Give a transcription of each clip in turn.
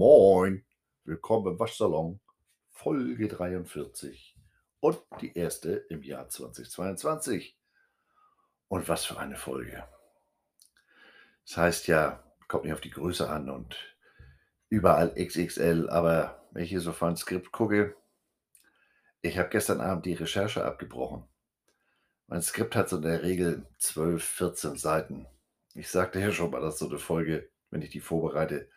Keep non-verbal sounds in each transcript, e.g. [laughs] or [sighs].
Moin, willkommen im Waschsalon, Folge 43 und die erste im Jahr 2022. Und was für eine Folge. Das heißt ja, kommt nicht auf die Größe an und überall XXL, aber wenn ich hier so vor ein Skript gucke, ich habe gestern Abend die Recherche abgebrochen. Mein Skript hat so in der Regel 12, 14 Seiten. Ich sagte ja schon mal, dass so eine Folge, wenn ich die vorbereite,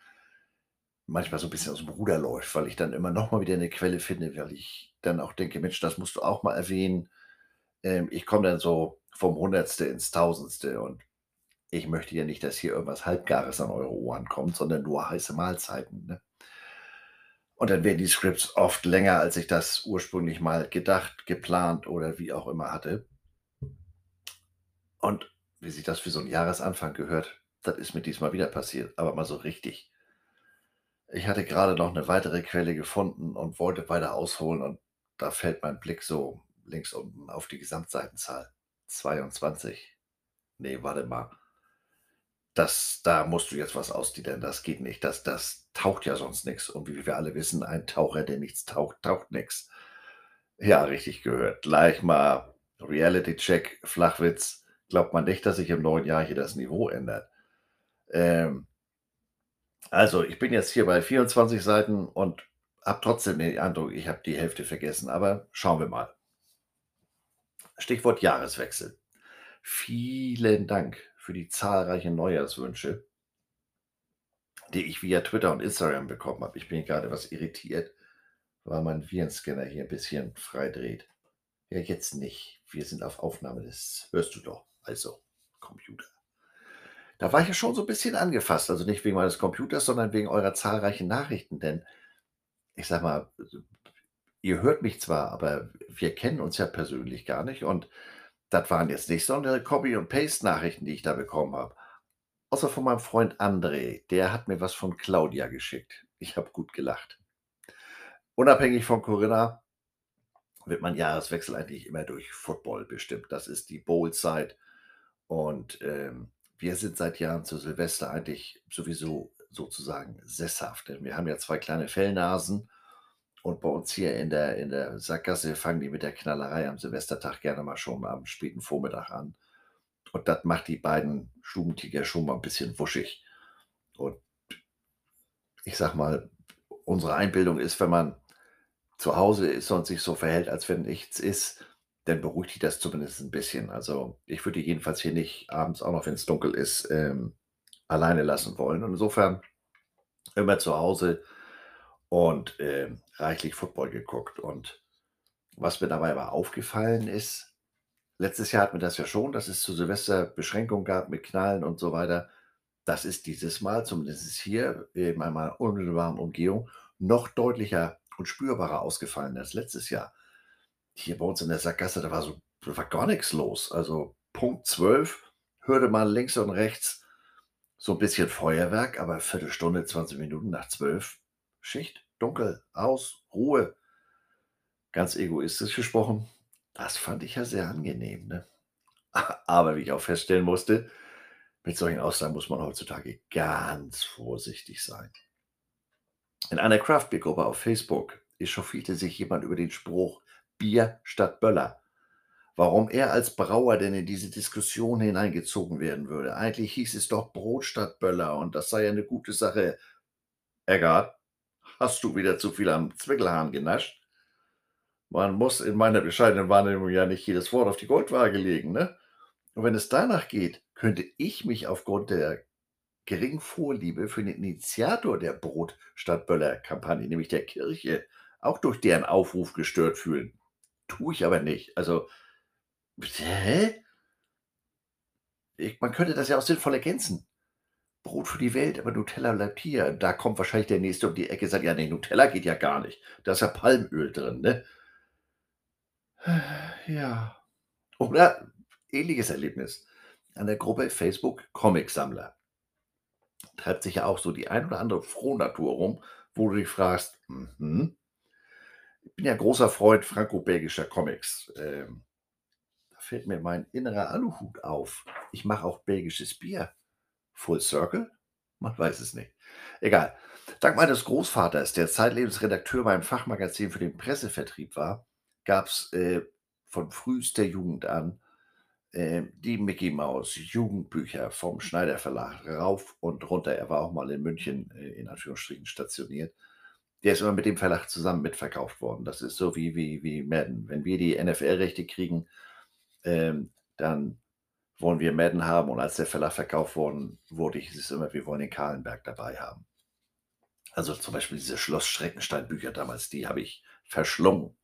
manchmal so ein bisschen aus dem Ruder läuft, weil ich dann immer noch mal wieder eine Quelle finde, weil ich dann auch denke: „Mensch, das musst du auch mal erwähnen.“ Ähm, ich komme dann so vom Hundertste ins Tausendste und ich möchte ja nicht, dass hier irgendwas Halbgares an eure Ohren kommt, sondern nur heiße Mahlzeiten, ne? Und dann werden die Scripts oft länger, als ich das ursprünglich mal gedacht, geplant oder wie auch immer hatte. Und wie sich das für so 'n Jahresanfang gehört, das ist mir diesmal wieder passiert, aber mal so richtig. Ich hatte gerade noch eine weitere Quelle gefunden und wollte weiter ausholen und da fällt mein Blick so links unten auf die Gesamtseitenzahl. 22. Ne, warte mal. Das da musst du jetzt was ausgliedern, das geht nicht. Das das taucht ja sonst nix. Und wie wir alle wissen, ein Taucher, der nichts taucht, taucht nix. Ja, richtig gehört. Gleich mal Reality-Check, Flachwitz. Glaubt man nicht, dass sich im neuen Jahr hier das Niveau ändert. Ähm also, ich bin jetzt hier bei 24 Seiten und habe trotzdem den Eindruck, ich habe die Hälfte vergessen, aber schauen wir mal. Stichwort Jahreswechsel. Vielen Dank für die zahlreichen Neujahrswünsche, die ich via Twitter und Instagram bekommen habe. Ich bin gerade etwas irritiert, weil mein Virenscanner hier ein bisschen freidreht. Ja, jetzt nicht. Wir sind auf Aufnahme, das hörst du doch. Also, Computer. Da war ich ja schon so ein bisschen angefasst, also nicht wegen meines Computers, sondern wegen eurer zahlreichen Nachrichten, denn ich sage mal, ihr hört mich zwar, aber wir kennen uns ja persönlich gar nicht und das waren jetzt nicht sondere Copy und Paste Nachrichten, die ich da bekommen habe. Außer von meinem Freund André, der hat mir was von Claudia geschickt. Ich habe gut gelacht. Unabhängig von Corinna wird mein Jahreswechsel eigentlich immer durch Football bestimmt. Das ist die Bowl-Zeit und, ähm, wir sind seit Jahren zu Silvester eigentlich sowieso sozusagen sesshaft, denn wir haben ja 2 kleine Fellnasen und bei uns hier in der in der Sackgasse fangen die mit der Knallerei am Silvestertag gerne mal schon am späten Vormittag an. Und das macht die beiden Stubentiger schon mal ein bisschen wuschig. Und ich sage mal, unsere Einbildung ist, wenn man zu Hause ist und sich so verhält, als wenn nichts ist, dann beruhigt die das zumindest ein bisschen. Also, ich würde die jedenfalls hier nicht abends auch noch, wenn es dunkel ist, ähm, alleine lassen wollen. Und insofern immer zu Hause und, ähm, reichlich Football geguckt. Und was mir dabei aber aufgefallen ist, letztes Jahr hatten wir das ja schon, dass es zu Silvester Beschränkungen gab mit Knallen und so weiter. Das ist dieses Mal, zumindest hier in meiner unmittelbaren Umgehung, noch deutlicher und spürbarer ausgefallen als letztes Jahr. Hier bei uns in der Sackgasse, da war so da war gar nichts los. Also, Punkt 12 hörte man links und rechts so ein bisschen Feuerwerk, aber Viertelstunde, 20 Minuten nach 12 Schicht, dunkel, aus, Ruhe. Ganz egoistisch gesprochen, das fand ich ja sehr angenehm, ne? [laughs] Aber wie ich auch feststellen musste, mit solchen Aussagen muss man heutzutage ganz vorsichtig sein. In einer Craft Beer Gruppe auf Facebook echauffierte sich jemand über den Spruch Bier statt Böller. Warum er als Brauer denn in diese Diskussion hineingezogen werden würde. Eigentlich hieß es doch Brot statt Böller und das sei ja eine gute Sache. Eggert, hast du wieder zu viel am Zwickelhahn genascht? Man muss in meiner bescheidenen Wahrnehmung ja nicht jedes Wort auf die Goldwaage legen, ne? Und wenn es danach geht, könnte ich mich aufgrund der geringen Vorliebe für den Initiator der Brot statt Böller-Kampagne, nämlich der Kirche, auch durch deren Aufruf gestört fühlen. Tue ich aber nicht. Also, hä? Ich, man könnte das ja auch sinnvoll ergänzen. Brot für die Welt, aber Nutella bleibt hier. Da kommt wahrscheinlich der Nächste um die Ecke und sagt, ja, nee, Nutella geht ja gar nicht. Da ist ja Palmöl drin, ne? [sighs] Ja. Oder ähnliches Erlebnis an der Gruppe Facebook Comicsammler. Treibt sich ja auch so die ein oder andere Frohnatur rum, wo du dich fragst, mhm. Ich bin ja großer Freund franco-belgischer Comics. Ähm, da fällt mir mein innerer Aluhut auf. Ich mache auch belgisches Bier. Full Circle? Man weiß es nicht. Egal. Dank meines Großvaters, der zeitlebens Redakteur beim Fachmagazin für den Pressevertrieb war, gab's, äh, von frühester Jugend an, äh, die Mickey Maus Jugendbücher vom Schneider Verlag rauf und runter. Er war auch mal in München, äh, in Anführungsstrichen stationiert. Der ist immer mit dem Verlag zusammen mitverkauft worden. Das ist so wie wie wie Madden. Wenn wir die NFL-Rechte kriegen, ähm, dann wollen wir Madden haben und als der Verlag verkauft worden wurde, hieß es immer, wir wollen den Kahlenberg dabei haben. Also, zum Beispiel diese Schloss Schreckenstein-Bücher damals, die habe ich verschlungen.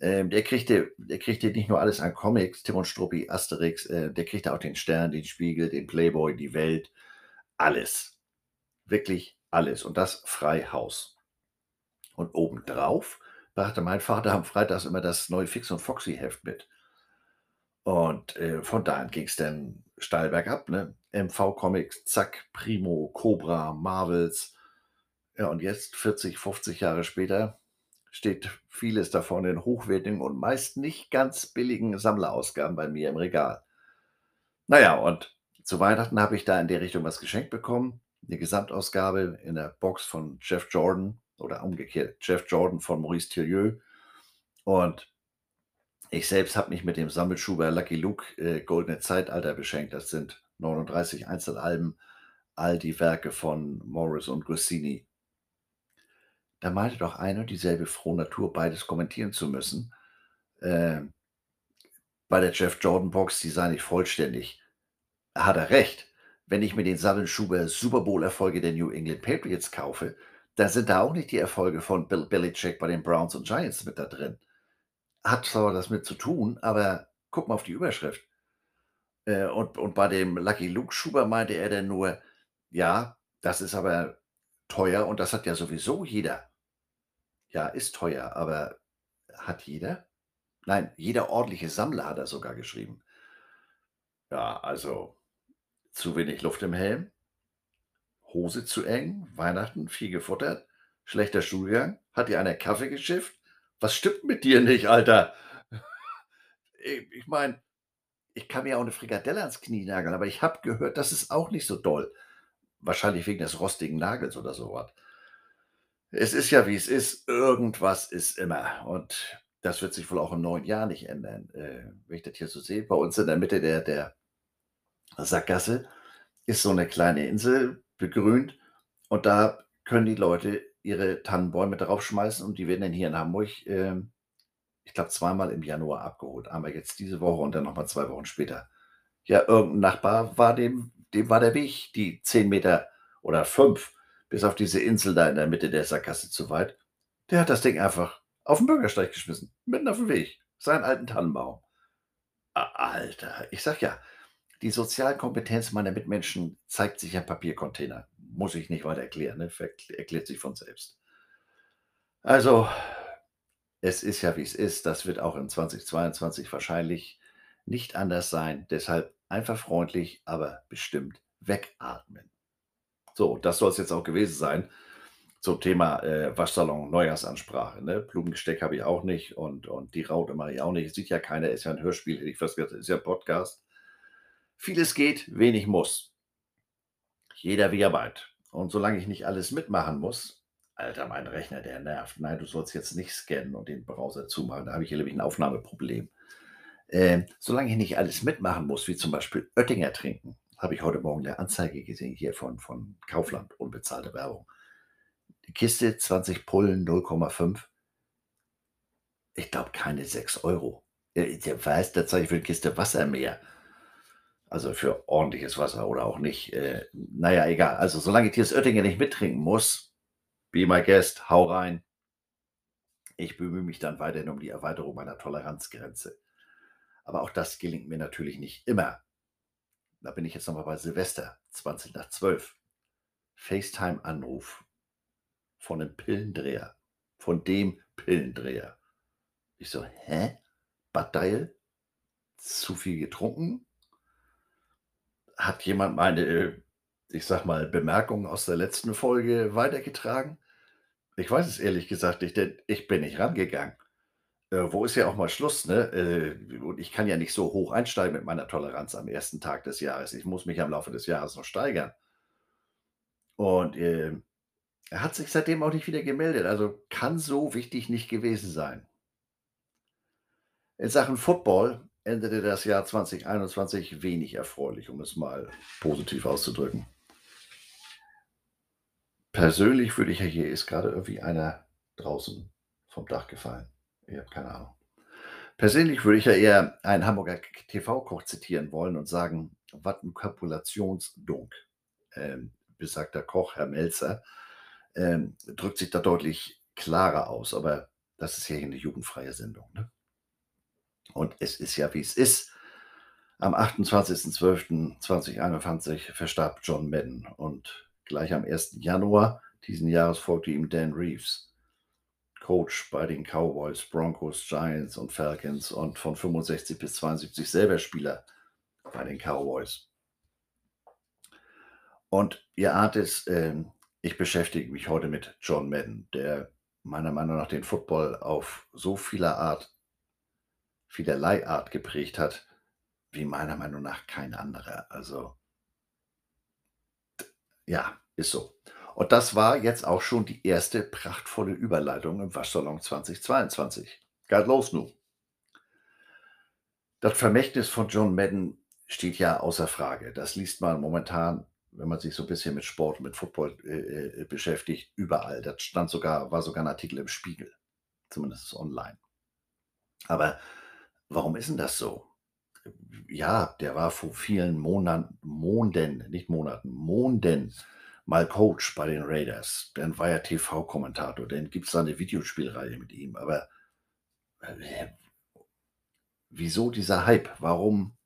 Ähm, der kriegte der kriegte nicht nur alles an Comics, Tim und Struppi, Asterix, äh, der kriegte auch den Stern, den Spiegel, den Playboy, die Welt, alles. Wirklich alles und das frei Haus. Und obendrauf brachte mein Vater am Freitags immer das neue Fix und Foxy Heft mit. Und, äh, von da an ging's dann steil bergab, ne? MV Comics, zack, Primo, Cobra, Marvels. Ja, und jetzt 40, 50 Jahre später steht vieles davon in hochwertigen und meist nicht ganz billigen Sammlerausgaben bei mir im Regal. Na ja, und zu Weihnachten habe ich da in der Richtung was geschenkt bekommen. 'Ne Gesamtausgabe in der Box von Jeff Jordan oder umgekehrt, Jeff Jordan von Maurice Thirieux. Und ich selbst habe mich mit dem Sammelschuber Lucky Luke, äh, Goldene Zeitalter beschenkt. Das sind 39 Einzelalben, all die Werke von Morris und Goscinny. Da meinte doch eine und dieselbe Frohnatur, beides kommentieren zu müssen. Ähm, bei der Jeff Jordan Box, die sei nicht vollständig. Hat er recht. Wenn ich mir den Sammelschuber Super Bowl-Erfolge der New England Patriots kaufe, da sind da auch nicht die Erfolge von Bill Belichick bei den Browns und Giants mit da drin. Hat zwar was mit zu tun, aber guck mal auf die Überschrift. Äh, und und bei dem Lucky Luke Schuber meinte er dann nur: „Ja, das ist aber teuer und das hat ja sowieso jeder.“ Ja, ist teuer, aber hat jeder? Nein, jeder ordentliche Sammler, hat er sogar geschrieben. Ja, also zu wenig Luft im Helm, Hose zu eng, Weihnachten, viel gefuttert, schlechter Stuhlgang, hat dir einer Kaffee geschifft? Was stimmt mit dir nicht, Alter? [laughs] Ich meine, ich kann mir auch 'ne Frikadelle ans Knie nageln, aber ich habe gehört, das ist auch nicht so doll. Wahrscheinlich wegen des rostigen Nagels oder so was. Es ist ja, wie es ist. Irgendwas ist immer und das wird sich wohl auch im neuen Jahr nicht ändern, äh, wenn ich das hier so sehe. Bei uns in der Mitte der der Sackgasse ist so 'ne kleine Insel begrünt und da können die Leute ihre Tannenbäume draufschmeißen und die werden dann hier in Hamburg, ähm, ich glaube, zweimal im Januar abgeholt. Einmal jetzt diese Woche und dann noch mal 2 Wochen später. Ja, irgend 'n Nachbar war dem dem war der Weg, die 10 Meter oder 5 bis auf diese Insel da in der Mitte der Sackgasse zu weit. Der hat das Ding einfach auf 'n Bürgersteig geschmissen, mitten aufm Weg, seinen alten Tannenbaum. Alter, ich sage ja, die Sozialkompetenz meiner Mitmenschen zeigt sich am Papiercontainer. Muss ich nicht weiter erklären, ne? Erklärt sich von selbst. Also, es ist ja, wie es ist. Das wird auch in 2022 wahrscheinlich nicht anders sein. Deshalb einfach freundlich, aber bestimmt wegatmen. So, das soll's jetzt auch gewesen sein zum Thema, äh, Waschsalon, Neujahrsansprache, ne? Blumengesteck habe ich auch nicht und und die Raute mache ich auch nicht. Sieht ja keiner, ist ja 'n Hörspiel, hätte ich fast gesagt, ist ja 'n Podcast. Vieles geht, wenig muss. Jeder wie er meint. Und solange ich nicht alles mitmachen muss Alter, mein Rechner, der nervt. Nein, du sollst jetzt nicht scannen und den Browser zumachen. Da habe ich hier nämlich 'n Aufnahmeproblem. Ähm, solange ich nicht alles mitmachen muss, wie zum Beispiel Oettinger trinken, habe ich heute Morgen 'ne Anzeige gesehen hier von von Kaufland, unbezahlte Werbung. Die Kiste 20 Pullen 0,5 ich glaube, keine 6 €. Äh, der was, da zahle ich für 'ne Kiste Wasser mehr. Also, für ordentliches Wasser oder auch nicht. Äh, na ja, egal. Also, solange ich dieses Oettinger nicht mittrinken muss, be my guest, hau rein. Ich bemühe mich dann weiterhin um die Erweiterung meiner Toleranzgrenze. Aber auch das gelingt mir natürlich nicht immer. Da bin ich jetzt noch mal bei Silvester, 20:12. FaceTime-Anruf von 'nem Pillendreher, von dem Pillendreher. Ich so: „Hä? Bad Deil? Zu viel getrunken?“ Hat jemand meine, äh, ich sage mal, Bemerkungen aus der letzten Folge weitergetragen? Ich weiß es ehrlich gesagt nicht, denn ich bin nicht rangegangen. Äh, wo ist ja auch mal Schluss, ne? Äh, und ich kann ja nicht so hoch einsteigen mit meiner Toleranz am 1. Tag des Jahres. Ich muss mich ja im Laufe des Jahres noch steigern. Und, ähm, er hat sich seitdem auch nicht wieder gemeldet, also kann so wichtig nicht gewesen sein. In Sachen Football endete das Jahr 2021 wenig erfreulich, um es mal positiv auszudrücken. Persönlich würde ich ja hier ist gerade irgendwie einer draußen vom Dach gefallen. Ich habe keine Ahnung. Persönlich würde ich ja eher einen Hamburger TV-Koch zitieren wollen und sagen: „Wat 'n Kalkulationsdunk.“ Ähm, besagter Koch, Herr Melzer, ähm, drückt sich da deutlich klarer aus, aber das ist ja hier 'ne jugendfreie Sendung, ne? Und es ist ja, wie es ist. Am 28.12.2021 verstarb John Madden und gleich am 1. Januar diesen Jahres folgte ihm Dan Reeves, Coach bei den Cowboys, Broncos, Giants und Falcons und von 65 bis 72 selber Spieler bei den Cowboys. Und ihr ahnt es, ähm, ich beschäftige mich heute mit John Madden, der meiner Meinung nach den Football auf so vieler Art vielerlei Art geprägt hat, wie meiner Meinung nach kein anderer. Also ja, ist so. Und das war jetzt auch schon die erste prachtvolle Überleitung im Waschsalon 2022. Geht los nu. Das Vermächtnis von John Madden steht ja außer Frage. Das liest man momentan, wenn man sich so 'n bisschen mit Sport, mit Football, äh, äh, beschäftigt, überall. Das stand sogar war sogar 'n Artikel im Spiegel, zumindest online. Aber warum ist 'n das so? Ja, der war vor vielen Monan Monden, nicht Monaten, Monden mal Coach bei den Raiders. Dann war er TV-Kommentator, dann gibt's da 'ne Videospielreihe mit ihm. Aber, äh, wieso dieser Hype? Warum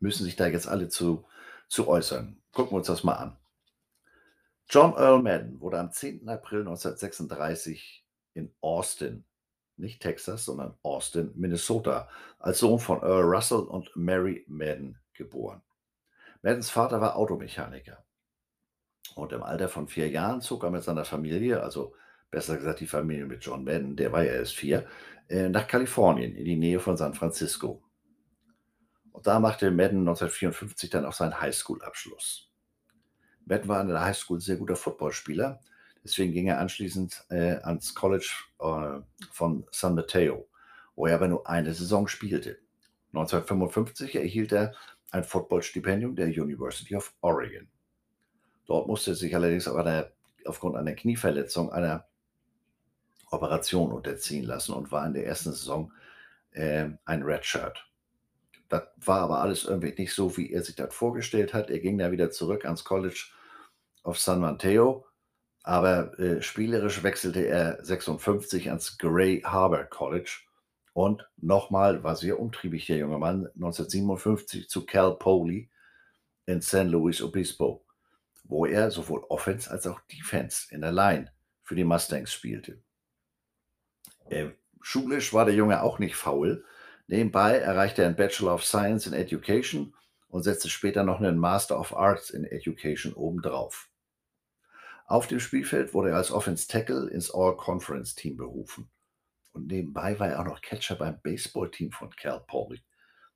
müssen sich da jetzt alle zu zu äußern? Gucken wir uns das mal an. John Earl Madden wurde am 10. April 1936 in Austin, nicht Texas, sondern Austin, Minnesota, als Sohn von Earl Russell und Mary Madden geboren. Maddens Vater war Automechaniker. Und im Alter von 4 Jahren zog er mit seiner Familie, also besser gesagt die Familie mit John Madden, der war ja erst 4, äh, nach Kalifornien in die Nähe von San Francisco. Und da machte Madden 1954 dann auch seinen Highschool-Abschluss. Madden war an der Highschool 'n sehr guter Footballspieler, deswegen ging er anschließend, äh, ans College, äh, von San Mateo, wo er aber nur eine Saison spielte. 1955 erhielt er ein Footballstipendium der University of Oregon. Dort musste er sich allerdings aber der aufgrund einer Knieverletzung einer Operation unterziehen lassen und war in der ersten Saison, ähm, ein Redshirt. Das war aber alles irgendwie nicht so, wie er sich das vorgestellt hat. Er ging dann wieder zurück ans College of San Mateo, aber, äh, spielerisch wechselte er 56 ans Gray Harbor College und noch mal war sehr umtriebig, der junge Mann, 1957 zu Cal Poly in San Luis Obispo, wo er sowohl Offense als auch Defense in der Line für die Mustangs spielte. Ähm, schulisch war der Junge auch nicht faul. Nebenbei erreichte er 'n Bachelor of Science in Education und setzte später noch 'nen Master of Arts in Education obendrauf. Auf dem Spielfeld wurde er als Offense Tackle ins All-Conference-Team berufen. Und nebenbei war er auch noch Catcher beim Baseballteam von Cal Poly.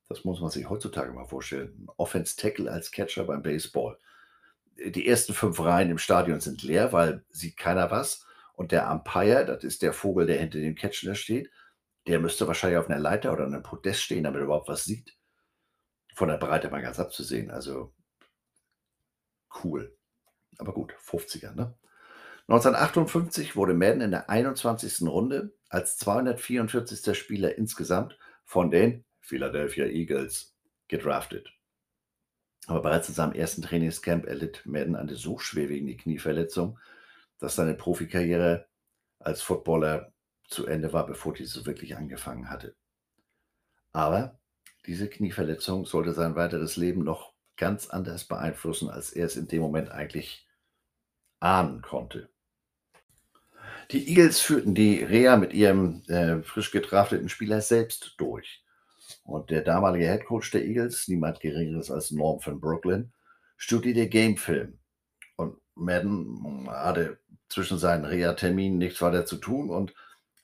Das muss man sich heutzutage mal vorstellen. Offense Tackle als Catcher beim Baseball. Die ersten 5 Reihen im Stadion sind leer, weil sieht keiner was. Und der Umpire, das ist der Vogel, der hinter dem Catcher steht, der müsste wahrscheinlich auf 'ner Leiter oder 'nem Podest stehen, damit er überhaupt was sieht. Von der Breite mal ganz abzusehen, also cool. Aber gut, 50er, ne? 1958 wurde Madden in der 21. Runde als 244. Spieler insgesamt von den Philadelphia Eagles gedraftet. Aber bereits in seinem ersten Trainingscamp erlitt Madden eine so schwerwiegende Knieverletzung, dass seine Profikarriere als Footballer zu Ende war, bevor diese wirklich angefangen hatte. Aber diese Knieverletzung sollte sein weiteres Leben noch ganz anders beeinflussen, als er es in dem Moment eigentlich ahnen konnte. Die Eagles führten die Reha mit ihrem, äh, frisch gedrafteten Spieler selbst durch. Und der damalige Head-Coach der Eagles, niemand Geringeres als Norm van Brocklin, studierte Gamefilm. Und Madden hatte zwischen seinen Reha-Terminen nichts weiter zu tun und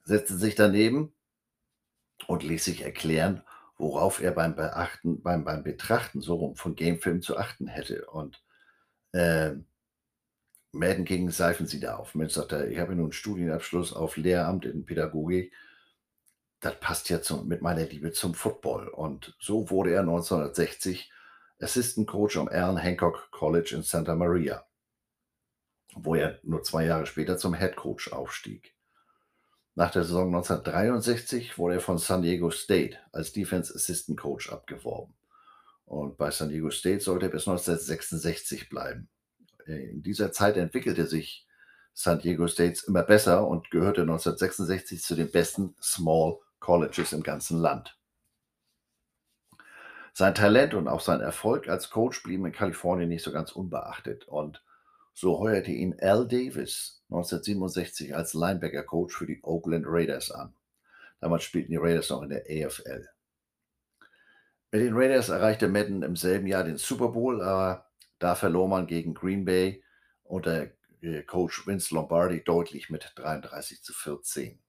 setzte sich daneben und ließ sich erklären, worauf er beim Beachten beim beim Betrachten so rum von Gamefilmen zu achten hätte. Und, ähm, Madden ging Seifensieder auf. Mensch, sagt er, ich habe nun 'n Studienabschluss auf Lehramt in Pädagogik. Das passt ja zum mit meiner Liebe zum Football. Und so wurde er 1960 Assistant Coach am Allen Hancock College in Santa Maria, wo er nur 2 Jahre später zum Head Coach aufstieg. Nach der Saison 1963 wurde er von San Diego State als Defense Assistant Coach abgeworben. Und bei San Diego State sollte er bis 1966 bleiben. In dieser Zeit entwickelte sich San Diego State immer besser und gehörte 1966 zu den besten Small Colleges im ganzen Land. Sein Talent und auch sein Erfolg als Coach blieben in Kalifornien nicht so ganz unbeachtet und so heuerte ihn Al Davis 1967 als Linebacker-Coach für die Oakland Raiders an. Damals spielten die Raiders noch in der AFL. Mit den Raiders erreichte Madden im selben Jahr den Super Bowl, aber da verlor man gegen Green Bay unter äh, Coach Vince Lombardi deutlich mit 33 zu 14.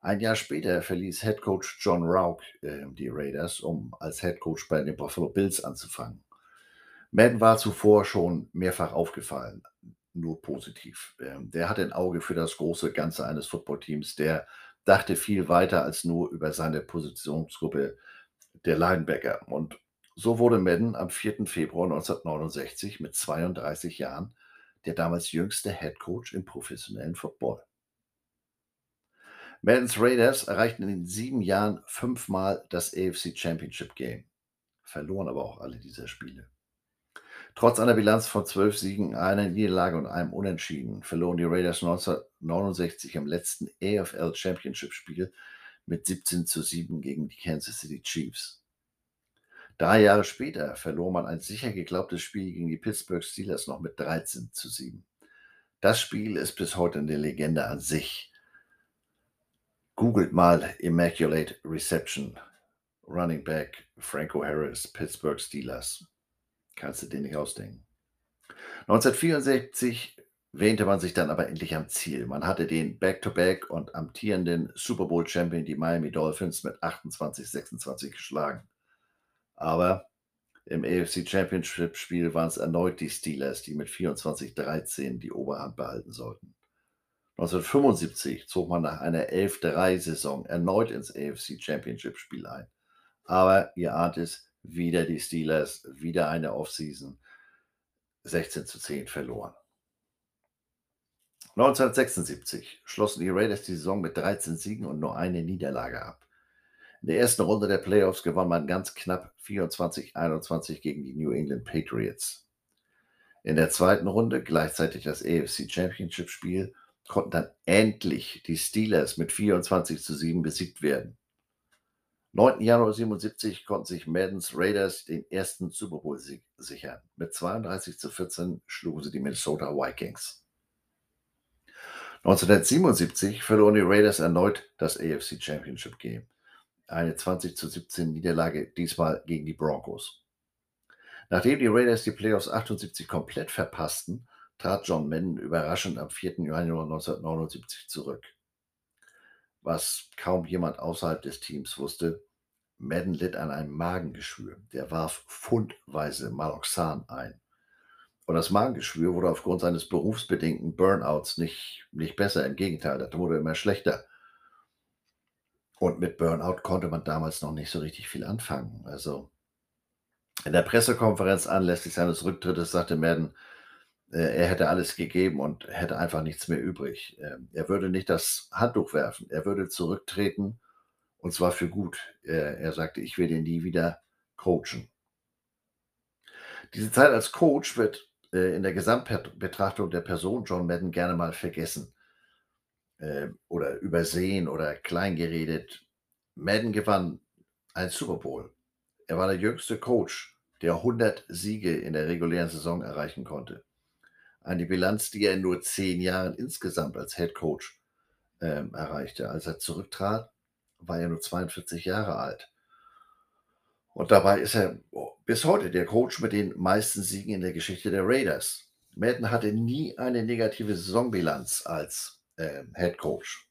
Ein Jahr später verließ Head Coach John Rauch äh, die Raiders, um als Head Coach bei den Buffalo Bills anzufangen. Madden war zuvor schon mehrfach aufgefallen, nur positiv. Ähm, der hatte ein Auge für das große Ganze eines Footballteams. Der dachte viel weiter als nur über seine Positionsgruppe der Linebacker. Und so wurde Madden am 4. Februar 1969 mit 32 Jahren der damals jüngste Head Coach im professionellen Football. Maddens Raiders erreichten in den sieben Jahren fünfmal das AFC Championship Game, verloren aber auch alle dieser Spiele. Trotz einer Bilanz von zwölf Siegen, einer Niederlage und einem Unentschieden verloren die Raiders 1969 im letzten AFL Championship Spiel mit 17 zu 7 gegen die Kansas City Chiefs. Drei Jahre später verlor man ein sicher geglaubtes Spiel gegen die Pittsburgh Steelers noch mit 13 zu 7. Das Spiel ist bis heute eine Legende an sich. Googelt mal Immaculate Reception, Running Back Franco Harris, Pittsburgh Steelers. Kannst du dir nicht ausdenken. 1964 wähnte man sich dann aber endlich am Ziel. Man hatte den Back-to-Back -Back und amtierenden Super Bowl Champion, die Miami Dolphins, mit 28-26 geschlagen. Aber im AFC Championship Spiel waren es erneut die Steelers, die mit 24-13 die Oberhand behalten sollten. 1975 zog man nach einer 11-3-Saison erneut ins AFC Championship Spiel ein. Aber ihr ahnt es, wieder die Steelers, wieder eine Offseason, 16 zu 10 verloren. 1976 schlossen die Raiders die Saison mit 13 Siegen und nur eine Niederlage ab. In der ersten Runde der Playoffs gewann man ganz knapp 24-21 gegen die New England Patriots. In der zweiten Runde, gleichzeitig das AFC Championship Spiel, konnten dann endlich die Steelers mit 24 zu 7 besiegt werden. 9. Januar 77 konnten sich Maddens Raiders den ersten Super Bowl Sieg sichern. Mit 32 zu 14 schlugen sie die Minnesota Vikings. 1977 verloren die Raiders erneut das AFC Championship Game eine 20 zu 17 Niederlage, diesmal gegen die Broncos. Nachdem die Raiders die Playoffs 78 komplett verpassten, trat John Madden überraschend am 4. Januar 1979 zurück. Was kaum jemand außerhalb des Teams wusste, Madden litt an einem Magengeschwür. Der warf pfundweise Maloxan ein. Und das Magengeschwür wurde aufgrund seines berufsbedingten Burnouts nicht, nicht besser. Im Gegenteil, das wurde immer schlechter. Und mit Burnout konnte man damals noch nicht so richtig viel anfangen. Also in der Pressekonferenz anlässlich seines Rücktrittes sagte Madden, äh, er hätte alles gegeben und hätte einfach nichts mehr übrig. Ähm, er würde nicht das Handtuch werfen, er würde zurücktreten und zwar für gut. Er, sagte, ich werde nie wieder coachen. Diese Zeit als Coach wird äh, in der Gesamtbetrachtung der Person John Madden gerne mal vergessen äh, oder übersehen oder kleingeredet. Madden gewann ein Super Bowl. Er war der jüngste Coach, der 100 Siege in der regulären Saison erreichen konnte. Eine Bilanz, die er in nur zehn Jahren insgesamt als Head Coach ähm, erreichte. Als er zurücktrat, war er nur 42 Jahre alt. Und dabei ist er bis heute der Coach mit den meisten Siegen in der Geschichte der Raiders. Madden hatte nie eine negative Saisonbilanz als äh, Head Coach.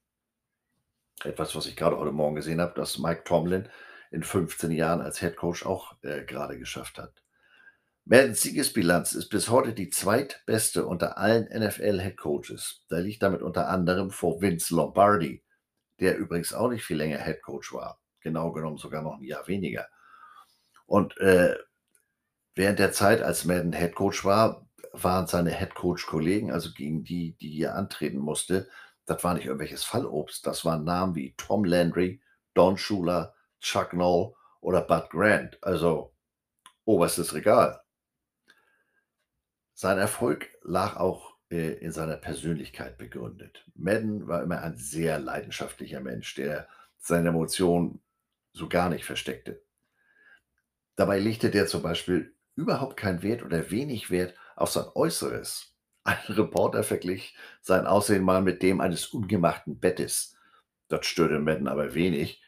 Etwas, was ich gerade heute Morgen gesehen habe, dass Mike Tomlin in 15 Jahren als Head Coach auch äh, gerade geschafft hat. Maddens Siegesbilanz ist bis heute die zweitbeste unter allen NFL-Headcoaches. Da liegt damit unter anderem vor Vince Lombardi, der übrigens auch nicht viel länger Headcoach war. Genau genommen sogar noch ein Jahr weniger. Und äh, während der Zeit, als Madden Headcoach war, waren seine Headcoach-Kollegen, also gegen die, die er antreten musste, das war nicht irgendwelches Fallobst. Das waren Namen wie Tom Landry, Don Schuler, Chuck Noll oder Bud Grant. Also oberstes Regal. Sein Erfolg lag auch äh, in seiner Persönlichkeit begründet. Madden war immer ein sehr leidenschaftlicher Mensch, der seine Emotionen so gar nicht versteckte. Dabei legte der zum Beispiel überhaupt keinen Wert oder wenig Wert auf sein Äußeres. Ein [laughs] Reporter verglich sein Aussehen mal mit dem eines ungemachten Bettes. Das störte Madden aber wenig,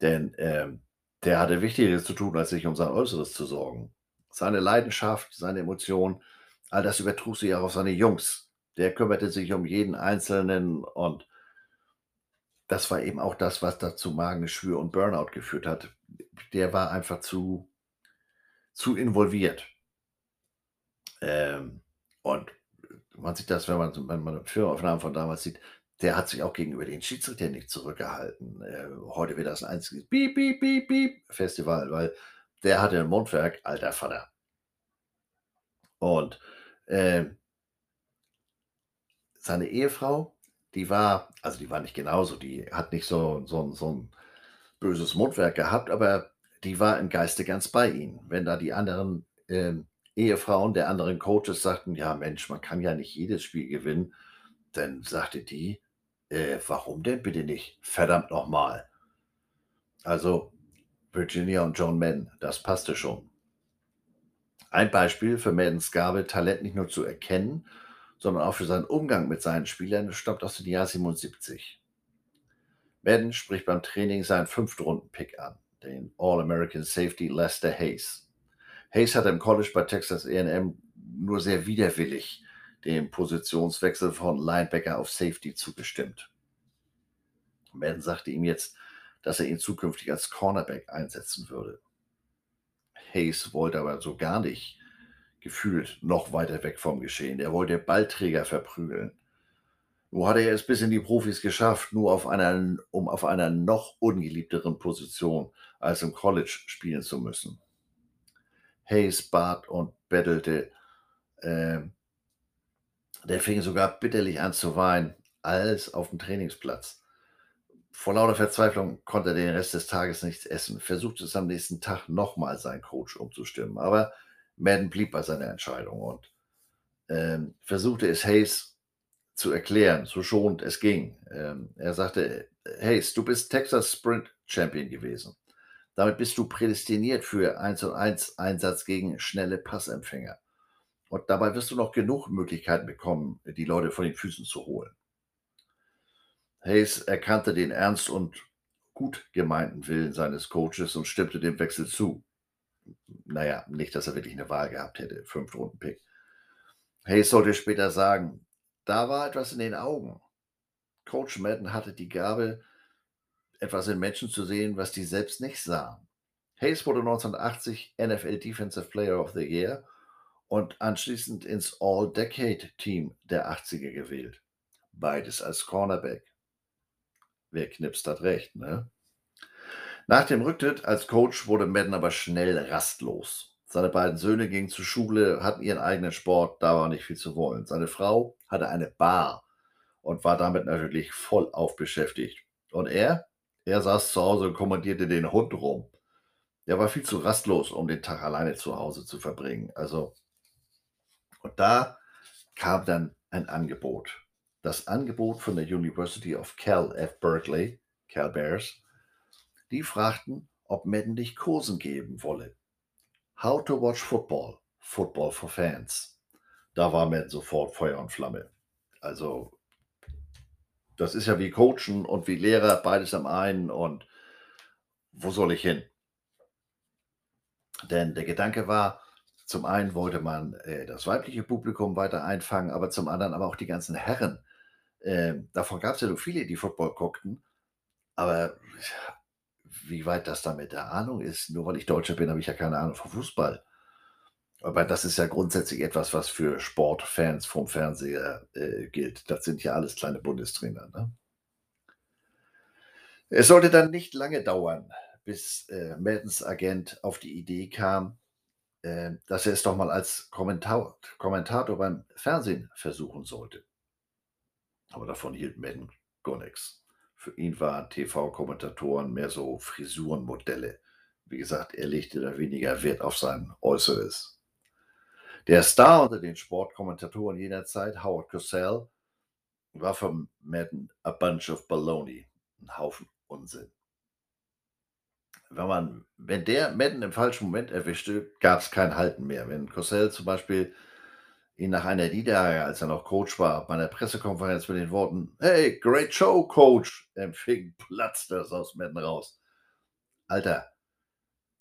denn ähm, der hatte Wichtigeres zu tun, als sich um sein Äußeres zu sorgen. Seine Leidenschaft, seine Emotionen, all das übertrug sich auch auf seine Jungs. Der kümmerte sich um jeden Einzelnen und das war eben auch das, was dazu Magengeschwür und Burnout geführt hat. Der war einfach zu, zu involviert. Ähm, und man sieht das, wenn man, wenn man Filmaufnahmen von damals sieht, der hat sich auch gegenüber den Schiedsrichtern nicht zurückgehalten. Äh, heute wird das ein einziges Piep, Piep, Piep, Piep Festival, weil der hatte ein Mundwerk, alter Vater. Und äh, seine Ehefrau, die war, also die war nicht genauso, die hat nicht so, so, so ein böses Mundwerk gehabt, aber die war im Geiste ganz bei ihm. Wenn da die anderen ähm, Ehefrauen der anderen Coaches sagten, ja Mensch, man kann ja nicht jedes Spiel gewinnen, dann sagte die, äh, warum denn bitte nicht? Verdammt nochmal. Also Virginia und John Madden, das passte schon. Ein Beispiel für Maddens Gabe, Talent nicht nur zu erkennen, sondern auch für seinen Umgang mit seinen Spielern, stammt aus dem Jahr 77. Madden spricht beim Training seinen Fünftrunden-Pick an, den All-American Safety Lester Hayes. Hayes hat im College bei Texas A&M nur sehr widerwillig dem Positionswechsel von Linebacker auf Safety zugestimmt. Madden sagte ihm jetzt, dass er ihn zukünftig als Cornerback einsetzen würde. Hayes wollte aber so gar nicht gefühlt noch weiter weg vom Geschehen. Er wollte Ballträger verprügeln. Nur hatte er es bis in die Profis geschafft, nur auf einer, um auf einer noch ungeliebteren Position als im College spielen zu müssen. Hayes bat und bettelte. Äh, der fing sogar bitterlich an zu weinen, alles auf dem Trainingsplatz. Vor lauter Verzweiflung konnte er den Rest des Tages nichts essen, versuchte es am nächsten Tag nochmal seinen Coach umzustimmen, aber Madden blieb bei seiner Entscheidung und ähm, versuchte es Hayes zu erklären, so schonend es ging. Ähm, er sagte, Hayes, du bist Texas Sprint Champion gewesen. Damit bist du prädestiniert für 1 und 1 Einsatz gegen schnelle Passempfänger. Und dabei wirst du noch genug Möglichkeiten bekommen, die Leute von den Füßen zu holen. Hayes erkannte den ernst und gut gemeinten Willen seines Coaches und stimmte dem Wechsel zu. Naja, nicht, dass er wirklich eine Wahl gehabt hätte, fünf Runden Pick. Hayes sollte später sagen, da war etwas in den Augen. Coach Madden hatte die Gabe, etwas in Menschen zu sehen, was die selbst nicht sahen. Hayes wurde 1980 NFL Defensive Player of the Year und anschließend ins All-Decade-Team der 80er gewählt. Beides als Cornerback. Wer knipst, hat recht, ne? Nach dem Rücktritt als Coach wurde Madden aber schnell rastlos. Seine beiden Söhne gingen zur Schule, hatten ihren eigenen Sport, da war nicht viel zu wollen. Seine Frau hatte eine Bar und war damit natürlich voll aufbeschäftigt. Und er? Er saß zu Hause und kommandierte den Hund rum. Er war viel zu rastlos, um den Tag alleine zu Hause zu verbringen. Also, und da kam dann ein Angebot das Angebot von der University of Cal at Berkeley, Cal Bears, die fragten, ob Madden dich Kursen geben wolle. How to watch football, Football for Fans. Da war Madden sofort Feuer und Flamme. Also, das ist ja wie Coachen und wie Lehrer, beides am einen und wo soll ich hin? Denn der Gedanke war, zum einen wollte man äh, das weibliche Publikum weiter einfangen, aber zum anderen aber auch die ganzen Herren, ähm, davon gab es ja so viele, die Football guckten. Aber wie weit das da mit der Ahnung ist, nur weil ich Deutscher bin, habe ich ja keine Ahnung von Fußball. Aber das ist ja grundsätzlich etwas, was für Sportfans vom Fernseher, äh, gilt. Das sind ja alles kleine Bundestrainer, ne? Es sollte dann nicht lange dauern, bis, äh, Maddens Agent auf die Idee kam, äh, dass er es doch mal als Kommentau Kommentator beim Fernsehen versuchen sollte. Aber davon hielt Madden gar nix. Für ihn waren TV-Kommentatoren mehr so Frisurenmodelle. Wie gesagt, er legte da weniger Wert auf sein Äußeres. Der Star unter den Sportkommentatoren jener Zeit, Howard Cosell, war für Madden a bunch of baloney, 'n Haufen Unsinn. Wenn man wenn der Madden im falschen Moment erwischte, gab's kein Halten mehr. Wenn Cosell zum Beispiel ihn nach einer Niederlage, als er noch Coach war, bei einer Pressekonferenz mit den Worten: „Hey, great show, Coach“, empfing, [laughs] platzte das aus Madden raus. Alter,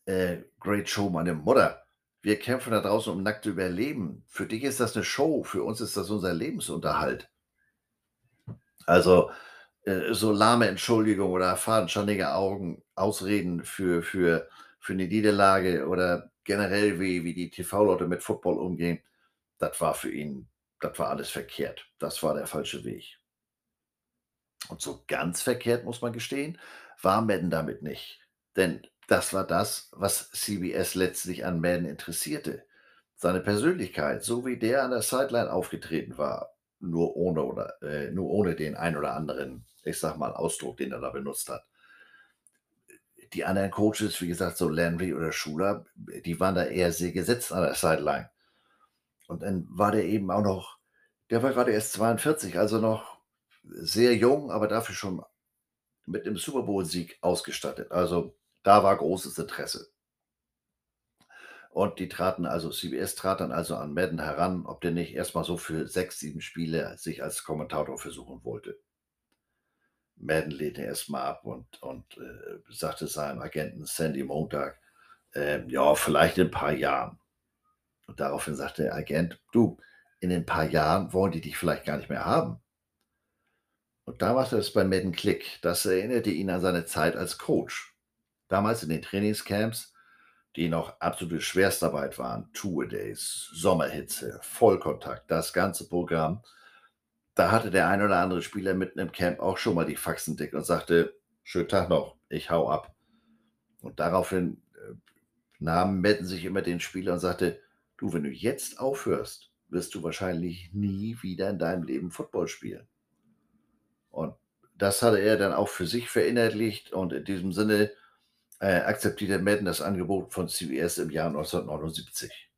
äh, great show meine Mutter. Wir kämpfen da draußen um nackte Überleben. Für dich ist das 'ne Show, für uns ist das unser Lebensunterhalt. Also, äh, so lahme Entschuldigung oder fadenscheinige Augen Ausreden für für für 'ne Niederlage oder generell, wie wie die TV-Leute mit Football umgehen, das war für ihn das war alles verkehrt. Das war der falsche Weg. Und so ganz verkehrt, muss man gestehen, war Madden damit nicht. Denn das war das, was CBS letztlich an Madden interessierte. Seine Persönlichkeit, so wie der an der Sideline aufgetreten war, nur ohne oder äh, nur ohne den ein oder anderen, ich sage mal, Ausdruck, den er da benutzt hat. Die anderen Coaches, wie gesagt, so Landry oder Schuler, die waren da eher sehr gesetzt an der Sideline. Und dann war der eben auch noch der war grade erst 42, also noch sehr jung, aber dafür schon mit 'nem Super Bowl-Sieg ausgestattet. Also, da war großes Interesse. Und die traten also CBS trat dann also an Madden heran, ob der nicht erst mal so für 6, 7 Spiele sich als Kommentator versuchen wollte. Madden lehnte erst mal ab und und, äh, sagte seinem Agenten Sandy Montag, ähm: „Ja, vielleicht in 'n paar Jahren.“ Und daraufhin sagte der Agent: „Du, in 'nen paar Jahren wollen die dich vielleicht gar nicht mehr haben.“ Und da machte es bei Madden Klick. Das erinnerte ihn an seine Zeit als Coach. Damals in den Trainingscamps, die noch absolute Schwerstarbeit waren, Two-a-days, Sommerhitze, Vollkontakt, das ganze Programm. Da hatte der ein oder andere Spieler mitten im Camp auch schon mal die Faxen dick und sagte: „Schönen Tag noch, ich haue ab.“ Und daraufhin, äh, nahm Madden sich immer den Spieler und sagte: „Du, wenn du jetzt aufhörst, wirst du wahrscheinlich nie wieder in deinem Leben Football spielen.“ Und das hatte er dann auch für sich verinnerlicht und in diesem Sinne, äh, akzeptierte Madden das Angebot von CBS im Jahr 1979.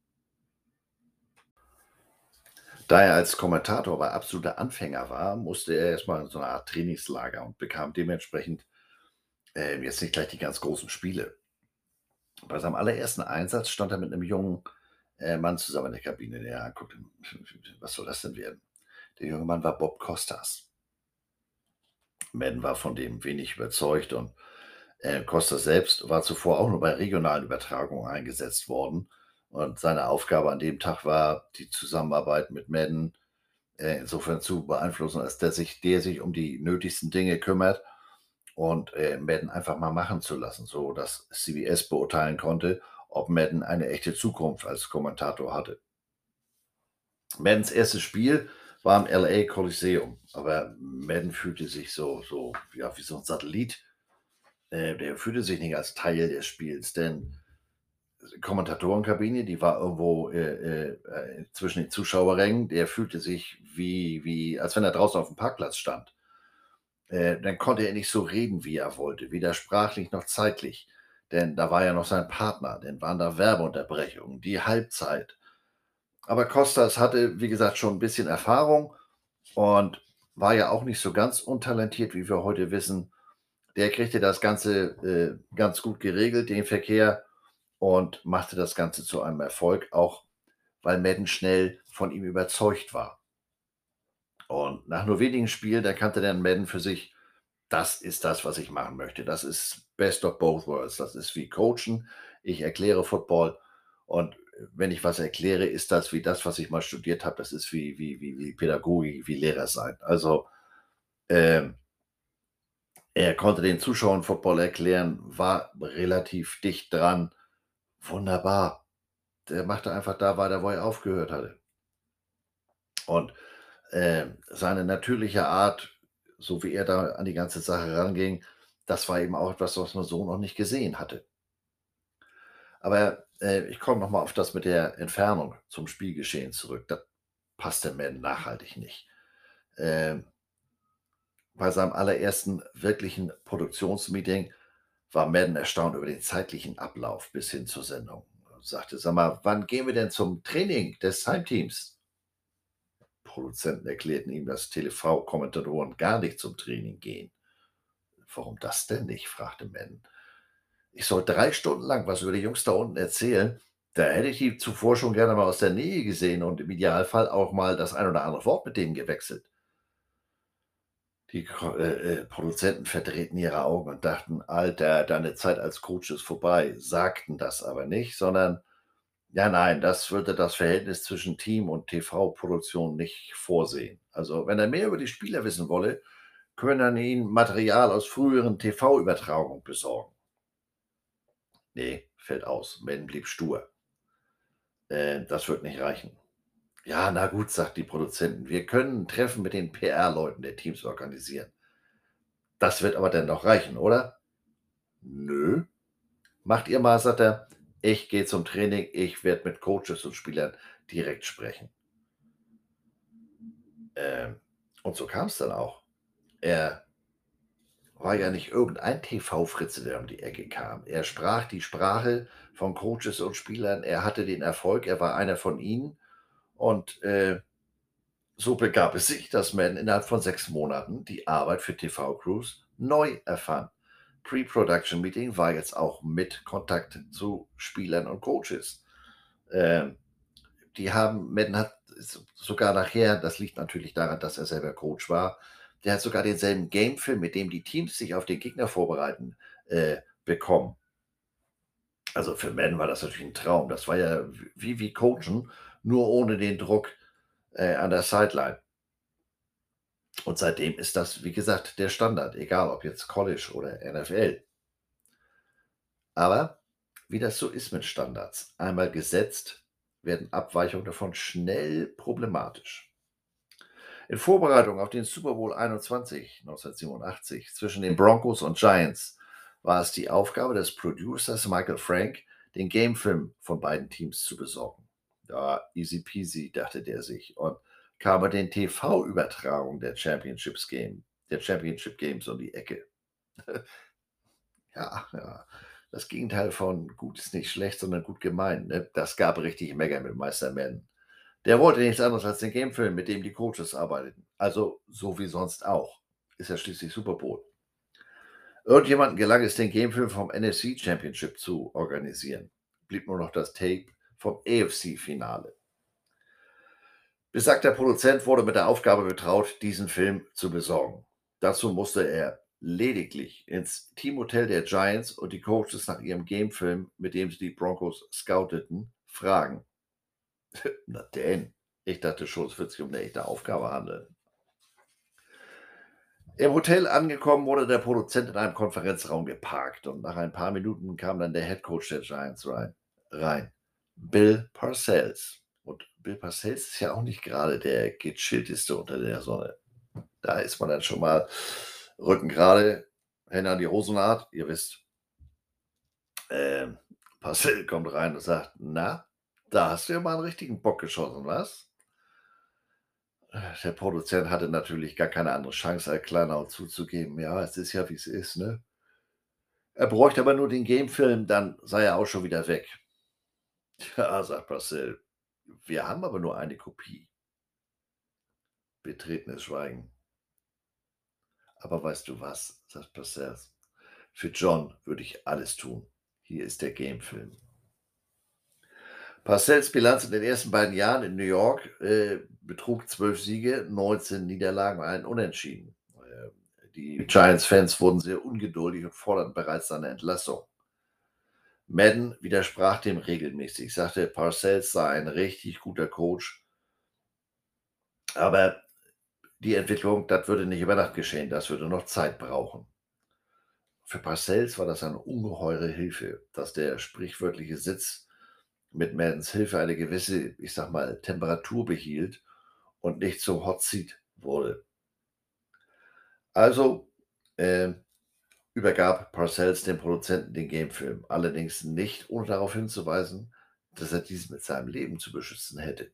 Da er als Kommentator aber absoluter Anfänger war, musste er erst mal in so 'ne Art Trainingslager und bekam dementsprechend, ähm, jetzt nicht gleich die ganz großen Spiele. Bei seinem allerersten Einsatz stand er mit 'nem jungen, äh, Mann zusammen in der Kabine, der anguckte: „Was soll das denn werden?“ Der junge Mann war Bob Costas. Madden war von dem wenig überzeugt und, äh, Costas selbst war zuvor auch nur bei regionalen Übertragungen eingesetzt worden. Und seine Aufgabe an dem Tag war, die Zusammenarbeit mit Madden, äh, insofern zu beeinflussen, als dass sich der sich um die nötigsten Dinge kümmert und, äh, Madden einfach mal machen zu lassen, sodass CBS beurteilen konnte, ob Madden eine echte Zukunft als Kommentator hatte. Maddens 1. Spiel war im LA Coliseum, aber Madden fühlte sich so so ja, wie so 'n Satellit. Äh, der fühlte sich nicht als Teil des Spiels, denn Kommentatorenkabine, die war irgendwo, äh, äh, äh, zwischen den Zuschauerrängen. Der fühlte sich wie wie als wenn er draußen auf'm Parkplatz stand. Äh, dann konnte er nicht so reden, wie er wollte, weder sprachlich noch zeitlich, denn da war ja noch sein Partner, dann waren da Werbeunterbrechungen, die Halbzeit. Aber Costas hatte, wie gesagt, schon 'n bisschen Erfahrung und war ja auch nicht so ganz untalentiert, wie wir heute wissen. Der kriegte das Ganze, äh, ganz gut geregelt, den Verkehr, und machte das Ganze zu einem Erfolg, auch weil Madden schnell von ihm überzeugt war. Und nach nur wenigen Spielen erkannte dann Madden für sich: „Das ist das, was ich machen möchte. Das ist best of both worlds. Das ist wie Coachen. Ich erkläre Football und wenn ich was erkläre, ist das wie das, was ich mal studiert habe. Das ist wie wie wie wie Pädagogik, wie Lehrer sein.“ Also, ähm er konnte den Zuschauern Football erklären, war relativ dicht dran. Wunderbar. Der machte einfach da weiter, wo er aufgehört hatte. Und, ähm, seine natürliche Art, so wie er da an die ganze Sache ranging, das war eben auch etwas, was man so noch nicht gesehen hatte. Aber, äh, ich komme noch mal auf das mit der Entfernung zum Spielgeschehen zurück. Da passte Madden nachhaltig nicht. Ähm bei seinem allerersten wirklichen Produktionsmeeting war Madden erstaunt über den zeitlichen Ablauf bis hin zur Sendung. Er sagte: „Sag mal, wann gehen wir denn zum Training des Heimteams?“ Produzenten erklärten ihm, dass TV-Kommentatoren gar nicht zum Training gehen. „Warum das denn nicht?“ fragte Madden. „Ich soll 3 Stunden lang was über die Jungs da unten erzählen. Da hätte ich die zuvor schon gerne mal aus der Nähe gesehen und im Idealfall auch mal das ein oder andere Wort mit denen gewechselt.“ Die äh, äh, Produzenten verdrehten ihre Augen und dachten: „Alter, deine Zeit als Coach ist vorbei“, sagten das aber nicht, sondern: „Ja, nein, das würde das Verhältnis zwischen Team und TV-Produktion nicht vorsehen. Also, wenn er mehr über die Spieler wissen wolle, könne man ihm Material aus früheren TV-Übertragungen besorgen.“ Ne, fällt aus. Madden blieb stur. „Äh, das wird nicht reichen.“ „Ja, na gut“, sagten die Produzenten, „wir können 'n Treffen mit den PR-Leuten der Teams organisieren.“ „Das wird aber dennoch reichen, oder?“ „Nö.“ „Macht ihr mal“, sagt er. „Ich gehe zum Training. Ich werde mit Coaches und Spielern direkt sprechen.“ Ähm, und so kam's dann auch. Er war ja nicht irgendein TV-Fritze, der um die Ecke kam. Er sprach die Sprache von Coaches und Spielern. Er hatte den Erfolg. Er war einer von ihnen. Und, äh, so begab es sich, dass Madden innerhalb von 6 Monaten die Arbeit für TV-Crews neu erfand. Pre-Production Meeting war jetzt auch mit Kontakt zu Spielern und Coaches. Ähm, die haben Madden hat sogar nachher das liegt natürlich daran, dass er selber Coach war der hat sogar denselben Gamefilm, mit dem die Teams sich auf den Gegner vorbereiten, äh, bekommen. Also, für Madden war das natürlich 'n Traum. Das war ja wie wie Coachen, nur ohne den Druck, äh, an der Sideline. Und seitdem ist das, wie gesagt, der Standard, egal ob jetzt College oder NFL. Aber wie das so ist mit Standards, einmal gesetzt, werden Abweichungen davon schnell problematisch. In Vorbereitung auf den Super Bowl 21 1987 zwischen den Broncos und Giants war es die Aufgabe des Producers Michael Frank, den Gamefilm von beiden Teams zu besorgen. Ja, easy peasy, dachte der sich und kam mit den TV-Übertragungen der Championships Game der Championship Games um die Ecke. [laughs] Ja, ja. Das Gegenteil von gut ist nicht schlecht, sondern gut gemeint, ne? Das gab richtig Mecker mit Meister Madden. Der wollte nichts anderes als den Gamefilm, mit dem die Coaches arbeiteten. Also, so wie sonst auch. Ist ja schließlich Super Bowl. Irgendjemandem gelang es, den Gamefilm vom NFC Championship zu organisieren. Blieb nur noch das Tape vom AFC-Finale. Besagter Produzent wurde mit der Aufgabe betraut, diesen Film zu besorgen. Dazu musste er lediglich ins Teamhotel der Giants und die Coaches nach ihrem Gamefilm, mit dem sie die Broncos scouteten, fragen. [laughs] Na denn, ich dachte schon, es wird sich um 'ne echte Aufgabe handeln. Im Hotel angekommen, wurde der Produzent in einem Konferenzraum geparkt und nach ein paar Minuten kam dann der Head Coach der Giants rein rein, Bill Parcells. Und Bill Parcells ist ja auch nicht gerade der gechillteste unter der Sonne. Da ist man dann schon mal Rücken gerade, Hände an die Hosennaht, ihr wisst. Ähm, Parcells kommt rein und sagt: „Na, da hast du ja mal 'n richtigen Bock geschossen, was?“ Äh, der Produzent hatte natürlich gar keine andere Chance, als kleinlaut zuzugeben: „Ja, es ist ja, wie's ist, ne?“ Er bräuchte aber nur den Gamefilm, dann sei er auch schon wieder weg. „Ja“, sagt Parcells, „wir haben aber nur eine Kopie.“ Betretenes Schweigen. „Aber weißt du was?“, sagt Parcells. „Für John würde ich alles tun. Hier ist der Gamefilm.“ Parcells Bilanz in den ersten beiden Jahren in New York, äh, betrug 12 Siege, 19 Niederlagen und ein Unentschieden. Ähm, die Giants-Fans wurden sehr ungeduldig und forderten bereits seine Entlassung. Madden widersprach dem regelmäßig, sagte, Parcells sei ein richtig guter Coach. Aber die Entwicklung, das würde nicht über Nacht geschehen, das würde noch Zeit brauchen. Für Parcells war das eine ungeheure Hilfe, dass der sprichwörtliche Sitz mit Maddens Hilfe eine gewisse, ich sag mal, Temperatur behielt und nicht zum Hot Seat wurde. Also äh, übergab Parcells dem Produzenten den Gamefilm, allerdings nicht ohne darauf hinzuweisen, dass er dies mit seinem Leben zu beschützen hätte.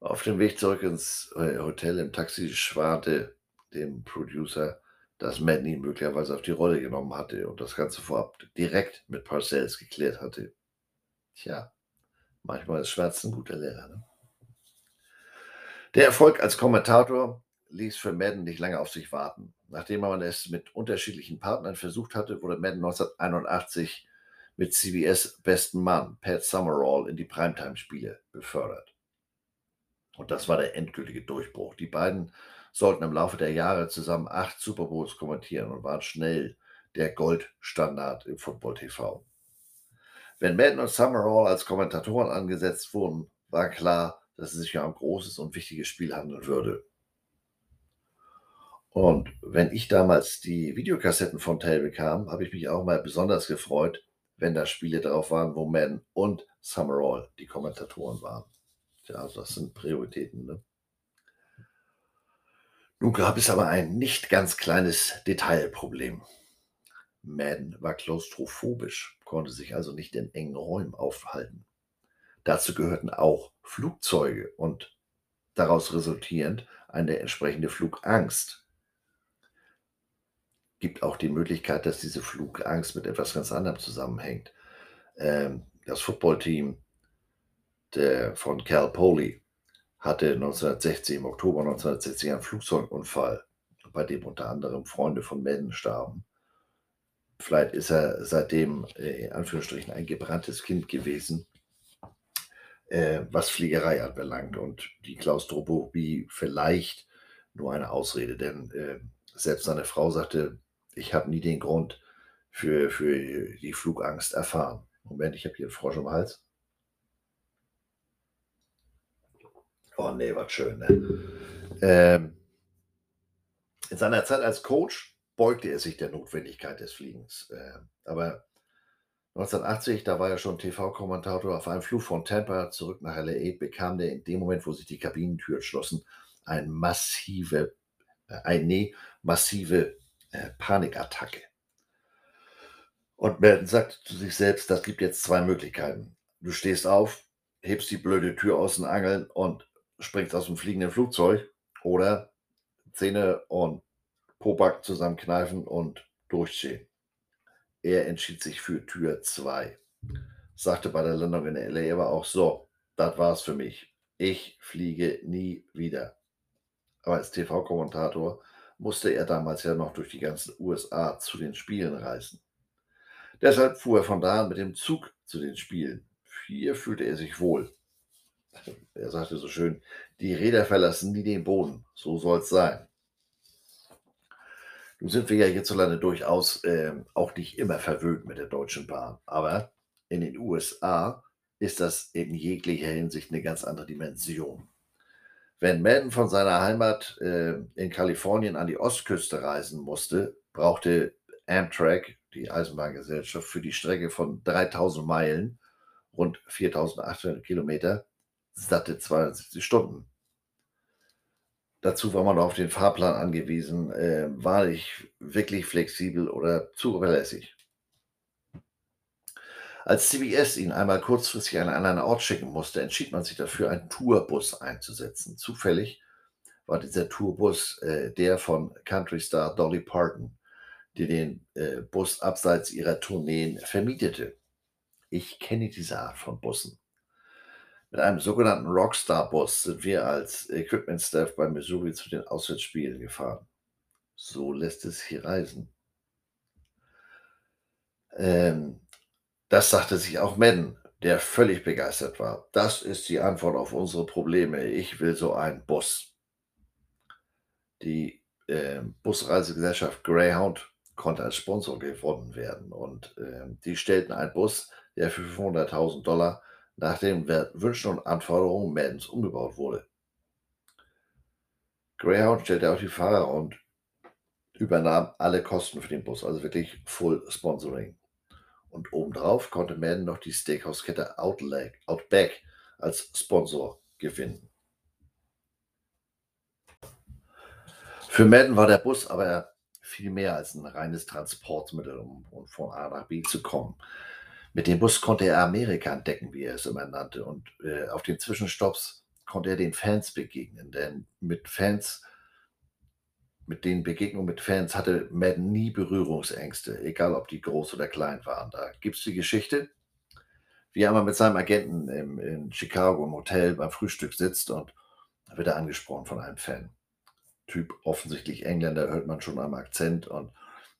Auf dem Weg zurück ins äh, Hotel im Taxi schwarte dem Producer, dass ihn möglicherweise auf die Rolle genommen hatte und das Ganze vorab direkt mit Parcells geklärt hatte. Tja, manchmal ist Schmerz ein guter Lehrer. Ne? Der Erfolg als Kommentator ließ für Madden nicht lange auf sich warten. Nachdem man es mit unterschiedlichen Partnern versucht hatte, wurde Madden 1981 mit CBS besten Mann Pat Summerall in die Primetime-Spiele befördert. Und das war der endgültige Durchbruch. Die beiden sollten im Laufe der Jahre zusammen acht Super Bowls kommentieren und waren schnell der Goldstandard im Football TV. Wenn Madden und Summerall als Kommentatoren angesetzt wurden, war klar, dass es sich um ein großes und wichtiges Spiel handeln würde. Und wenn ich damals die Videokassetten von Tail bekam, habe ich mich auch mal besonders gefreut, wenn da Spiele drauf waren, wo Madden und Summerall die Kommentatoren waren. Ja, also das sind Prioritäten. Ne? Nun gab es aber ein nicht ganz kleines Detailproblem. Madden war klaustrophobisch, konnte sich also nicht in engen Räumen aufhalten. Dazu gehörten auch Flugzeuge und daraus resultierend eine entsprechende Flugangst. Gibt auch die Möglichkeit, dass diese Flugangst mit etwas ganz anderem zusammenhängt. Ähm, das Footballteam von Cal Poly hatte 1960, im Oktober 1960 einen Flugzeugunfall, bei dem unter anderem Freunde von Madden starben. Vielleicht ist er seitdem äh, in Anführungsstrichen ein gebranntes Kind gewesen, äh, was Fliegerei anbelangt und die Klaustrophobie vielleicht nur eine Ausrede, denn äh, selbst seine Frau sagte, ich habe nie den Grund für, für die Flugangst erfahren. Moment, ich habe hier einen Frosch im Hals. Oh nee, was schön. Ne? Ähm, in seiner Zeit als Coach beugte er sich der Notwendigkeit des Fliegens. Äh, aber 1980, da war er schon TV-Kommentator auf einem Flug von Tampa zurück nach LA, bekam er in dem Moment, wo sich die Kabinentüren schlossen, eine massive, äh, eine massive äh, Panikattacke. Und Melton sagt zu sich selbst, das gibt jetzt zwei Möglichkeiten. Du stehst auf, hebst die blöde Tür aus den Angeln und springst aus dem fliegenden Flugzeug oder Zähne und Poback zusammenkneifen und durchstehen. Er entschied sich für Tür 2. Sagte bei der Landung in LA aber auch so, das war's für mich. Ich fliege nie wieder. Aber als TV-Kommentator musste er damals ja noch durch die ganzen USA zu den Spielen reisen. Deshalb fuhr er von da an mit dem Zug zu den Spielen. Hier fühlte er sich wohl. [laughs] Er sagte so schön, die Räder verlassen nie den Boden. So soll es sein. Nun sind wir ja hierzulande durchaus äh, auch nicht immer verwöhnt mit der Deutschen Bahn. Aber in den USA ist das in jeglicher Hinsicht eine ganz andere Dimension. Wenn Madden von seiner Heimat äh, in Kalifornien an die Ostküste reisen musste, brauchte Amtrak, die Eisenbahngesellschaft, für die Strecke von 3000 Meilen, rund 4800 Kilometer, satte 72 Stunden. Dazu war man auf den Fahrplan angewiesen, äh, war ich wirklich flexibel oder zuverlässig. Als CBS ihn einmal kurzfristig an einen anderen Ort schicken musste, entschied man sich dafür, einen Tourbus einzusetzen. Zufällig war dieser Tourbus äh, der von Country Star Dolly Parton, die den äh, Bus abseits ihrer Tourneen vermietete. Ich kenne diese Art von Bussen. Mit einem sogenannten Rockstar-Bus sind wir als Equipment-Staff bei Missouri zu den Auswärtsspielen gefahren. So lässt es hier reisen. Ähm, das sagte sich auch Madden, der völlig begeistert war. Das ist die Antwort auf unsere Probleme. Ich will so einen Bus. Die äh, Busreisegesellschaft Greyhound konnte als Sponsor gewonnen werden und äh, die stellten einen Bus, der für 500.000 Dollar nach den Wünschen und Anforderungen Maddens umgebaut wurde. Greyhound stellte auch die Fahrer und übernahm alle Kosten für den Bus, also wirklich Full Sponsoring. Und obendrauf konnte Madden noch die Steakhouse-Kette Outback als Sponsor gewinnen. Für Madden war der Bus aber viel mehr als ein reines Transportmittel, um, um von A nach B zu kommen. Mit dem Bus konnte er Amerika entdecken, wie er es immer nannte. Und äh, auf den Zwischenstopps konnte er den Fans begegnen. Denn mit Fans, mit den Begegnungen mit Fans hatte Madden nie Berührungsängste, egal ob die groß oder klein waren. Da gibt es die Geschichte, wie er einmal mit seinem Agenten im, in Chicago im Hotel beim Frühstück sitzt und da wird er angesprochen von einem Fan. Typ, offensichtlich Engländer, hört man schon am Akzent. Und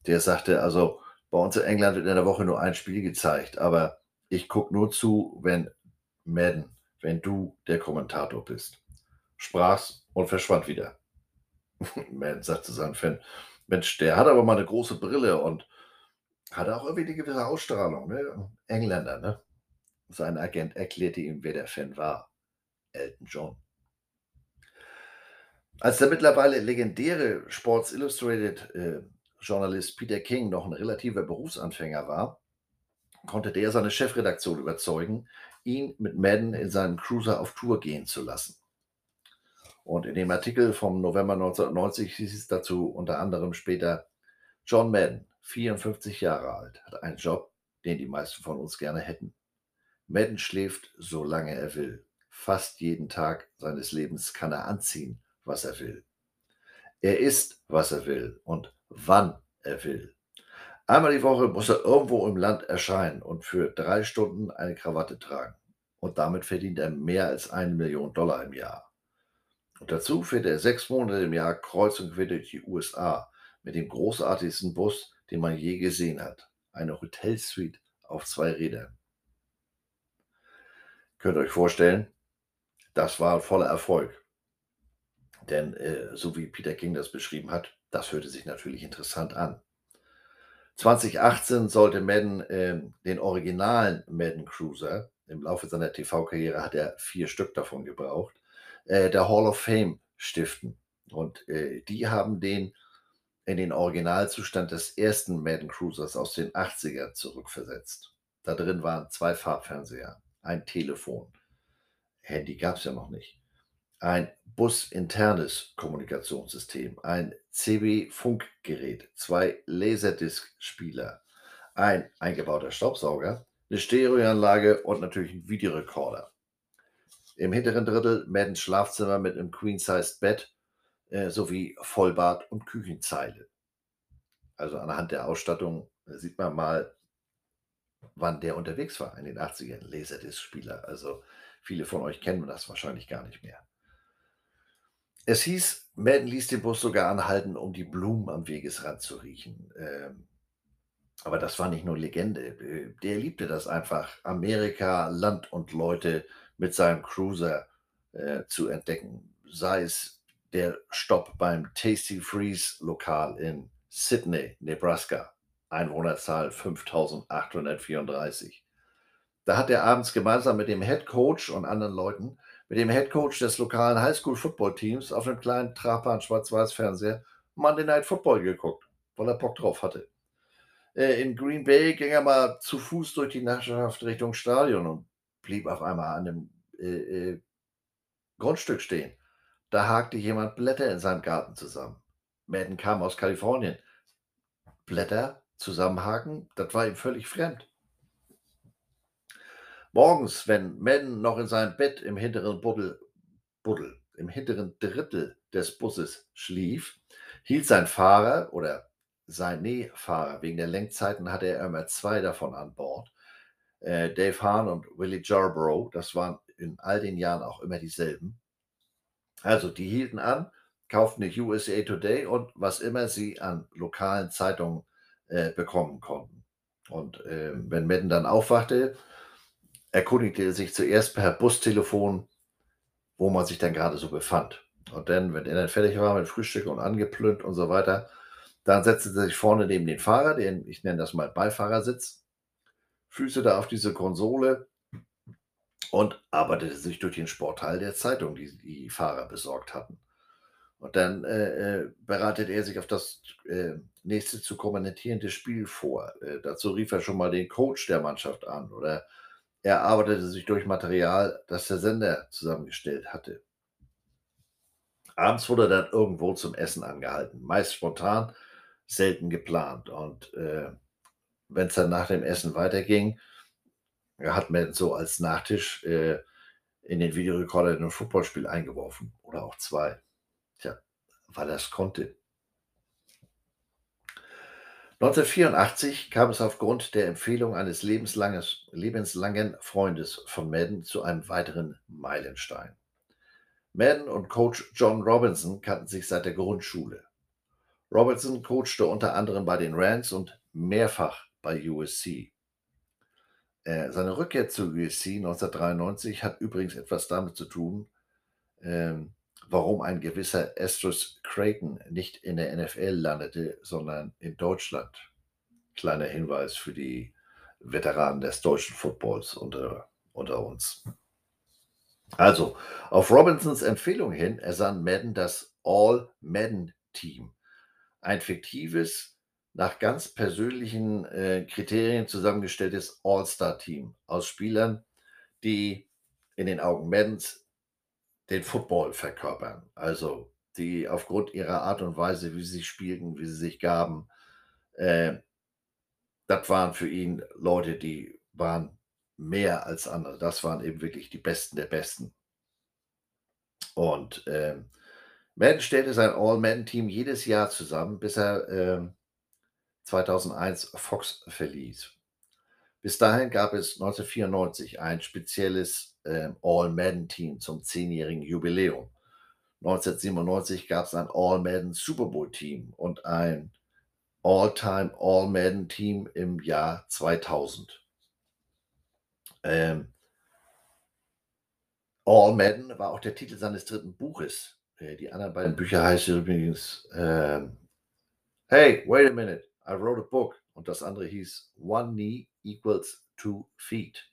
der sagte, also bei uns in England wird in der Woche nur ein Spiel gezeigt, aber ich gucke nur zu, wenn Madden, wenn du der Kommentator bist. Sprach's und verschwand wieder. Madden sagt zu seinem Fan, Mensch, der hat aber mal eine große Brille und hat auch irgendwie eine gewisse Ausstrahlung. Ne? Engländer, ne? Sein Agent erklärte ihm, wer der Fan war. Elton John. Als der mittlerweile legendäre Sports Illustrated äh, Journalist Peter King noch ein relativer Berufsanfänger war, konnte der seine Chefredaktion überzeugen, ihn mit Madden in seinem Cruiser auf Tour gehen zu lassen. Und in dem Artikel vom November 1990 hieß es dazu unter anderem später, John Madden, 54 Jahre alt, hat einen Job, den die meisten von uns gerne hätten. Madden schläft, solange er will. Fast jeden Tag seines Lebens kann er anziehen, was er will. Er isst, was er will und wann er will. Einmal die Woche muss er irgendwo im Land erscheinen und für drei Stunden eine Krawatte tragen. Und damit verdient er mehr als eine Million Dollar im Jahr. Und dazu fährt er sechs Monate im Jahr kreuz und quer durch die USA mit dem großartigsten Bus, den man je gesehen hat. Eine Hotelsuite auf zwei Rädern. Könnt ihr euch vorstellen, das war voller Erfolg. Denn äh, so wie Peter King das beschrieben hat, das hörte sich natürlich interessant an. 2018 sollte Madden äh, den originalen Madden Cruiser, im Laufe seiner TV-Karriere hat er vier Stück davon gebraucht, äh, der Hall of Fame stiften. Und äh, die haben den in den Originalzustand des ersten Madden Cruisers aus den 80er zurückversetzt. Da drin waren zwei Farbfernseher, ein Telefon. Handy gab es ja noch nicht ein businternes Kommunikationssystem, ein CB-Funkgerät, zwei Laserdisc-Spieler, ein eingebauter Staubsauger, eine Stereoanlage und natürlich ein Videorekorder. Im hinteren Drittel Maddens Schlafzimmer mit einem Queen-Sized Bett äh, sowie Vollbad und Küchenzeile. Also anhand der Ausstattung sieht man mal, wann der unterwegs war in den 80ern. Laserdisc-Spieler. Also viele von euch kennen das wahrscheinlich gar nicht mehr. Es hieß, Madden ließ den Bus sogar anhalten, um die Blumen am Wegesrand zu riechen. Ähm, aber das war nicht nur Legende. Äh, der liebte das einfach, Amerika, Land und Leute mit seinem Cruiser äh, zu entdecken. Sei es der Stopp beim Tasty Freeze Lokal in Sydney, Nebraska. Einwohnerzahl 5834. Da hat er abends gemeinsam mit dem Head Coach und anderen Leuten mit dem Headcoach des lokalen Highschool-Football-Teams auf einem kleinen tragbaren Schwarz-Weiß-Fernseher Monday Night Football geguckt, weil er Bock drauf hatte. Äh, in Green Bay ging er mal zu Fuß durch die Nachbarschaft Richtung Stadion und blieb auf einmal an einem äh, äh, Grundstück stehen. Da hakte jemand Blätter in seinem Garten zusammen. Madden kam aus Kalifornien. Blätter zusammenhaken, das war ihm völlig fremd. Morgens, wenn Madden noch in seinem Bett im hinteren Buddel, Buddel, im hinteren Drittel des Busses schlief, hielt sein Fahrer oder sein Nähfahrer, wegen der Lenkzeiten hatte er immer zwei davon an Bord, äh, Dave Hahn und Willie Jarborough, das waren in all den Jahren auch immer dieselben. Also die hielten an, kauften die USA Today und was immer sie an lokalen Zeitungen äh, bekommen konnten. Und äh, wenn Madden dann aufwachte, erkundigte er sich zuerst per Bustelefon, wo man sich dann gerade so befand. Und dann, wenn er dann fertig war mit Frühstück und angeplünt und so weiter, dann setzte er sich vorne neben den Fahrer, den ich nenne das mal Beifahrersitz, Füße da auf diese Konsole und arbeitete sich durch den Sportteil der Zeitung, die die Fahrer besorgt hatten. Und dann äh, äh, bereitet er sich auf das äh, nächste zu kommentierende Spiel vor. Äh, dazu rief er schon mal den Coach der Mannschaft an oder er arbeitete sich durch Material, das der Sender zusammengestellt hatte. Abends wurde er dann irgendwo zum Essen angehalten, meist spontan, selten geplant. Und äh, wenn es dann nach dem Essen weiterging, hat man so als Nachtisch äh, in den Videorekorder ein Footballspiel eingeworfen oder auch zwei. Tja, weil er es konnte. 1984 kam es aufgrund der Empfehlung eines lebenslangen Freundes von Madden zu einem weiteren Meilenstein. Madden und Coach John Robinson kannten sich seit der Grundschule. Robinson coachte unter anderem bei den Rams und mehrfach bei USC. Äh, seine Rückkehr zu USC 1993 hat übrigens etwas damit zu tun, ähm, warum ein gewisser Astros Creighton nicht in der NFL landete, sondern in Deutschland. Kleiner Hinweis für die Veteranen des deutschen Footballs unter, unter uns. Also, auf Robinsons Empfehlung hin ersann Madden das All-Madden-Team. Ein fiktives, nach ganz persönlichen äh, Kriterien zusammengestelltes All-Star-Team aus Spielern, die in den Augen Maddens den Football verkörpern. Also die aufgrund ihrer Art und Weise, wie sie spielten, wie sie sich gaben, äh, das waren für ihn Leute, die waren mehr als andere. Das waren eben wirklich die Besten der Besten. Und ähm, Madden stellte sein All-Man-Team jedes Jahr zusammen, bis er äh, 2001 Fox verließ. Bis dahin gab es 1994 ein spezielles äh, All-Madden-Team zum zehnjährigen Jubiläum. 1997 gab es ein All-Madden Super Bowl-Team und ein All-Time All-Madden-Team im Jahr 2000. Ähm, All Madden war auch der Titel seines dritten Buches. Äh, die anderen beiden Bücher heißen übrigens ähm, Hey, wait a minute, I wrote a book. Und das andere hieß One Knee equals Two Feet.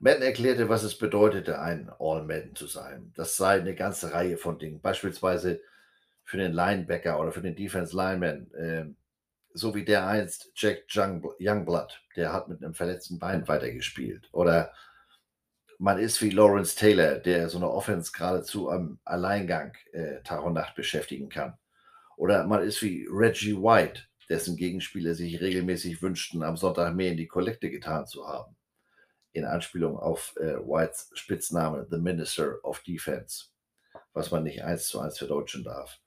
Madden erklärte, was es bedeutete, ein All-Madden zu sein. Das sei eine ganze Reihe von Dingen. Beispielsweise für den Linebacker oder für den Defense Lineman. Äh, so wie der einst Jack Youngblood, der hat mit einem verletzten Bein weitergespielt. Oder man ist wie Lawrence Taylor, der so eine Offense geradezu am Alleingang äh, Tag und Nacht beschäftigen kann. Oder man ist wie Reggie White, dessen Gegenspieler sich regelmäßig wünschten, am Sonntag mehr in die Kollekte getan zu haben. In Anspielung auf äh, Whites Spitzname The Minister of Defense, was man nicht eins zu eins verdeutschen darf.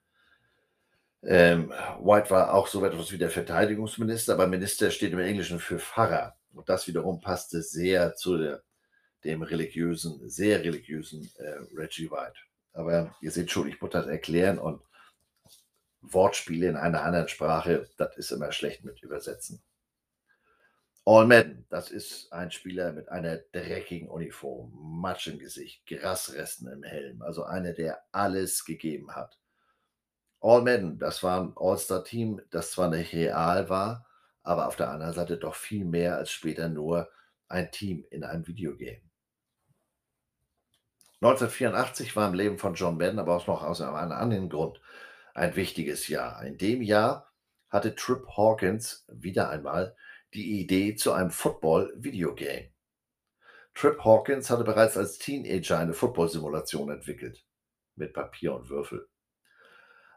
Ähm, White war auch so etwas wie der Verteidigungsminister, aber Minister steht im Englischen für Pfarrer. Und das wiederum passte sehr zu der, dem religiösen, sehr religiösen äh, Reggie White. Aber ihr seht schon, ich muss das erklären und Wortspiele in einer anderen Sprache, das ist immer schlecht mit Übersetzen. All Madden, das ist ein Spieler mit einer dreckigen Uniform, Matsch im Gesicht, Grasresten im Helm, also einer, der alles gegeben hat. All Madden, das war ein All-Star-Team, das zwar nicht real war, aber auf der anderen Seite doch viel mehr als später nur ein Team in einem Videogame. 1984 war im Leben von John Madden aber auch noch aus einem anderen Grund ein wichtiges Jahr. In dem Jahr hatte Trip Hawkins wieder einmal die Idee zu einem Football-Videogame. Trip Hawkins hatte bereits als Teenager eine Football-Simulation entwickelt, mit Papier und Würfel.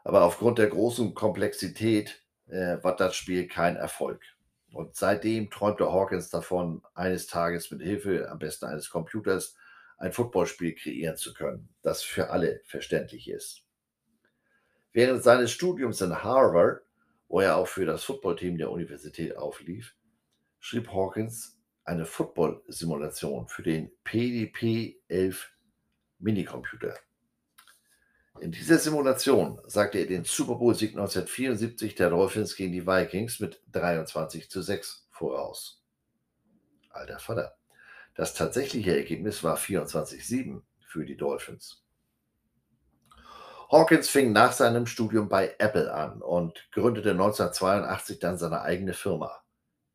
Aber aufgrund der großen Komplexität äh, war das Spiel kein Erfolg. Und seitdem träumte Hawkins davon, eines Tages mit Hilfe am besten eines Computers ein Footballspiel kreieren zu können, das für alle verständlich ist. Während seines Studiums in Harvard, wo er auch für das Footballteam der Universität auflief, schrieb Hawkins eine Football-Simulation für den PDP-11 Minicomputer. In dieser Simulation sagte er den Super Bowl-Sieg 1974 der Dolphins gegen die Vikings mit 23 zu 6 voraus. Alter Vater. Das tatsächliche Ergebnis war 24-7 für die Dolphins. Hawkins fing nach seinem Studium bei Apple an und gründete 1982 dann seine eigene Firma,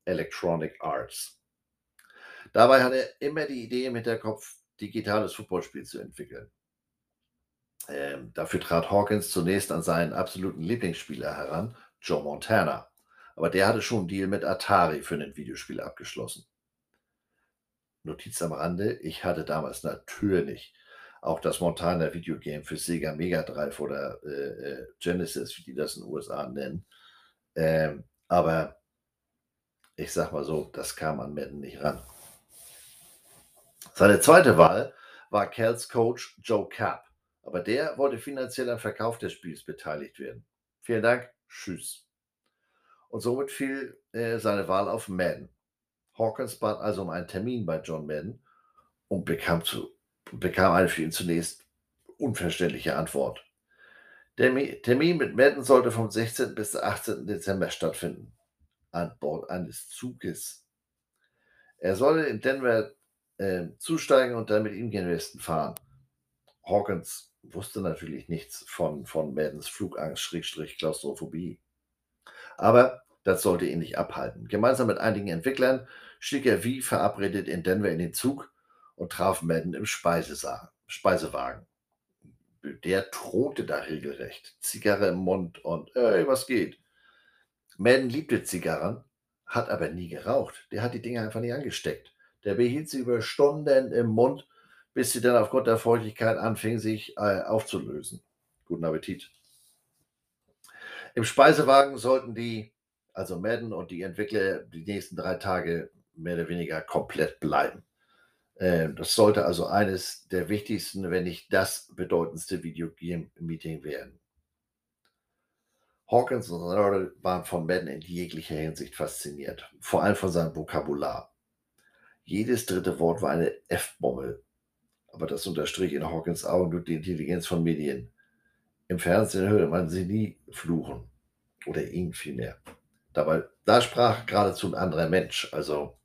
Electronic Arts. Dabei hatte er immer die Idee im Hinterkopf, digitales Footballspiel zu entwickeln. Ähm, dafür trat Hawkins zunächst an seinen absoluten Lieblingsspieler heran, Joe Montana. Aber der hatte schon einen Deal mit Atari für ein Videospiel abgeschlossen. Notiz am Rande, ich hatte damals natürlich auch das Montana Videogame für Sega Mega Drive oder äh, äh, Genesis, wie die das in den USA nennen. Ähm, aber ich sag mal so, das kam an Madden nicht ran. Seine zweite Wahl war Cals Coach Joe Capp, aber der wollte finanziell am Verkauf des Spiels beteiligt werden. Vielen Dank, tschüss. Und somit fiel äh, seine Wahl auf Madden. Hawkins bat also um einen Termin bei John Madden und bekam, zu, bekam eine für ihn zunächst unverständliche Antwort. Der Termin mit Madden sollte vom 16. bis 18. Dezember stattfinden, an Bord eines Zuges. Er solle in Denver äh, zusteigen und dann mit ihm gen Westen fahren. Hawkins wusste natürlich nichts von, von Maddens Flugangst, Schrägstrich, Klaustrophobie. Aber das sollte ihn nicht abhalten. Gemeinsam mit einigen Entwicklern stieg er wie verabredet in Denver in den Zug und traf Madden im Speisewagen. Der thronte da regelrecht. Zigarre im Mund und, ey, was geht? Madden liebte Zigarren, hat aber nie geraucht. Der hat die Dinge einfach nicht angesteckt. Der behielt sie über Stunden im Mund, bis sie dann aufgrund der Feuchtigkeit anfing, sich äh, aufzulösen. Guten Appetit. Im Speisewagen sollten die, also Madden und die Entwickler, die nächsten drei Tage mehr oder weniger komplett bleiben. Ähm, das sollte also eines der wichtigsten, wenn nicht das bedeutendste Videogame-Meeting werden. Hawkins und Earl waren von Madden in jeglicher Hinsicht fasziniert, vor allem von seinem Vokabular. Jedes dritte Wort war eine F-Bombe, aber das unterstrich in Hawkins Augen nur die Intelligenz von Medien. Im Fernsehen hörte man sie nie fluchen, oder ihn vielmehr. Dabei, da sprach geradezu ein anderer Mensch, also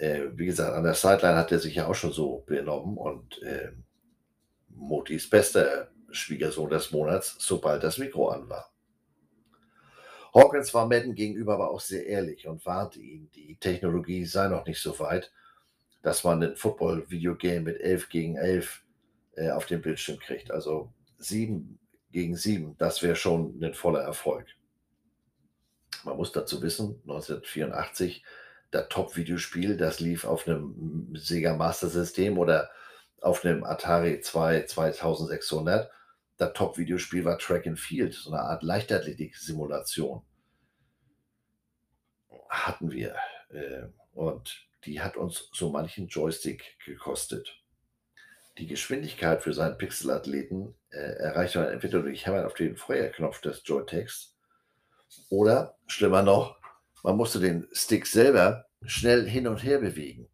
äh, wie gesagt, an der Sideline hat er sich ja auch schon so benommen und äh, Motis bester Schwiegersohn des Monats, sobald das Mikro an war. Hawkins war Madden gegenüber aber auch sehr ehrlich und warnte ihn, die Technologie sei noch nicht so weit, dass man ein Football-Videogame mit 11 gegen 11 äh, auf dem Bildschirm kriegt. Also 7 gegen 7, das wäre schon ein voller Erfolg. Man muss dazu wissen, 1984 das Top-Videospiel, das lief auf einem Sega Master System oder auf einem Atari 2 2600. Das Top-Videospiel war Track and Field, so eine Art Leichtathletik-Simulation. Hatten wir. Äh, und die hat uns so manchen Joystick gekostet. Die Geschwindigkeit für seinen Pixelathleten äh, erreicht man entweder durch Hämmern auf den Feuerknopf des Joysticks oder, schlimmer noch, man musste den Stick selber schnell hin und her bewegen.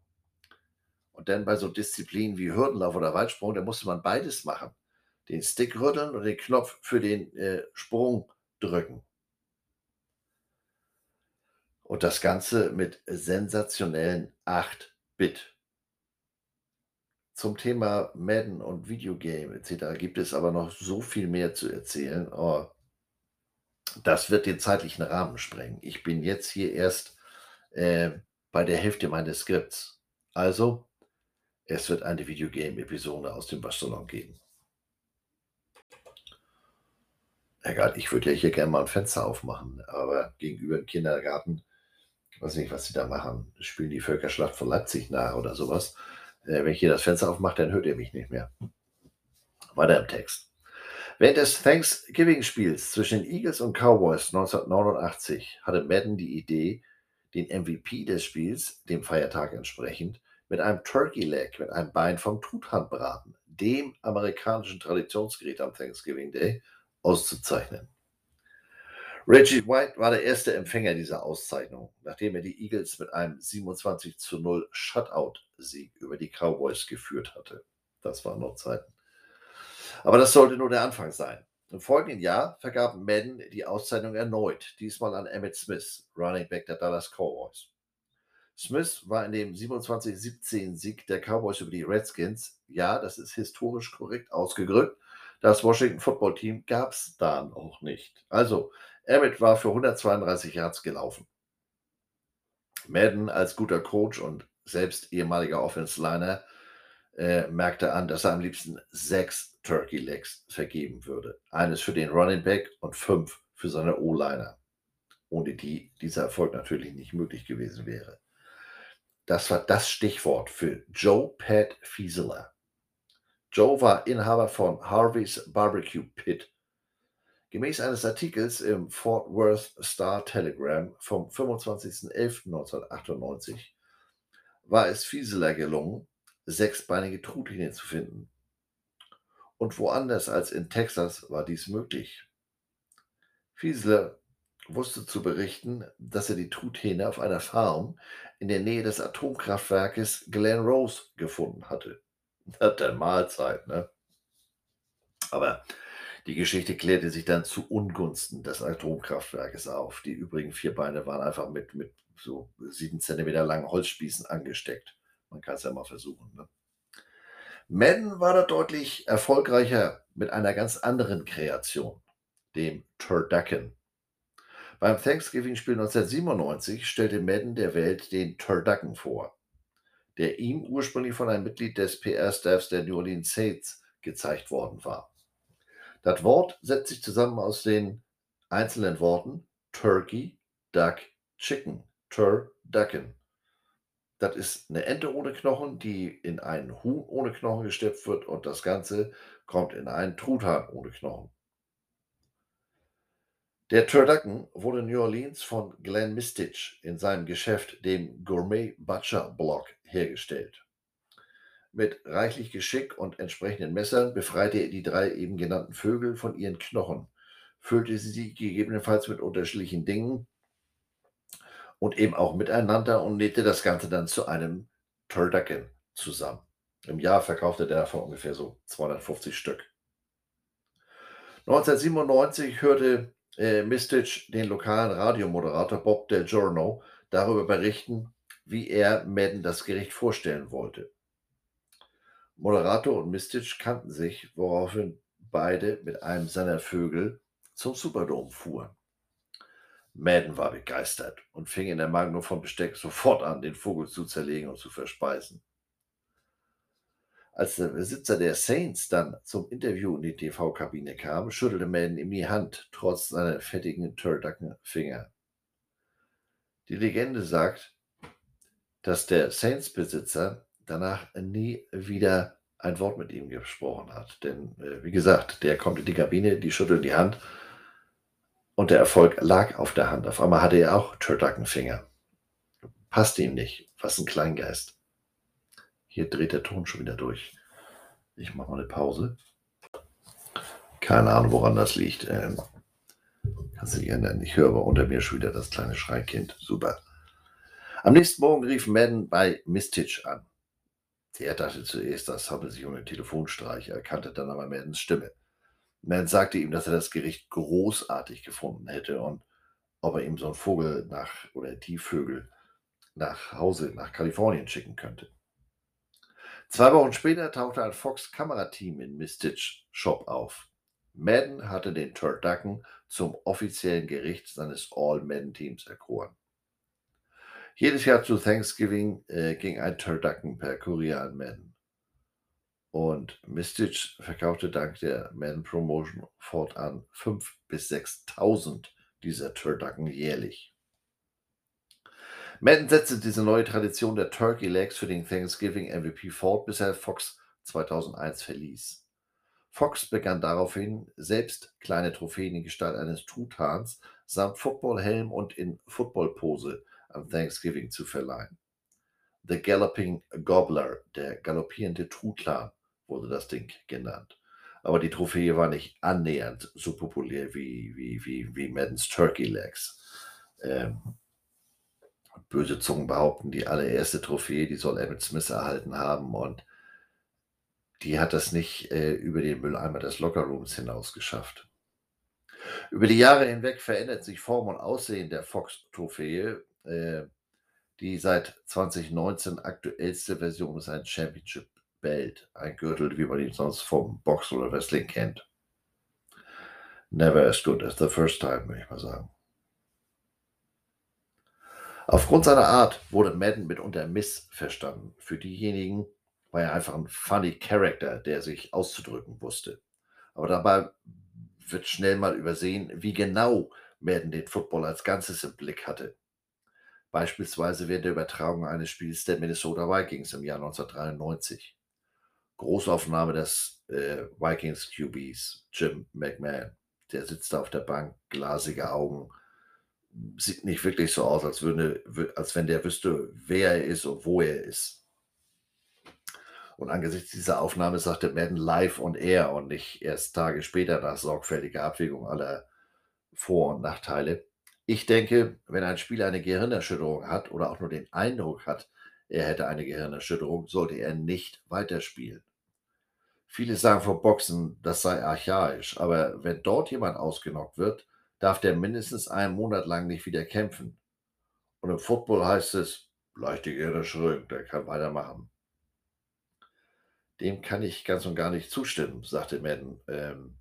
Und dann bei so Disziplinen wie Hürdenlauf oder Weitsprung, da musste man beides machen. Den Stick rütteln und den Knopf für den äh, Sprung drücken. Und das Ganze mit sensationellen 8-Bit. Zum Thema Madden und Videogame etc. gibt es aber noch so viel mehr zu erzählen. Oh, das wird den zeitlichen Rahmen sprengen. Ich bin jetzt hier erst äh, bei der Hälfte meines Skripts. Also, es wird eine Videogame-Episode aus dem Waschsalon geben. Egal, ich würde ja hier gerne mal ein Fenster aufmachen, aber gegenüber dem Kindergarten, ich weiß nicht, was sie da machen, spielen die Völkerschlacht von Leipzig nach oder sowas. Äh, wenn ich hier das Fenster aufmache, dann hört ihr mich nicht mehr. Weiter im Text. Während des Thanksgiving-Spiels zwischen den Eagles und Cowboys 1989 hatte Madden die Idee, den MVP des Spiels, dem Feiertag entsprechend, mit einem Turkey Leg, mit einem Bein vom Truthandbraten, dem amerikanischen Traditionsgerät am Thanksgiving Day, auszuzeichnen. Reggie White war der erste Empfänger dieser Auszeichnung, nachdem er die Eagles mit einem 27 zu 0 Shutout-Sieg über die Cowboys geführt hatte. Das waren noch Zeiten. Aber das sollte nur der Anfang sein. Im folgenden Jahr vergab Madden die Auszeichnung erneut, diesmal an Emmett Smith, Running Back der Dallas Cowboys. Smith war in dem 27-17-Sieg der Cowboys über die Redskins, ja, das ist historisch korrekt ausgedrückt, das Washington Football Team gab es da noch nicht. Also, Emmett war für 132 Yards gelaufen. Madden als guter Coach und selbst ehemaliger Offense-Liner äh, merkte an, dass er am liebsten sechs Turkey Legs vergeben würde. Eines für den Running Back und fünf für seine O-Liner. ohne die dieser Erfolg natürlich nicht möglich gewesen wäre. Das war das Stichwort für Joe Pat Fieseler. Joe war Inhaber von Harvey's Barbecue Pit. Gemäß eines Artikels im Fort Worth Star Telegram vom 25.11.1998 war es Fieseler gelungen, sechsbeinige Truthähne zu finden. Und woanders als in Texas war dies möglich. Fieseler wusste zu berichten, dass er die Truthähne auf einer Farm in der Nähe des Atomkraftwerkes Glen Rose gefunden hatte. [laughs] Hat der Mahlzeit, ne? Aber die Geschichte klärte sich dann zu Ungunsten des Atomkraftwerkes auf. Die übrigen vier Beine waren einfach mit, mit so sieben Zentimeter langen Holzspießen angesteckt. Man kann es ja mal versuchen. Ne? Madden war da deutlich erfolgreicher mit einer ganz anderen Kreation, dem Turducken. Beim Thanksgiving-Spiel 1997 stellte Madden der Welt den Turducken vor, der ihm ursprünglich von einem Mitglied des PR-Staffs der New Orleans Saints gezeigt worden war. Das Wort setzt sich zusammen aus den einzelnen Worten Turkey, Duck, Chicken, Turducken. Das ist eine Ente ohne Knochen, die in einen Huhn ohne Knochen gestepft wird und das Ganze kommt in einen Truthahn ohne Knochen. Der Turducken wurde in New Orleans von Glenn Mistich in seinem Geschäft, dem Gourmet Butcher Block, hergestellt. Mit reichlich Geschick und entsprechenden Messern befreite er die drei eben genannten Vögel von ihren Knochen, füllte sie gegebenenfalls mit unterschiedlichen Dingen und eben auch miteinander und nähte das Ganze dann zu einem Turducken zusammen. Im Jahr verkaufte der davon ungefähr so 250 Stück. 1997 hörte äh, Mistich den lokalen Radiomoderator Bob Del Giorno darüber berichten, wie er Madden das Gericht vorstellen wollte. Moderator und Mistich kannten sich, woraufhin beide mit einem seiner Vögel zum Superdome fuhren. Madden war begeistert und fing in der Magnum von Besteck sofort an, den Vogel zu zerlegen und zu verspeisen. Als der Besitzer der Saints dann zum Interview in die TV-Kabine kam, schüttelte Madden ihm die Hand, trotz seiner fettigen Turducken-Finger. Die Legende sagt, dass der Saints-Besitzer danach nie wieder ein Wort mit ihm gesprochen hat. Denn, äh, wie gesagt, der kommt in die Kabine, die schüttelt die Hand und der Erfolg lag auf der Hand. Auf einmal hatte er auch Turducken-Finger. Passt ihm nicht. Was ein Kleingeist. Hier dreht der Ton schon wieder durch. Ich mache mal eine Pause. Keine Ahnung, woran das liegt. Ähm, kannst du nicht ändern. Ich höre aber unter mir schon wieder das kleine Schreikind. Super. Am nächsten Morgen rief Madden bei Mistich an. Der dachte zuerst, das handelt sich um einen Telefonstreich, er kannte dann aber Maddens Stimme. Madden sagte ihm, dass er das Gericht großartig gefunden hätte und ob er ihm so einen Vogel nach oder die Vögel nach Hause nach Kalifornien schicken könnte. Zwei Wochen später tauchte ein Fox-Kamerateam in Mistich Shop auf. Madden hatte den Turducken zum offiziellen Gericht seines All-Madden-Teams erkoren. Jedes Jahr zu Thanksgiving äh, ging ein Turducken per Kurier an Madden. Und Mistich verkaufte dank der Madden Promotion fortan 5.000 bis 6.000 dieser Turducken jährlich. Madden setzte diese neue Tradition der Turkey Legs für den Thanksgiving MVP fort, bis er Fox 2001 verließ. Fox begann daraufhin, selbst kleine Trophäen in Gestalt eines Truthahns samt Footballhelm und in Footballpose am Thanksgiving zu verleihen. The Galloping Gobbler, der galoppierende Truthahn, wurde das Ding genannt. Aber die Trophäe war nicht annähernd so populär wie, wie, wie, wie Maddens Turkey Legs. Ähm, böse Zungen behaupten, die allererste Trophäe, die soll Emmett Smith erhalten haben und die hat das nicht äh, über den Mülleimer des Lockerrooms hinaus geschafft. Über die Jahre hinweg verändert sich Form und Aussehen der Fox-Trophäe. Äh, die seit 2019 aktuellste Version ist ein Championship Belt, ein Gürtel, wie man ihn sonst vom Boxen oder Wrestling kennt. Never as good as the first time, würde ich mal sagen. Aufgrund seiner Art wurde Madden mitunter missverstanden. Für diejenigen war er einfach ein funny Character, der sich auszudrücken wusste. Aber dabei wird schnell mal übersehen, wie genau Madden den Football als Ganzes im Blick hatte. Beispielsweise während der Übertragung eines Spiels der Minnesota Vikings im Jahr 1993. Großaufnahme des äh, Vikings QBs, Jim McMahon. Der sitzt da auf der Bank, glasige Augen, sieht nicht wirklich so aus, als, würde, als wenn der wüsste, wer er ist und wo er ist. Und angesichts dieser Aufnahme sagte Madden live und air und nicht erst Tage später nach sorgfältiger Abwägung aller Vor- und Nachteile. Ich denke, wenn ein Spieler eine Gehirnerschütterung hat oder auch nur den Eindruck hat, er hätte eine Gehirnerschütterung, sollte er nicht weiterspielen. Viele sagen vor Boxen, das sei archaisch, aber wenn dort jemand ausgenockt wird, darf der mindestens einen Monat lang nicht wieder kämpfen. Und im Football heißt es, leichte Gehirnerschütterung, der kann weitermachen. Dem kann ich ganz und gar nicht zustimmen, sagte Madden. Ähm,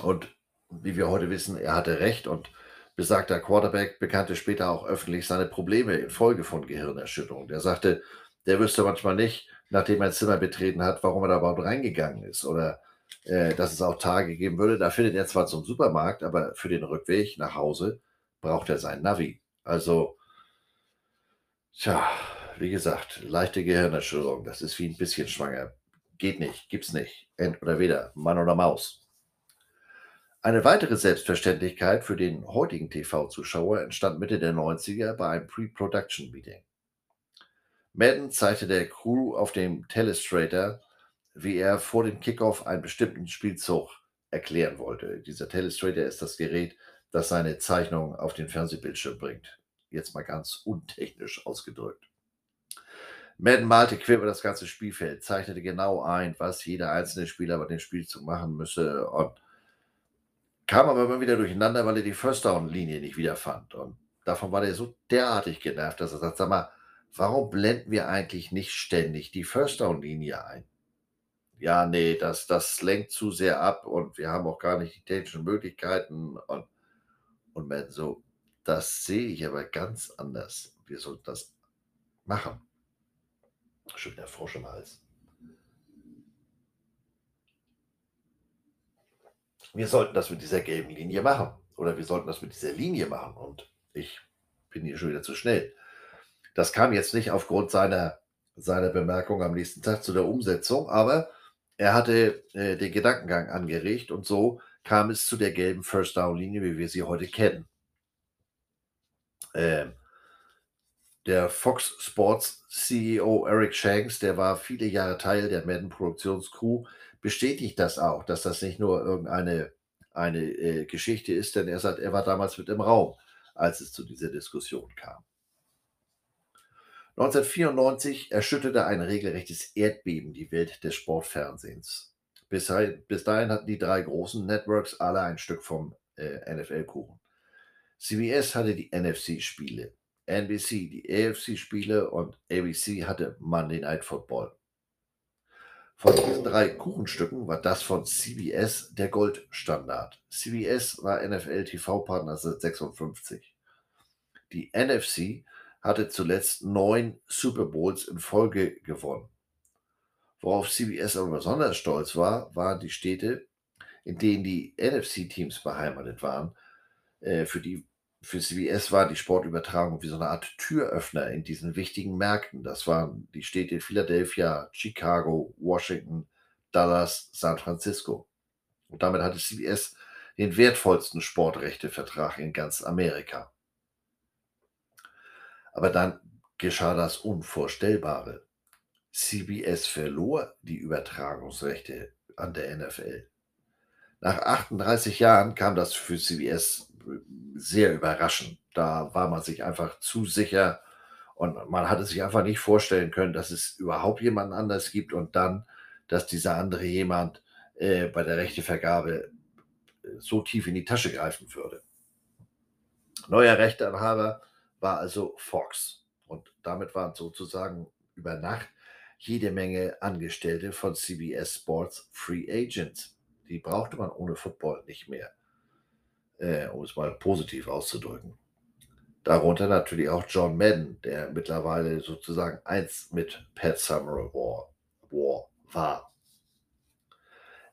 und wie wir heute wissen, er hatte recht und besagter Quarterback bekannte später auch öffentlich seine Probleme infolge von Gehirnerschütterung. Der sagte, der wüsste manchmal nicht, nachdem er ein Zimmer betreten hat, warum er da überhaupt reingegangen ist oder äh, dass es auch Tage geben würde. Da findet er zwar zum Supermarkt, aber für den Rückweg nach Hause braucht er sein Navi. Also, tja, wie gesagt, leichte Gehirnerschütterung, das ist wie ein bisschen schwanger. Geht nicht, gibt's nicht. End oder weder, Mann oder Maus. Eine weitere Selbstverständlichkeit für den heutigen TV-Zuschauer entstand Mitte der 90er bei einem Pre-Production-Meeting. Madden zeigte der Crew auf dem Telestrator, wie er vor dem Kickoff einen bestimmten Spielzug erklären wollte. Dieser Telestrator ist das Gerät, das seine Zeichnung auf den Fernsehbildschirm bringt. Jetzt mal ganz untechnisch ausgedrückt. Madden malte quer über das ganze Spielfeld, zeichnete genau ein, was jeder einzelne Spieler bei dem Spielzug machen müsse und kam aber immer wieder durcheinander, weil er die First Down Linie nicht wiederfand. Und davon war er so derartig genervt, dass er sagt, sag mal, warum blenden wir eigentlich nicht ständig die First Down Linie ein? Ja, nee, das, das lenkt zu sehr ab und wir haben auch gar nicht die technischen Möglichkeiten und, und Madden so, das sehe ich aber ganz anders. Wir sollten das machen. Schon wieder Frosch im Hals. Wir sollten das mit dieser gelben Linie machen. Oder wir sollten das mit dieser Linie machen. Und ich bin hier schon wieder zu schnell. Das kam jetzt nicht aufgrund seiner, seiner Bemerkung am nächsten Tag zu der Umsetzung, aber er hatte äh, den Gedankengang angeregt und so kam es zu der gelben First Down Linie, wie wir sie heute kennen. Ähm, der Fox Sports CEO Eric Shanks, der war viele Jahre Teil der Madden Produktionscrew, bestätigt das auch, dass das nicht nur irgendeine eine, äh, Geschichte ist, denn er sagt, er war damals mit im Raum, als es zu dieser Diskussion kam. 1994 erschütterte ein regelrechtes Erdbeben die Welt des Sportfernsehens. Bis, bis dahin hatten die drei großen Networks alle ein Stück vom äh, NFL-Kuchen. CBS hatte die NFC-Spiele, NBC die AFC-Spiele und ABC hatte Monday Night Football. Von diesen drei Kuchenstücken war das von CBS der Goldstandard. CBS war NFL-TV-Partner seit 56. Die NFC hatte zuletzt neun Super Bowls in Folge gewonnen. Worauf CBS aber besonders stolz war, waren die Städte, in denen die NFC-Teams beheimatet waren, äh, für die für CBS war die Sportübertragung wie so eine Art Türöffner in diesen wichtigen Märkten. Das waren die Städte Philadelphia, Chicago, Washington, Dallas, San Francisco. Und damit hatte CBS den wertvollsten Sportrechtevertrag in ganz Amerika. Aber dann geschah das Unvorstellbare. CBS verlor die Übertragungsrechte an der NFL. Nach 38 Jahren kam das für CBS sehr überraschend. Da war man sich einfach zu sicher und man hatte sich einfach nicht vorstellen können, dass es überhaupt jemanden anders gibt und dann, dass dieser andere jemand äh, bei der Rechtevergabe äh, so tief in die Tasche greifen würde. Neuer Rechteinhaber war also Fox und damit waren sozusagen über Nacht jede Menge Angestellte von CBS Sports Free Agents. Die brauchte man ohne Football nicht mehr äh, um es mal positiv auszudrücken. Darunter natürlich auch John Madden, der mittlerweile sozusagen eins mit Pat Summerall War, War war.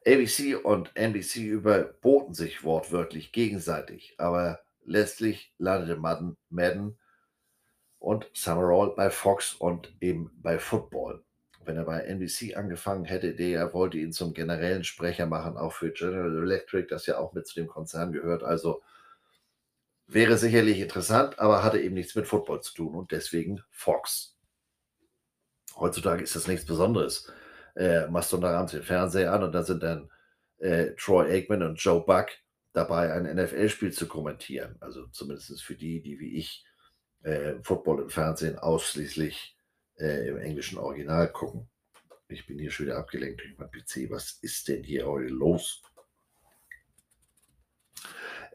ABC und NBC überboten sich wortwörtlich gegenseitig, aber letztlich landete Madden, und Summerall bei Fox und eben bei Football. Wenn er bei NBC angefangen hätte, der wollte ihn zum generellen Sprecher machen, auch für General Electric, das ja auch mit zu dem Konzern gehört. Also wäre sicherlich interessant, aber hatte eben nichts mit Football zu tun und deswegen Fox. Heutzutage ist das nichts Besonderes. Äh, machst du abends den Fernseher an und da sind dann äh, Troy Aikman und Joe Buck dabei, ein NFL-Spiel zu kommentieren. Also zumindest für die, die wie ich äh, Football im Fernsehen ausschließlich äh, im englischen Original gucken. Ich bin hier schon wieder abgelenkt durch mein PC. Was ist denn hier heute los?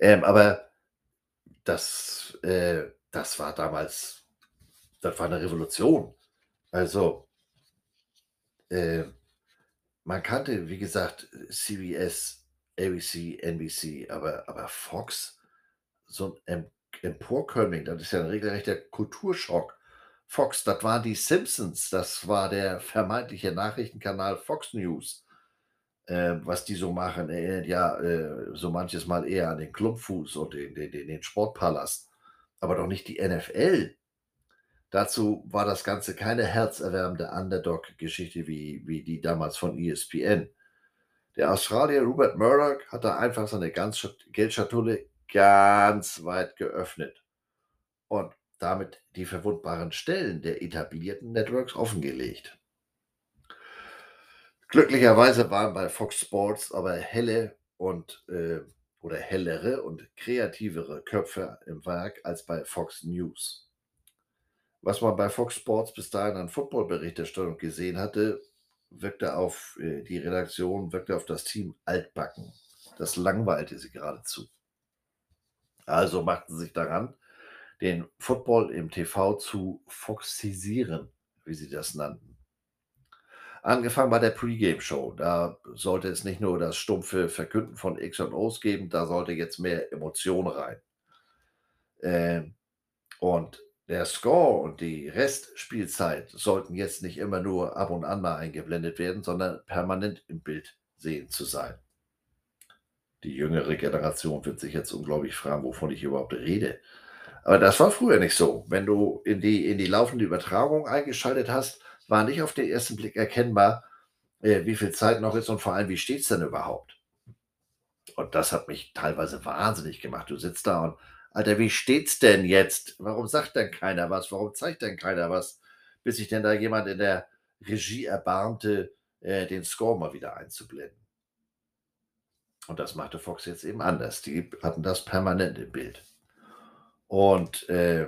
Ähm, aber das, äh, das war damals, das war eine Revolution. Also, äh, man kannte, wie gesagt, CBS, ABC, NBC, aber, aber Fox, so ein Emporkömmling, das ist ja ein regelrechter Kulturschock. Fox, das waren die Simpsons, das war der vermeintliche Nachrichtenkanal Fox News. Äh, was die so machen, erinnert ja äh, so manches Mal eher an den Klumpfuß und den, den, den Sportpalast, aber doch nicht die NFL. Dazu war das Ganze keine herzerwärmende Underdog-Geschichte wie, wie die damals von ESPN. Der Australier Rupert Murdoch hat da einfach seine Geldschatulle ganz weit geöffnet und damit die verwundbaren Stellen der etablierten Networks offengelegt. Glücklicherweise waren bei Fox Sports aber helle und äh, oder hellere und kreativere Köpfe im Werk als bei Fox News. Was man bei Fox Sports bis dahin an Footballberichterstattung gesehen hatte, wirkte auf äh, die Redaktion, wirkte auf das Team altbacken. Das langweilte sie geradezu. Also machten sie sich daran, den Football im TV zu foxisieren, wie sie das nannten. Angefangen bei der Pre-Game-Show. Da sollte es nicht nur das stumpfe Verkünden von X und O's geben, da sollte jetzt mehr Emotion rein. Ähm, und der Score und die Restspielzeit sollten jetzt nicht immer nur ab und an mal eingeblendet werden, sondern permanent im Bild sehen zu sein. Die jüngere Generation wird sich jetzt unglaublich fragen, wovon ich überhaupt rede. Aber das war früher nicht so. Wenn du in die, in die laufende Übertragung eingeschaltet hast, war nicht auf den ersten Blick erkennbar, äh, wie viel Zeit noch ist und vor allem, wie steht es denn überhaupt? Und das hat mich teilweise wahnsinnig gemacht. Du sitzt da und, Alter, wie steht's denn jetzt? Warum sagt denn keiner was? Warum zeigt denn keiner was? Bis sich denn da jemand in der Regie erbarmte, äh, den Score mal wieder einzublenden. Und das machte Fox jetzt eben anders. Die hatten das permanent im Bild. Und äh,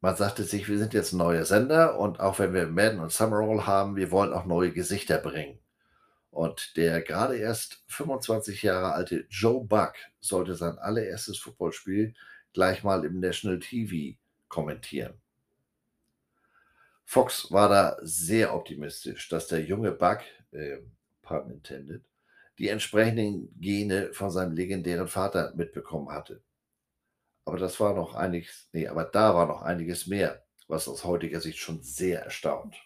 man sagte sich, wir sind jetzt ein neuer Sender und auch wenn wir Madden und Summerall haben, wir wollen auch neue Gesichter bringen. Und der gerade erst 25 Jahre alte Joe Buck sollte sein allererstes Footballspiel gleich mal im National TV kommentieren. Fox war da sehr optimistisch, dass der junge Buck, äh, pun intended, die entsprechenden Gene von seinem legendären Vater mitbekommen hatte. Aber das war noch einiges, nee, aber da war noch einiges mehr, was aus heutiger Sicht schon sehr erstaunt.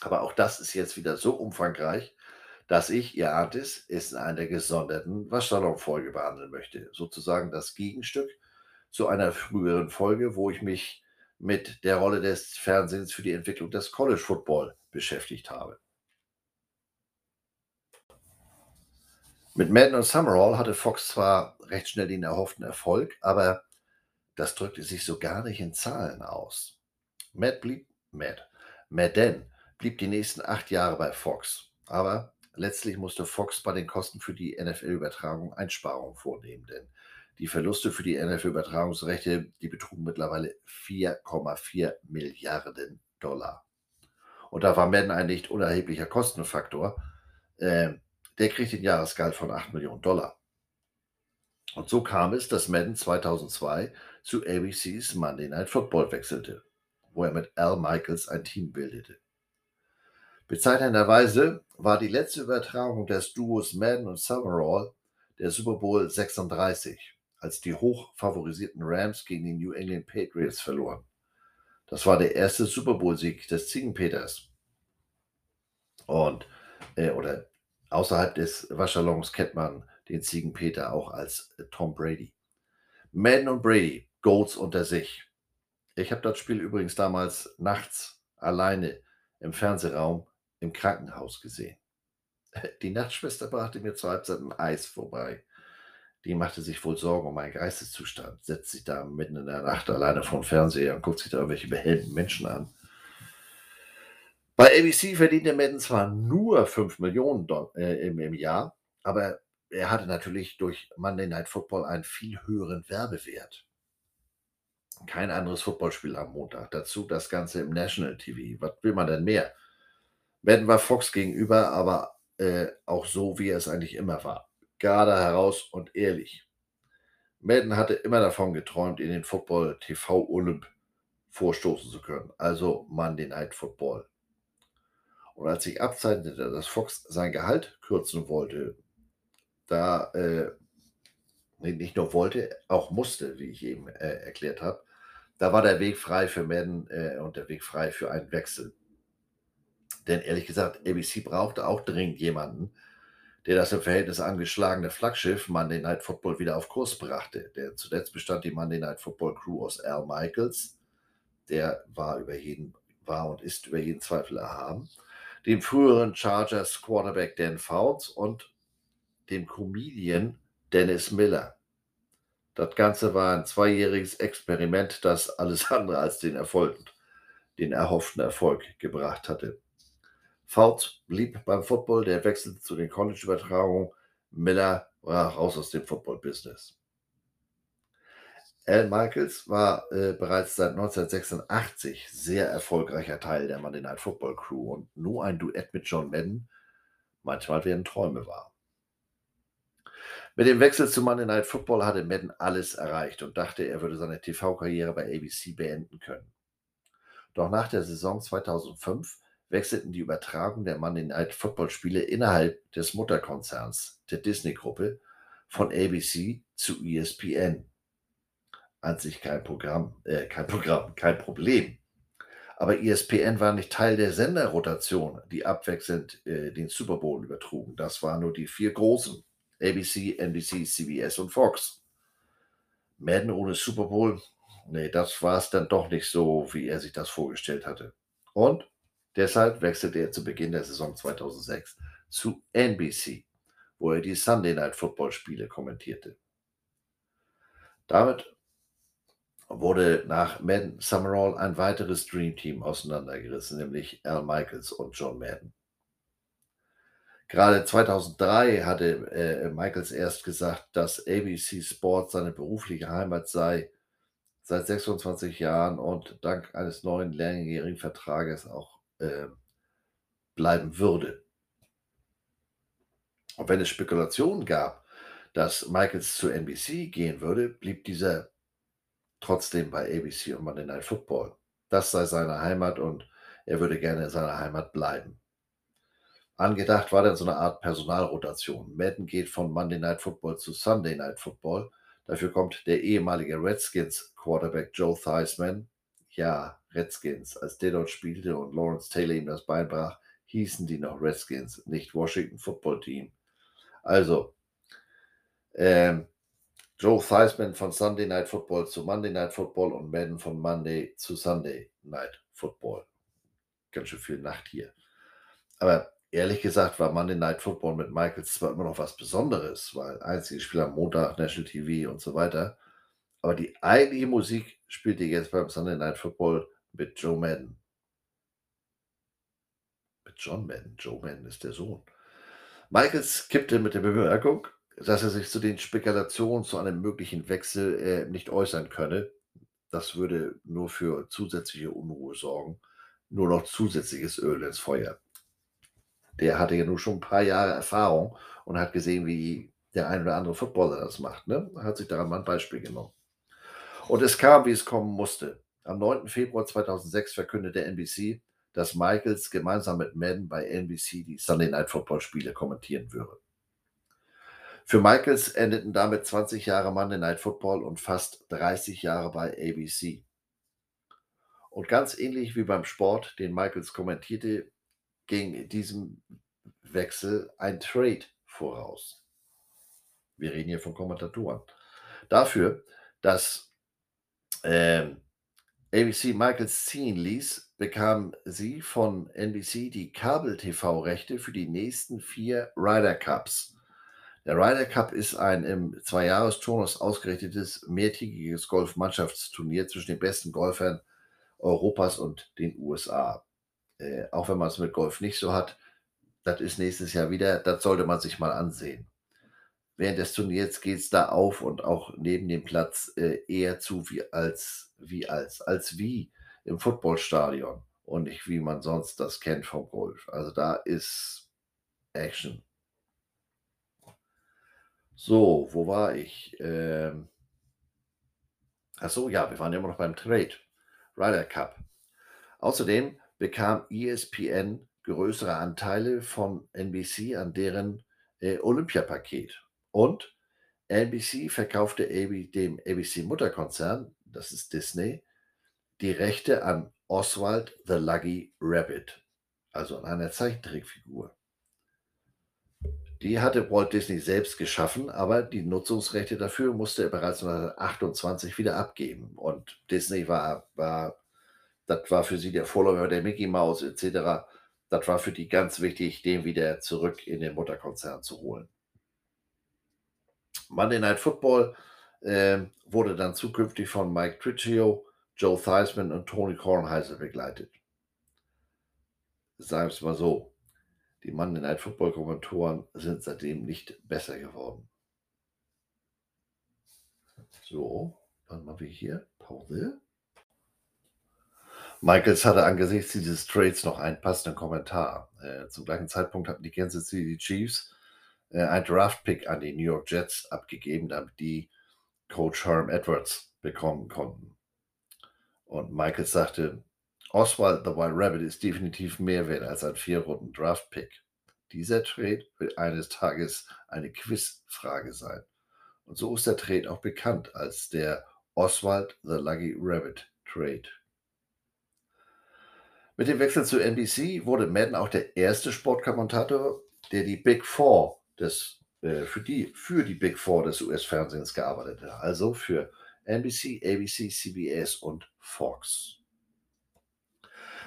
Aber auch das ist jetzt wieder so umfangreich, dass ich, ihr ahnt es, es in einer gesonderten Waschsalon-Folge behandeln möchte. Sozusagen das Gegenstück zu einer früheren Folge, wo ich mich mit der Rolle des Fernsehens für die Entwicklung des College Football beschäftigt habe. Mit Madden und Summerall hatte Fox zwar recht schnell den erhofften Erfolg, aber das drückte sich so gar nicht in Zahlen aus. Matt blieb, Matt, Madden blieb die nächsten acht Jahre bei Fox, aber letztlich musste Fox bei den Kosten für die NFL-Übertragung Einsparungen vornehmen, denn die Verluste für die NFL-Übertragungsrechte, die betrugen mittlerweile 4,4 Milliarden Dollar. Und da war Madden ein nicht unerheblicher Kostenfaktor. Äh, der kriegt den Jahresgehalt von 8 Millionen Dollar. Und so kam es, dass Madden 2002 zu ABCs Monday Night Football wechselte, wo er mit Al Michaels ein Team bildete. Bezeichnenderweise war die letzte Übertragung des Duos Madden und Summerall der Super Bowl 36, als die hochfavorisierten Rams gegen die New England Patriots verloren. Das war der erste Super Bowl-Sieg des Ziegenpeters. Und, äh, oder Außerhalb des Waschsalons kennt man den Ziegenpeter auch als äh, Tom Brady. Madden und Brady, Goats unter sich. Ich habe das Spiel übrigens damals nachts alleine im Fernsehraum im Krankenhaus gesehen. [laughs] Die Nachtschwester brachte mir zur Halbzeit ein Eis vorbei. Die machte sich wohl Sorgen um meinen Geisteszustand, setzt sich da mitten in der Nacht alleine vor dem Fernseher und guckt sich da irgendwelche behelmten Menschen an. Bei ABC verdiente Madden zwar nur 5 Millionen äh, im, im Jahr, aber er hatte natürlich durch Monday Night Football einen viel höheren Werbewert. Kein anderes Footballspiel am Montag. Dazu das Ganze im National TV. Was will man denn mehr? Madden war Fox gegenüber, aber äh, auch so, wie er es eigentlich immer war. Gerade heraus und ehrlich. Madden hatte immer davon geträumt, in den Football TV Olymp vorstoßen zu können. Also Monday Night Football. Und als sich abzeichnete, dass Fox sein Gehalt kürzen wollte, da äh, nicht nur wollte, auch musste, wie ich eben äh, erklärt habe, da war der Weg frei für Madden äh, und der Weg frei für einen Wechsel. Denn ehrlich gesagt, ABC brauchte auch dringend jemanden, der das im Verhältnis angeschlagene Flaggschiff Monday Night Football wieder auf Kurs brachte. Der zuletzt bestand die Monday Night Football Crew aus Al Michaels, der war über jeden, war und ist über jeden Zweifel erhaben, dem früheren Chargers Quarterback Dan Fouts und dem Comedian Dennis Miller. Das Ganze war ein zweijähriges Experiment, das alles [laughs] andere als den Erfolg, den erhofften Erfolg gebracht hatte. Fouts blieb beim Football, der wechselte zu den College-Übertragungen. Miller war raus aus dem Football-Business. Al Michaels war äh, bereits seit 1986 sehr erfolgreicher Teil der Monday Night Football Crew und nur ein Duett mit John Madden manchmal werden Träume wahr. Mit dem Wechsel zu Monday Night Football hatte Madden alles erreicht und dachte, er würde seine TV-Karriere bei ABC beenden können. Doch nach der Saison 2005 wechselten die Übertragung der Monday Night Football Spiele innerhalb des Mutterkonzerns der Disney-Gruppe von ABC zu ESPN. An sich kein Programm, äh, kein Programm, kein Problem. Aber ESPN war nicht Teil der Senderrotation, die abwechselnd äh, den Super Bowl übertrugen. Das waren nur die vier großen: ABC, NBC, CBS und Fox. Madden ohne Super Bowl, nee, das war es dann doch nicht so, wie er sich das vorgestellt hatte. Und Deshalb wechselte er zu Beginn der Saison 2006 zu NBC, wo er die Sunday Night Football Spiele kommentierte. Damit wurde nach Madden Summerall ein weiteres Dream Team auseinandergerissen, nämlich Al Michaels und John Madden. Gerade 2003 hatte äh, Michaels erst gesagt, dass ABC Sports seine berufliche Heimat sei, seit 26 Jahren und dank eines neuen langjährigen Vertrages auch äh, bleiben würde. Und wenn es Spekulationen gab, dass Michaels zu NBC gehen würde, blieb dieser trotzdem bei ABC und Monday Night Football. Das sei seine Heimat und er würde gerne in seiner Heimat bleiben. Angedacht war dann so eine Art Personalrotation. Madden geht von Monday Night Football zu Sunday Night Football. Dafür kommt der ehemalige Redskins Quarterback Joe Theismann ja, Redskins. Als der dort spielte und Lawrence Taylor ihm das Bein brach, hießen die noch Redskins, nicht Washington Football Team. Also, ähm, Joe Theismann von Sunday Night Football zu Monday Night Football und Madden von Monday zu Sunday Night Football. Ganz schön viel Nacht hier. Aber ehrlich gesagt war Monday Night Football mit Michaels zwar immer noch was Besonderes, weil einziges Spiel am Montag, National TV und so weiter. Aber die eigentliche Musik spielte jetzt beim Sunday Night Football mit Joe Madden. Mit John Madden. Joe Madden ist der Sohn. Michaels kippte mit der Bemerkung, dass er sich zu den Spekulationen zu einem möglichen Wechsel äh, nicht äußern könne. Das würde nur für zusätzliche Unruhe sorgen. Nur noch zusätzliches Öl ins Feuer. Der hatte ja nur schon ein paar Jahre Erfahrung und hat gesehen, wie der ein oder andere Footballer das macht. Ne? Hat sich daran mal ein Beispiel genommen. Und es kam, wie es kommen musste. Am 9. Februar 2006 verkündete NBC, dass Michaels gemeinsam mit Madden bei NBC die Sunday Night Football Spiele kommentieren würde. Für Michaels endeten damit 20 Jahre Monday Night Football und fast 30 Jahre bei ABC. Und ganz ähnlich wie beim Sport, den Michaels kommentierte, ging diesem Wechsel ein Trade voraus. Wir reden hier von Kommentatoren. Dafür, dass ähm, ABC Michaels ziehen ließ, bekam sie von NBC die Kabel-TV-Rechte für die nächsten vier Ryder Cups. Der Ryder Cup ist ein im Zweijahresturnus ausgerichtetes mehrtägiges Golfmannschaftsturnier zwischen den besten Golfern Europas und den USA. Äh, auch wenn man es mit Golf nicht so hat, das ist nächstes Jahr wieder, das sollte man sich mal ansehen. Während des Turniers geht es da auf und auch neben dem Platz äh, eher zu wie als, wie als, als wie im Footballstadion und nicht wie man sonst das kennt vom Golf. Also da ist Action. So, wo war ich? Ähm, Achso, ja, wir waren immer noch beim Trade. Ryder Cup. Außerdem bekam ESPN größere Anteile von NBC an deren äh, Olympiapaket. Und NBC verkaufte dem ABC-Mutterkonzern, das ist Disney, die Rechte an Oswald the Lucky Rabbit, also an einer Zeichentrickfigur. Die hatte Walt Disney selbst geschaffen, aber die Nutzungsrechte dafür musste er bereits 1928 wieder abgeben. Und Disney war, war das war für sie der Vorläufer der Mickey Mouse etc. Das war für die ganz wichtig, den wieder zurück in den Mutterkonzern zu holen. Monday Night Football äh, wurde dann zukünftig von Mike Triccio, Joe Theismann und Tony Kornheiser begleitet. Sagen wir es mal so, die Monday Night Football Kommentatoren sind seitdem nicht besser geworden. So, dann machen wir hier Pause. Michaels hatte angesichts dieses Trades noch einen passenden Kommentar. Äh, zum gleichen Zeitpunkt hatten die Kansas City Chiefs äh, ein Draft-Pick an die New York Jets abgegeben, damit die Coach Herm Edwards bekommen konnten. Und Michaels sagte, Oswald the White Rabbit ist definitiv mehr wert als ein vier-Runden Draft-Pick. Dieser Trade wird eines Tages eine Quizfrage sein. Und so ist der Trade auch bekannt als der Oswald the Lucky Rabbit Trade. Mit dem Wechsel zu NBC wurde Madden auch der erste Sportkommentator, der die Big Four des, äh, für, die, für die Big Four des US-Fernsehens gearbeitet hat. Also für NBC, ABC, CBS und Fox.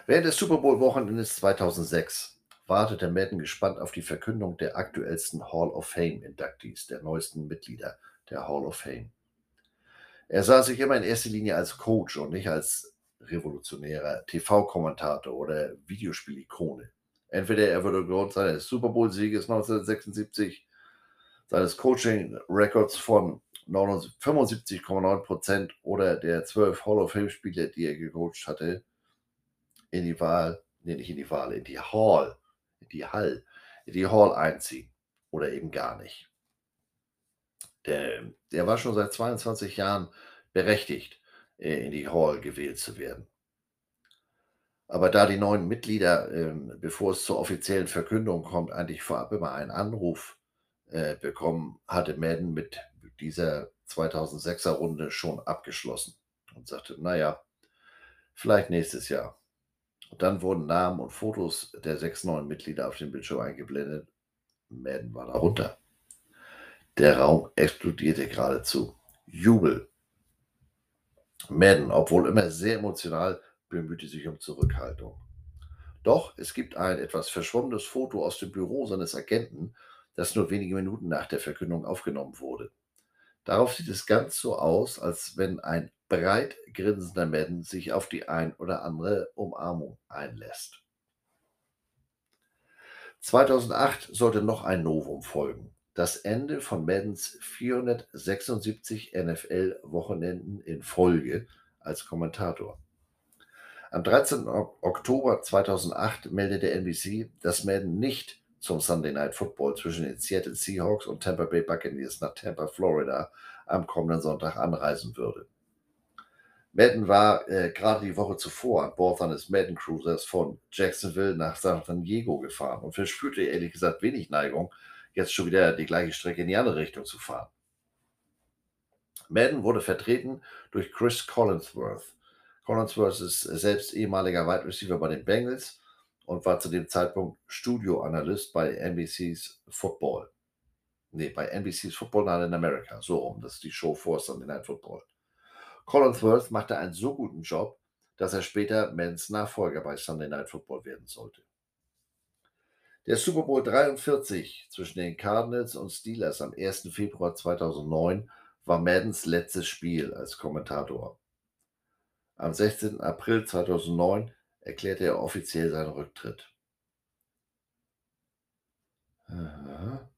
Während des Super Bowl-Wochenendes 2006 wartete Madden gespannt auf die Verkündung der aktuellsten Hall of Fame-Inductees, der neuesten Mitglieder der Hall of Fame. Er sah sich immer in erster Linie als Coach und nicht als revolutionärer TV-Kommentator oder Videospiel-Ikone. Entweder er würde Grund seines Super Bowl-Sieges 1976, seines Coaching-Records von 75,9% oder der 12 Hall of Fame-Spieler, die er gecoacht hatte, in die Wahl, nee, nicht in die Wahl, in die Hall, in die Hall, in die Hall einziehen oder eben gar nicht. Der, der war schon seit 22 Jahren berechtigt, äh, in die Hall gewählt zu werden. Aber da die neuen Mitglieder, ähm, bevor es zur offiziellen Verkündung kommt, eigentlich vorab immer einen Anruf äh, bekommen, hatte Madden mit dieser 2006er Runde schon abgeschlossen und sagte, naja, vielleicht nächstes Jahr. Und dann wurden Namen und Fotos der sechs neuen Mitglieder auf dem Bildschirm eingeblendet. Madden war darunter. Der Raum explodierte geradezu. Jubel. Madden, obwohl immer sehr emotional, bemühte sich um Zurückhaltung. Doch es gibt ein etwas verschwommenes Foto aus dem Büro seines Agenten, das nur wenige Minuten nach der Verkündung aufgenommen wurde. Darauf sieht es ganz so aus, als wenn ein breit grinsender Madden sich auf die ein oder andere Umarmung einlässt. 2008 sollte noch ein Novum folgen. Das Ende von Maddens 476 NFL-Wochenenden in Folge als Kommentator. Am 13. Oktober 2008 meldete NBC, dass Madden nicht zum Sunday Night Football zwischen den Seattle Seahawks und Tampa Bay Buccaneers nach Tampa, Florida am kommenden Sonntag anreisen würde. Madden war äh, gerade die Woche zuvor an Bord eines Madden Cruisers von Jacksonville nach San Diego gefahren und verspürte ehrlich gesagt wenig Neigung, jetzt schon wieder die gleiche Strecke in die andere Richtung zu fahren. Madden wurde vertreten durch Chris Collinsworth. Collinsworth ist selbst ehemaliger Wide Receiver bei den Bengals und war zu dem Zeitpunkt Studioanalyst bei NBC's Football. Nee, bei NBC's Football Night in America. So rum. Das ist die Show vor Sunday Night Football. Collinsworth machte einen so guten Job, dass er später Mans Nachfolger bei Sunday Night Football werden sollte. Der Super Bowl 43 zwischen den Cardinals und Steelers am 1. Februar 2009 war Maddens letztes Spiel als Kommentator. Am 16. April 2009 erklärte er offiziell seinen Rücktritt. Aha.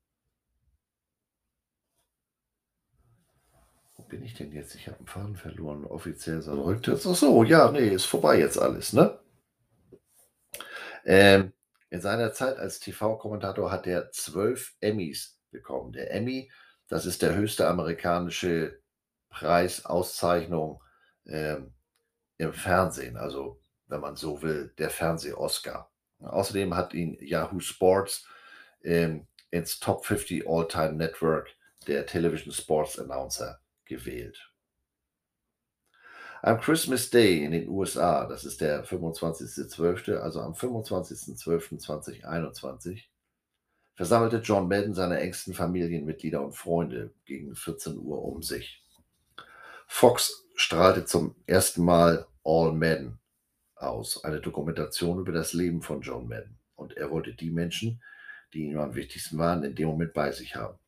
Wo bin ich denn jetzt? Ich habe einen Faden verloren. Offiziell sein Rücktritt. Ach so, ja, nee, ist vorbei jetzt alles, ne? Ähm, in seiner Zeit als TV-Kommentator hat er zwölf Emmys bekommen. Der Emmy, das ist der höchste amerikanische Preis, Auszeichnung ähm, im Fernsehen, also wenn man so will, der Fernseh-Oscar. Außerdem hat ihn Yahoo Sports ähm, ins Top 50 All-Time Network der Television Sports Announcer gewählt. Am Christmas Day in den USA, das ist der 25.12., also am 25.12.2021, versammelte John Madden seine engsten Familienmitglieder und Freunde gegen 14 Uhr um sich. Fox strahlte zum ersten Mal All Madden aus, eine Dokumentation über das Leben von John Madden. Und er wollte die Menschen, die ihm am wichtigsten waren, in dem Moment bei sich haben.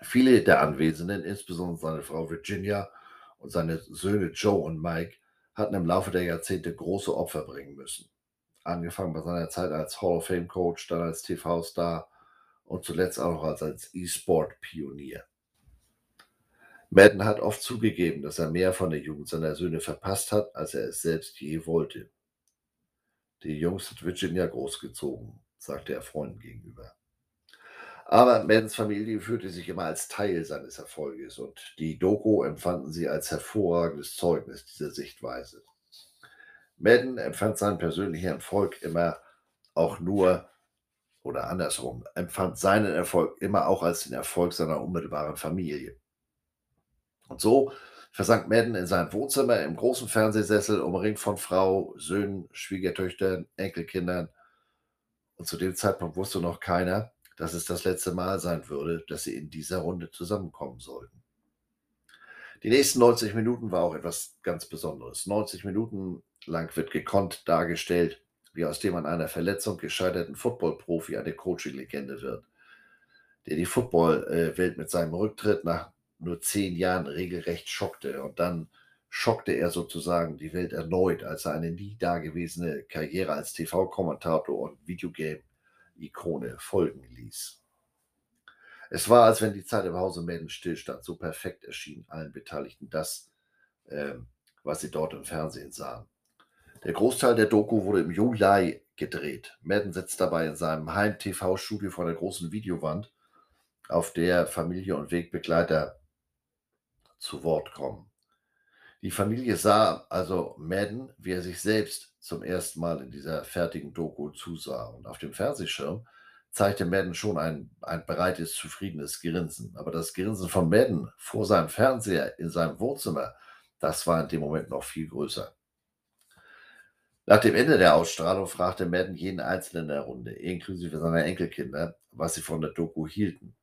Viele der Anwesenden, insbesondere seine Frau Virginia und seine Söhne Joe und Mike hatten im Laufe der Jahrzehnte große Opfer bringen müssen. Angefangen bei seiner Zeit als Hall of Fame Coach, dann als TV-Star und zuletzt auch noch als E-Sport-Pionier. Madden hat oft zugegeben, dass er mehr von der Jugend seiner Söhne verpasst hat, als er es selbst je wollte. Die Jungs hat Virginia großgezogen, sagte er Freunden gegenüber. Aber Maddens Familie fühlte sich immer als Teil seines Erfolges und die Doku empfanden sie als hervorragendes Zeugnis dieser Sichtweise. Madden empfand seinen persönlichen Erfolg immer auch nur oder andersrum, empfand seinen Erfolg immer auch als den Erfolg seiner unmittelbaren Familie. Und so versank Madden in sein Wohnzimmer im großen Fernsehsessel, umringt von Frau, Söhnen, Schwiegertöchtern, Enkelkindern. Und zu dem Zeitpunkt wusste noch keiner, dass es das letzte Mal sein würde, dass sie in dieser Runde zusammenkommen sollten. Die nächsten 90 Minuten war auch etwas ganz Besonderes. 90 Minuten lang wird gekonnt dargestellt, wie aus dem an einer Verletzung gescheiterten Football-Profi eine Coaching-Legende wird, der die Football-Welt mit seinem Rücktritt nach nur zehn Jahren regelrecht schockte. Und dann schockte er sozusagen die Welt erneut, als er eine nie dagewesene Karriere als TV-Kommentator und Videogame Ikone folgen ließ. Es war, als wenn die Zeit im Hause Madden stillstand. So perfekt erschien allen Beteiligten das, äh, was sie dort im Fernsehen sahen. Der Großteil der Doku wurde im Juli gedreht. Madden sitzt dabei in seinem Heim-TV-Studio vor der großen Videowand, auf der Familie und Wegbegleiter zu Wort kommen. Die Familie sah also Madden, wie er sich selbst zum ersten Mal in dieser fertigen Doku zusah. Und auf dem Fernsehschirm zeigte Madden schon ein, ein breites, zufriedenes Grinsen. Aber das Grinsen von Madden vor seinem Fernseher in seinem Wohnzimmer, das war in dem Moment noch viel größer. Nach dem Ende der Ausstrahlung fragte Madden jeden Einzelnen der Runde, inklusive seiner Enkelkinder, was sie von der Doku hielten.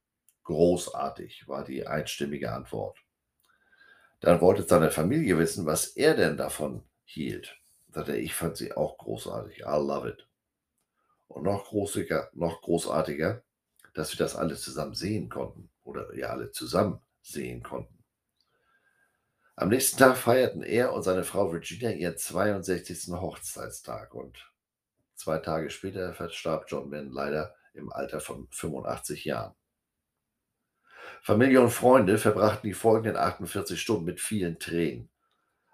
Großartig war die einstimmige Antwort. Dann wollte seine Familie wissen, was er denn davon hielt sagte ich fand sie auch großartig. I love it. Und noch großartiger, noch großartiger, dass wir das alle zusammen sehen konnten oder ja alle zusammen sehen konnten. Am nächsten Tag feierten er und seine Frau Virginia ihren 62. Hochzeitstag und zwei Tage später verstarb John Mann leider im Alter von 85 Jahren. Familie und Freunde verbrachten die folgenden 48 Stunden mit vielen Tränen.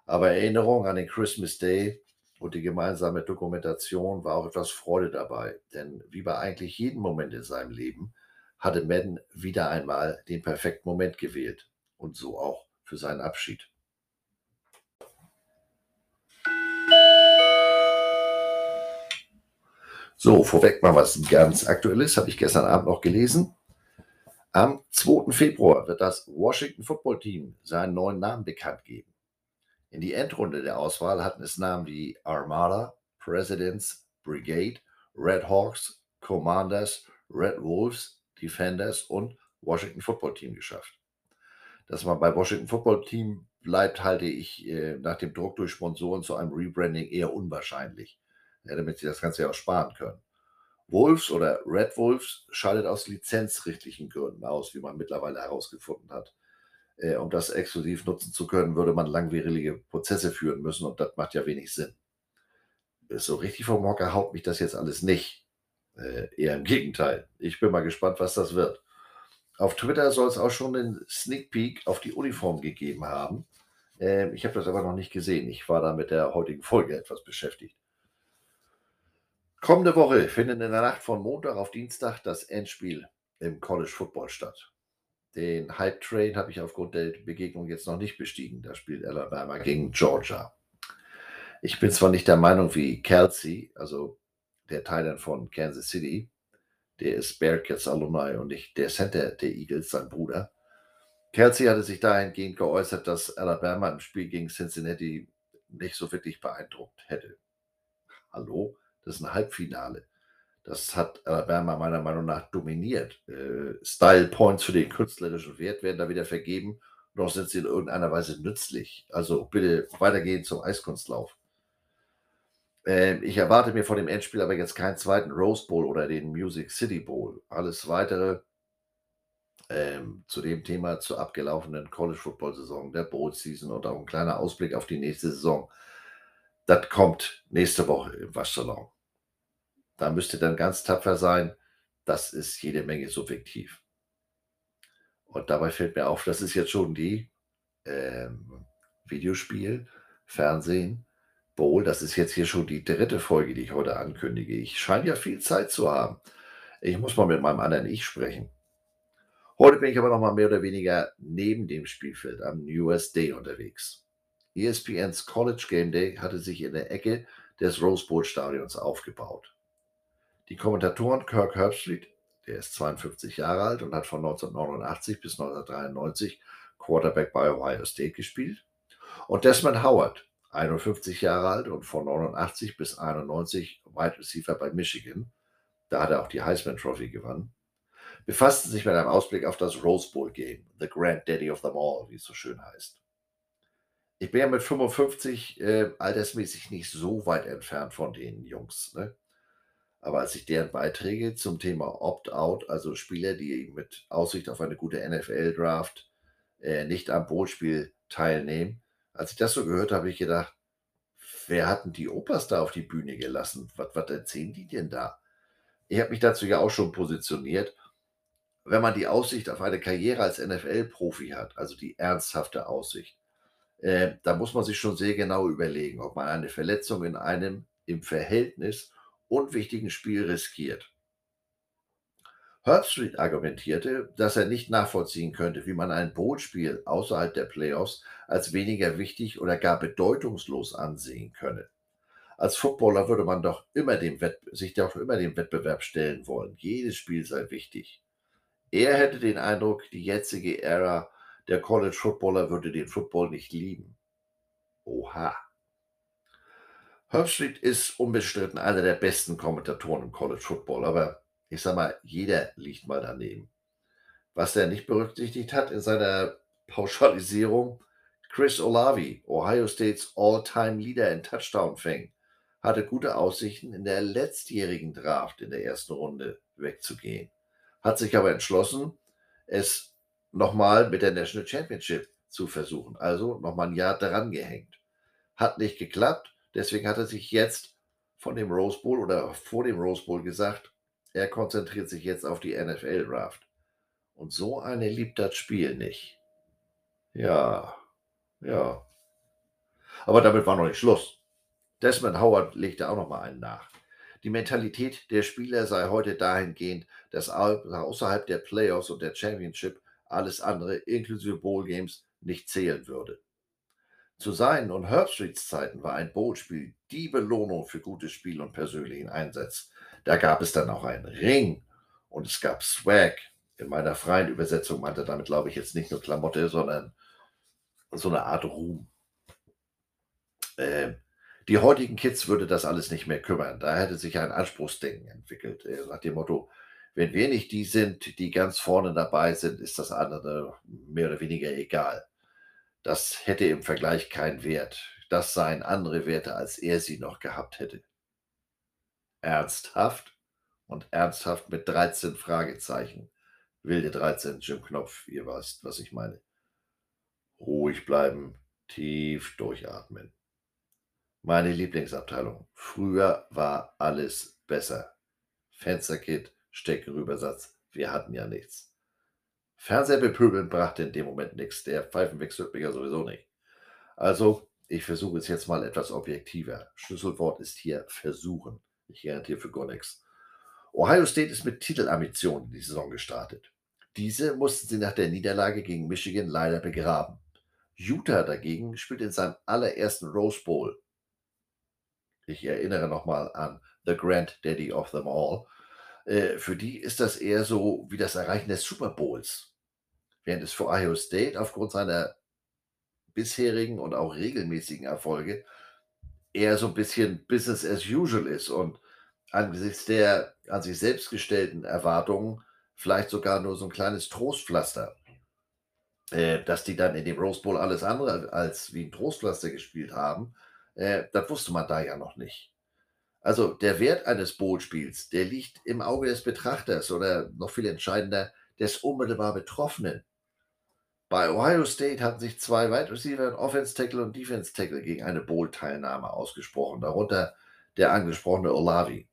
Aber Erinnerung an den Christmas Day und die gemeinsame Dokumentation war auch etwas Freude dabei, denn wie bei eigentlich jedem Moment in seinem Leben hatte Madden wieder einmal den perfekten Moment gewählt und so auch für seinen Abschied. So, vorweg mal was ganz Aktuelles, habe ich gestern Abend noch gelesen. Am 2. Februar wird das Washington Football Team seinen neuen Namen bekannt geben. In die Endrunde der Auswahl hatten es Namen wie Armada, Presidents, Brigade, Red Hawks, Commanders, Red Wolves, Defenders und Washington Football Team geschafft. Dass man bei Washington Football Team bleibt, halte ich äh, nach dem Druck durch Sponsoren zu einem Rebranding eher unwahrscheinlich, ja, damit sie das Ganze ja auch sparen können. Wolves oder Red Wolves schaltet aus lizenzrechtlichen Gründen aus, wie man mittlerweile herausgefunden hat. Äh, um das exklusiv nutzen zu können, würde man langwierige Prozesse führen müssen und das macht ja wenig Sinn. So richtig vom Hocker haut mich das jetzt alles nicht. Äh, eher im Gegenteil. Ich bin mal gespannt, was das wird. Auf Twitter soll es auch schon einen Sneak Peek auf die Uniform gegeben haben. Äh, ich habe das aber noch nicht gesehen. Ich war da mit der heutigen Folge etwas beschäftigt. Kommende Woche findet in der Nacht von Montag auf Dienstag das Endspiel im College Football statt. Den Hype Train habe ich aufgrund der Begegnung jetzt noch nicht bestiegen. Da spielt Alabama gegen Georgia. Ich bin zwar nicht der Meinung wie Kelsey, also der Teil von Kansas City, der ist Bearcats Alumni und nicht der Center der Eagles, sein Bruder. Kelsey hatte sich dahingehend geäußert, dass Alabama im Spiel gegen Cincinnati nicht so wirklich beeindruckt hätte. Hallo, das ist ein Halbfinale. Das hat Alabama meiner Meinung nach dominiert. Äh, Style Points für den künstlerischen Wert werden da wieder vergeben, noch sind sie in irgendeiner Weise nützlich. Also bitte weitergehen zum Eiskunstlauf. Äh, ich erwarte mir vor dem Endspiel aber jetzt keinen zweiten Rose Bowl oder den Music City Bowl. Alles weitere ähm, zu dem Thema zur abgelaufenen College Football Saison, der Bowl Season und auch ein kleiner Ausblick auf die nächste Saison. Das kommt nächste Woche im Waschsalon. Da müsste dann ganz tapfer sein. Das ist jede Menge subjektiv. Und dabei fällt mir auf, das ist jetzt schon die ähm, Videospiel, Fernsehen, Bowl. Das ist jetzt hier schon die dritte Folge, die ich heute ankündige. Ich scheine ja viel Zeit zu haben. Ich muss mal mit meinem anderen Ich sprechen. Heute bin ich aber noch mal mehr oder weniger neben dem Spielfeld am US Day unterwegs. ESPNs College Game Day hatte sich in der Ecke des Rose Bowl Stadions aufgebaut. Die Kommentatoren Kirk Herbstreit, der ist 52 Jahre alt und hat von 1989 bis 1993 Quarterback bei Ohio State gespielt. Und Desmond Howard, 51 Jahre alt und von 89 bis 91 Wide Receiver bei Michigan. Da hat er auch die Heisman Trophy gewonnen. Befassten sich mit einem Ausblick auf das Rose Bowl Game, The Grand Daddy of them all, wie es so schön heißt. Ich bin ja mit 55 äh, altersmäßig nicht so weit entfernt von den Jungs. Ne? Aber als ich deren Beiträge zum Thema Opt-out, also Spieler, die mit Aussicht auf eine gute NFL-Draft äh, nicht am Bootspiel teilnehmen, als ich das so gehört habe, habe ich gedacht, wer hat denn die Opas da auf die Bühne gelassen? Was, was erzählen die denn da? Ich habe mich dazu ja auch schon positioniert. Wenn man die Aussicht auf eine Karriere als NFL-Profi hat, also die ernsthafte Aussicht, äh, da muss man sich schon sehr genau überlegen, ob man eine Verletzung in einem im Verhältnis unwichtigen Spiel riskiert. Herbstreit argumentierte, dass er nicht nachvollziehen könnte, wie man ein Bootspiel außerhalb der Playoffs als weniger wichtig oder gar bedeutungslos ansehen könne. Als Footballer würde man doch immer dem sich doch immer dem Wettbewerb stellen wollen. Jedes Spiel sei wichtig. Er hätte den Eindruck, die jetzige Ära der College Footballer würde den Football nicht lieben. Oha. Herbstreit ist unbestritten einer der besten Kommentatoren im College Football, aber ich sag mal, jeder liegt mal daneben. Was er nicht berücksichtigt hat in seiner Pauschalisierung, Chris Olavi, Ohio States All-Time Leader in Touchdown-Fang, hatte gute Aussichten, in der letztjährigen Draft in der ersten Runde wegzugehen, hat sich aber entschlossen, es nochmal mit der National Championship zu versuchen, also nochmal ein Jahr dran gehängt. Hat nicht geklappt, Deswegen hat er sich jetzt von dem Rose Bowl oder vor dem Rose Bowl gesagt, er konzentriert sich jetzt auf die NFL Draft. Und so eine liebt das Spiel nicht. Ja, ja. Aber damit war noch nicht Schluss. Desmond Howard legte auch noch mal einen nach. Die Mentalität der Spieler sei heute dahingehend, dass außerhalb der Playoffs und der Championship alles andere, inklusive Bowl Games, nicht zählen würde. Zu seinen und Herbstreets Zeiten war ein Bootspiel die Belohnung für gutes Spiel und persönlichen Einsatz. Da gab es dann auch einen Ring und es gab Swag. In meiner freien Übersetzung meinte damit, glaube ich, jetzt nicht nur Klamotte, sondern so eine Art Ruhm. Äh, Die heutigen Kids würde das alles nicht mehr kümmern. Da hätte sich ein Anspruchsdenken entwickelt, äh, nach dem Motto: „Wenn wir nicht die sind, die ganz vorne dabei sind, ist das andere mehr oder weniger egal.“ Das hätte im Vergleich keinen Wert. Das seien andere Werte, als er sie noch gehabt hätte. Ernsthaft? Und ernsthaft mit 13 Fragezeichen. Wilde 13, Jim Knopf, ihr weißt, was ich meine. Ruhig bleiben, tief durchatmen. Meine Lieblingsabteilung. Früher war alles besser. Fensterkit, Steckenrübersatz, wir hatten ja nichts. Fernseher bepöbeln brachte in dem Moment nichts. Der Pfeifenwechsel mich ja sowieso nicht. Also, ich versuche es jetzt mal etwas objektiver. Schlüsselwort ist hier versuchen. Ich garantiere für gar nichts. Ohio State ist mit Titelambitionen in die Saison gestartet. Diese mussten sie nach der Niederlage gegen Michigan leider begraben. Utah dagegen spielt in seinem allerersten Rose Bowl. Ich erinnere nochmal an The Grand Daddy of them all. Äh, für die ist das eher so wie das Erreichen des Super Bowls. Während es für Ohio State aufgrund seiner bisherigen und auch regelmäßigen Erfolge eher so ein bisschen Business as usual ist und angesichts der an sich selbst gestellten Erwartungen vielleicht sogar nur so ein kleines Trostpflaster. Äh, dass die dann in dem Rose Bowl alles andere als wie ein Trostpflaster gespielt haben, äh, das wusste man da ja noch nicht. Also der Wert eines Bowl-Spiels, der liegt im Auge des Betrachters oder noch viel entscheidender, des unmittelbar Betroffenen. Bei Ohio State hatten sich zwei Wide Receiver, Offense Tackle und Defense Tackle gegen eine Bowl-Teilnahme ausgesprochen, darunter der angesprochene Olavi.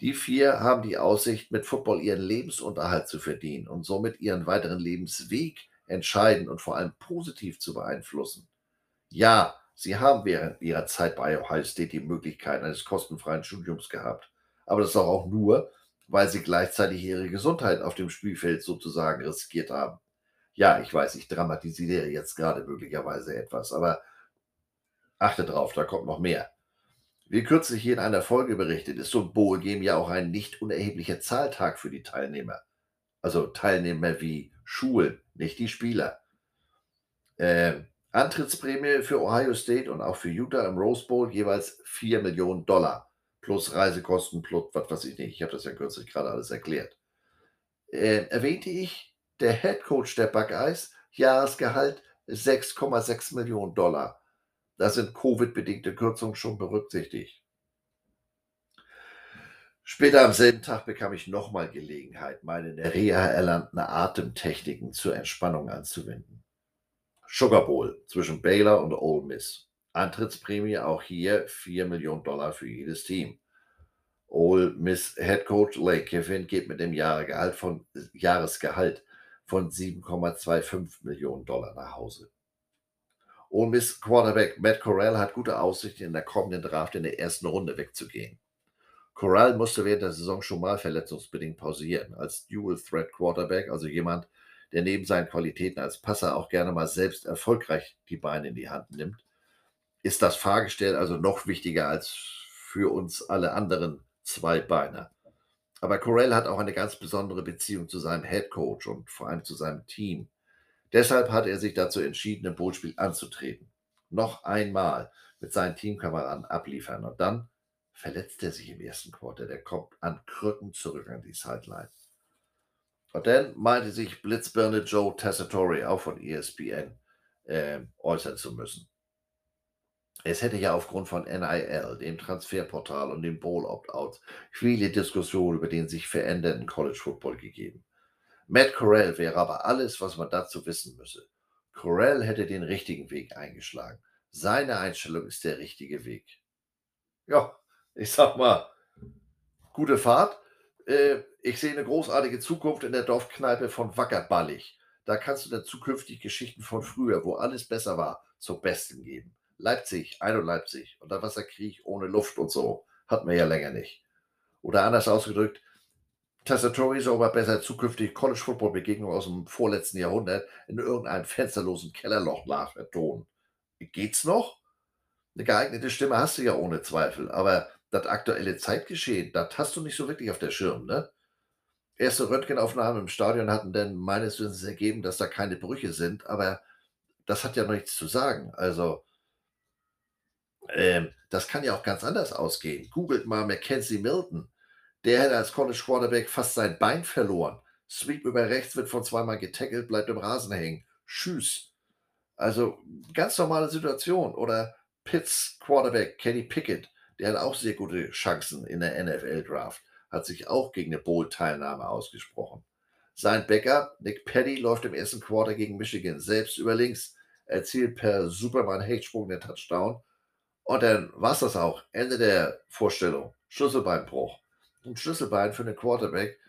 Die vier haben die Aussicht, mit Football ihren Lebensunterhalt zu verdienen und somit ihren weiteren Lebensweg entscheiden und vor allem positiv zu beeinflussen. Ja, sie haben während ihrer Zeit bei Ohio State die Möglichkeit eines kostenfreien Studiums gehabt. Aber das auch, auch nur, weil sie gleichzeitig ihre Gesundheit auf dem Spielfeld sozusagen riskiert haben. Ja, ich weiß, ich dramatisiere jetzt gerade möglicherweise etwas, aber achte drauf, da kommt noch mehr. Wie kürzlich hier in einer Folge berichtet, ist so ein Bowl Game ja auch ein nicht unerheblicher Zahltag für die Teilnehmer. Also Teilnehmer wie Schulen, nicht die Spieler. Äh, Antrittsprämie für Ohio State und auch für Utah im Rose Bowl jeweils 4 Millionen Dollar. Plus Reisekosten, plus was weiß ich nicht. Ich habe das ja kürzlich gerade alles erklärt. Äh, erwähnte ich, der Head Coach der Buckeyes, Jahresgehalt 6,6 Millionen Dollar. Da sind Covid-bedingte Kürzungen schon berücksichtigt. Später am selben Tag bekam ich nochmal Gelegenheit, meine in der Reha erlernten Atemtechniken zur Entspannung anzuwenden. Sugar Bowl zwischen Baylor und Ole Miss. Antrittsprämie auch hier 4 Millionen Dollar für jedes Team. Ole Miss Head Coach Lake Kiffin geht mit dem Jahresgehalt von, Jahresgehalt von 7,25 Millionen Dollar nach Hause. Ole Miss Quarterback Matt Corral hat gute Aussichten, in der kommenden Draft in der ersten Runde wegzugehen. Corral musste während der Saison schon mal verletzungsbedingt pausieren. Als Dual Threat Quarterback, also jemand, der neben seinen Qualitäten als Passer auch gerne mal selbst erfolgreich die Beine in die Hand nimmt, ist das Fahrgestell also noch wichtiger als für uns alle anderen zwei Beine. Aber Corell hat auch eine ganz besondere Beziehung zu seinem Head Coach und vor allem zu seinem Team. Deshalb hat er sich dazu entschieden, im Bootspiel anzutreten. Noch einmal mit seinen Teamkameraden abliefern. Und dann verletzt er sich im ersten Quarter. Der kommt an Krücken zurück an die Sideline. Und dann meinte sich Blitzbirne Joe Tessitore, auch von ESPN, äh, äußern zu müssen. Es hätte ja aufgrund von NIL, dem Transferportal und dem Bowl-Opt-outs viele Diskussionen über den sich verändernden College Football gegeben. Matt Corral wäre aber alles, was man dazu wissen müsse. Corral hätte den richtigen Weg eingeschlagen. Seine Einstellung ist der richtige Weg. Ja, ich sag mal, gute Fahrt. Äh, ich sehe eine großartige Zukunft in der Dorfkneipe von Wackerballig. Da kannst du dann zukünftig Geschichten von früher, wo alles besser war, zum Besten geben. Leipzig, Ein- und Leipzig, Unterwasserkrieg ohne Luft und so, hatten wir ja länger nicht. Oder anders ausgedrückt, Testatori soll aber besser zukünftig College-Football-Begegnungen aus dem vorletzten Jahrhundert in irgendeinem fensterlosen Kellerloch nachvertonen. Geht's noch? Eine geeignete Stimme hast du ja ohne Zweifel, aber das aktuelle Zeitgeschehen, das hast du nicht so wirklich auf der Schirm, ne? Erste Röntgenaufnahmen im Stadion hatten dann meines Wissens ergeben, dass da keine Brüche sind, aber das hat ja noch nichts zu sagen. Also, Ähm, das kann ja auch ganz anders ausgehen. Googelt mal Mackenzie Milton. Der hätte als College Quarterback fast sein Bein verloren. Sweep über rechts wird von zweimal getackelt, bleibt im Rasen hängen. Tschüss. Also ganz normale Situation. Oder Pitts Quarterback Kenny Pickett, der hat auch sehr gute Chancen in der NFL Draft, hat sich auch gegen eine Bowl-Teilnahme ausgesprochen. Sein Backup, Nick Petty, läuft im ersten Quarter gegen Michigan selbst über links, erzielt per Superman-Hechtsprung den Touchdown. Und dann war es das auch. Ende der Vorstellung. Schlüsselbeinbruch. Ein Schlüsselbein für einen Quarterback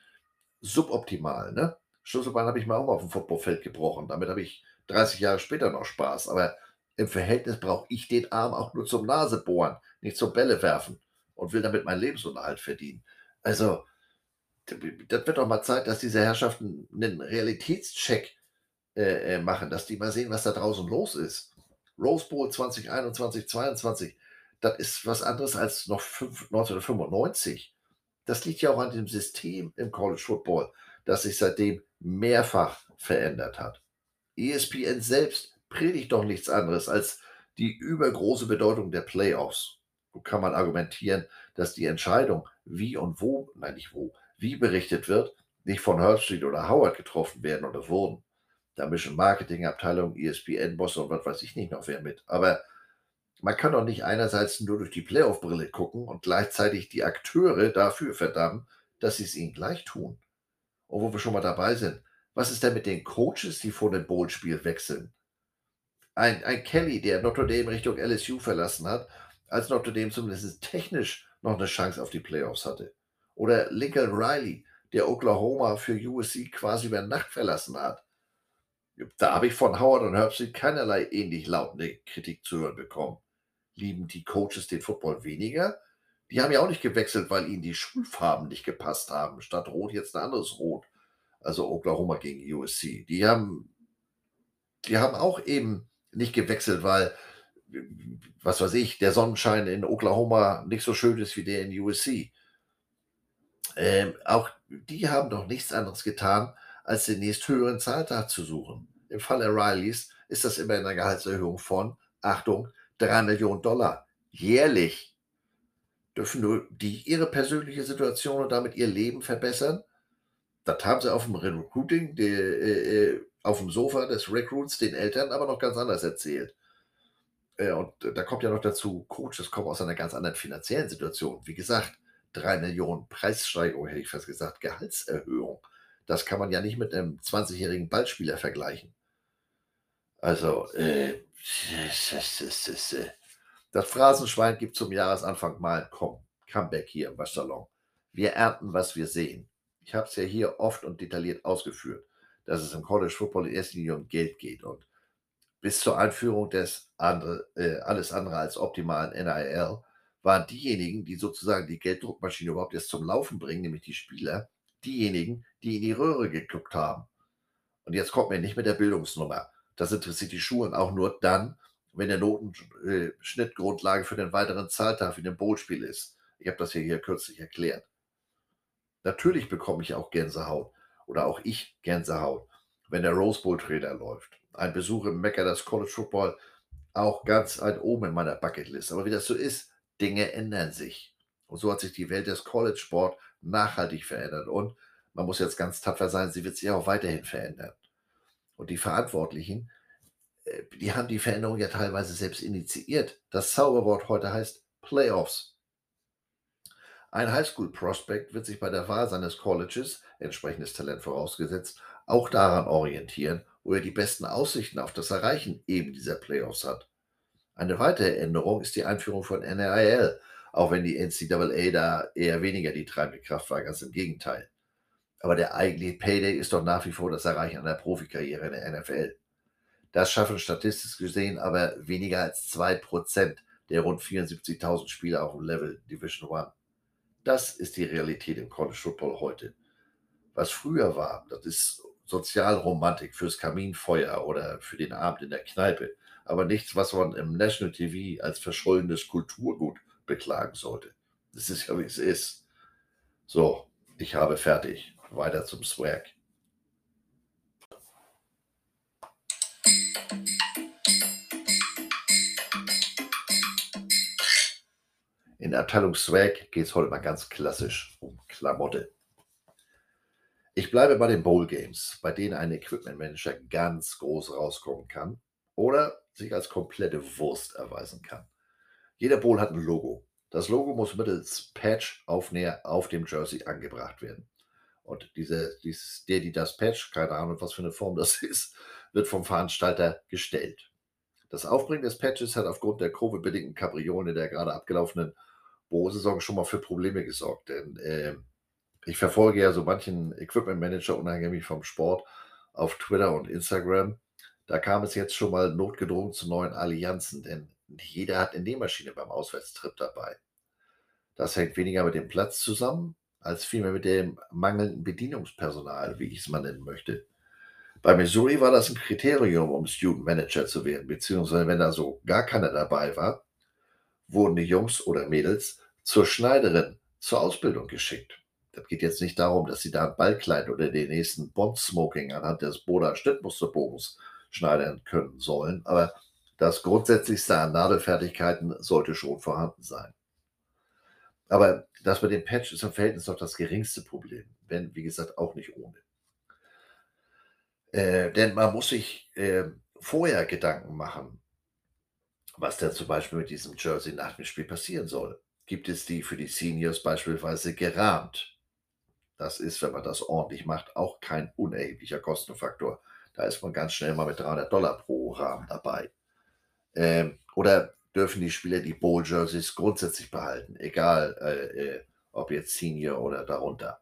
suboptimal. Ne? Schlüsselbein habe ich mal auch mal auf dem Footballfeld gebrochen. Damit habe ich 30 Jahre später noch Spaß. Aber im Verhältnis brauche ich den Arm auch nur zum Nasebohren, nicht zum Bälle werfen und will damit meinen Lebensunterhalt verdienen. Also, das wird doch mal Zeit, dass diese Herrschaften einen Realitätscheck äh, äh, machen, dass die mal sehen, was da draußen los ist. Rose Bowl 2021, 2022, das ist was anderes als noch 1995. Das liegt ja auch an dem System im College Football, das sich seitdem mehrfach verändert hat. ESPN selbst predigt doch nichts anderes als die übergroße Bedeutung der Playoffs. So kann man argumentieren, dass die Entscheidung, wie und wo, nein nicht wo, wie berichtet wird, nicht von Herbstreit oder Howard getroffen werden oder wurden. Da mischen Marketingabteilung, ESPN-Bosse und was weiß ich nicht noch wer mit. Aber man kann doch nicht einerseits nur durch die Playoff-Brille gucken und gleichzeitig die Akteure dafür verdammen, dass sie es ihnen gleich tun. Und wo wir schon mal dabei sind, was ist denn mit den Coaches, die vor dem Bowl-Spiel wechseln? Ein, ein Kelly, der Notre Dame Richtung LSU verlassen hat, als Notre Dame zumindest technisch noch eine Chance auf die Playoffs hatte. Oder Lincoln Riley, der Oklahoma für USC quasi über Nacht verlassen hat. Da habe ich von Howard und Herbstreit keinerlei ähnlich lautende Kritik zu hören bekommen. Lieben die Coaches den Football weniger? Die haben ja auch nicht gewechselt, weil ihnen die Schulfarben nicht gepasst haben. Statt Rot jetzt ein anderes Rot. Also Oklahoma gegen USC. Die haben, die haben auch eben nicht gewechselt, weil, was weiß ich, der Sonnenschein in Oklahoma nicht so schön ist wie der in USC. Ähm, auch die haben doch nichts anderes getan, als den nächsthöheren Zahltag zu suchen. Im Fall der Rileys ist das immer eine Gehaltserhöhung von, Achtung, 3 Millionen Dollar jährlich. Dürfen nur die ihre persönliche Situation und damit ihr Leben verbessern? Das haben sie auf dem Recruiting, die, äh, äh, auf dem Sofa des Recruits den Eltern aber noch ganz anders erzählt. Äh, und da kommt ja noch dazu, Coaches kommen aus einer ganz anderen finanziellen Situation. Wie gesagt, 3 Millionen Preissteigerung, hätte ich fast gesagt, Gehaltserhöhung. Das kann man ja nicht mit einem 20-jährigen Ballspieler vergleichen. Also, äh, das Phrasenschwein gibt zum Jahresanfang mal ein Comeback hier im Waschsalon. Wir ernten, was wir sehen. Ich habe es ja hier oft und detailliert ausgeführt, dass es im College Football in erster Linie um Geld geht und bis zur Einführung des andere, äh, alles andere als optimalen NIL waren diejenigen, die sozusagen die Gelddruckmaschine überhaupt erst zum Laufen bringen, nämlich die Spieler, diejenigen, die in die Röhre geguckt haben. Und jetzt kommt mir nicht mit der Bildungsnummer. Das interessiert die Schulen auch nur dann, wenn der Notenschnitt Grundlage für den weiteren Zahltag in dem Bootspiel ist. Ich habe das ja hier kürzlich erklärt. Natürlich bekomme ich auch Gänsehaut oder auch ich Gänsehaut, wenn der Rose Bowl Trainer läuft. Ein Besuch im Mecca des College Football auch ganz weit oben in meiner Bucketlist. Aber wie das so ist, Dinge ändern sich. Und so hat sich die Welt des College Sport nachhaltig verändert. Und man muss jetzt ganz tapfer sein, sie wird sich auch weiterhin verändern. Und die Verantwortlichen, äh, die haben die Veränderung ja teilweise selbst initiiert. Das Zauberwort heute heißt Playoffs. Ein Highschool-Prospect wird sich bei der Wahl seines Colleges, entsprechendes Talent vorausgesetzt, auch daran orientieren, wo er die besten Aussichten auf das Erreichen eben dieser Playoffs hat. Eine weitere Änderung ist die Einführung von NRIL, auch wenn die NCAA da eher weniger die treibende Kraft war, ganz im Gegenteil. Aber der eigentliche Payday ist doch nach wie vor das Erreichen einer Profikarriere in der NFL. Das schaffen statistisch gesehen aber weniger als 2% der rund 74.000 Spieler auf dem Level Division One. Das ist die Realität im College Football heute. Was früher war, das ist Sozialromantik fürs Kaminfeuer oder für den Abend in der Kneipe, aber nichts, was man im National TV als verschollenes Kulturgut beklagen sollte. Das ist ja, wie es ist. So, ich habe fertig. Weiter zum Swag. Der Abteilung Swag geht es heute mal ganz klassisch um Klamotte. Ich bleibe bei den Bowl Games, bei denen ein Equipment Manager ganz groß rauskommen kann oder sich als komplette Wurst erweisen kann. Jeder Bowl hat ein Logo. Das Logo muss mittels Patch-Aufnäher auf dem Jersey angebracht werden. Und diese, dieses, der, die das Patch, keine Ahnung, was für eine Form das [laughs] ist, wird vom Veranstalter gestellt. Das Aufbringen des Patches hat aufgrund der Covid-bedingten Kapriolen der gerade abgelaufenen Bowl-Saison schon mal für Probleme gesorgt. Denn äh, ich verfolge ja so manchen Equipment Manager unabhängig vom Sport auf Twitter und Instagram. Da kam es jetzt schon mal notgedrungen zu neuen Allianzen, denn jeder hat eine Nähmaschine beim Auswärtstrip dabei. Das hängt weniger mit dem Platz zusammen, als vielmehr mit dem mangelnden Bedienungspersonal, wie ich es mal nennen möchte. Bei Missouri war das ein Kriterium, um Student Manager zu werden, beziehungsweise wenn da so gar keiner dabei war, wurden die Jungs oder Mädels zur Schneiderin zur Ausbildung geschickt. Das geht jetzt nicht darum, dass sie da ein Ballkleid oder den nächsten Bond-Smoking anhand des Boda Schnittmusterbogens schneidern können sollen, aber das Grundsätzlichste an Nadelfertigkeiten sollte schon vorhanden sein. Aber das mit dem Patch ist im Verhältnis noch das geringste Problem, wenn, wie gesagt, auch nicht ohne. Äh, denn man muss sich äh, vorher Gedanken machen, was denn zum Beispiel mit diesem Jersey nach dem Spiel passieren soll. Gibt es die für die Seniors beispielsweise gerahmt? Das ist, wenn man das ordentlich macht, auch kein unerheblicher Kostenfaktor. Da ist man ganz schnell mal mit 300 Dollar pro Rahmen dabei. Ähm, oder dürfen die Spieler die Bowl-Jerseys grundsätzlich behalten, egal äh, äh, ob jetzt Senior oder darunter.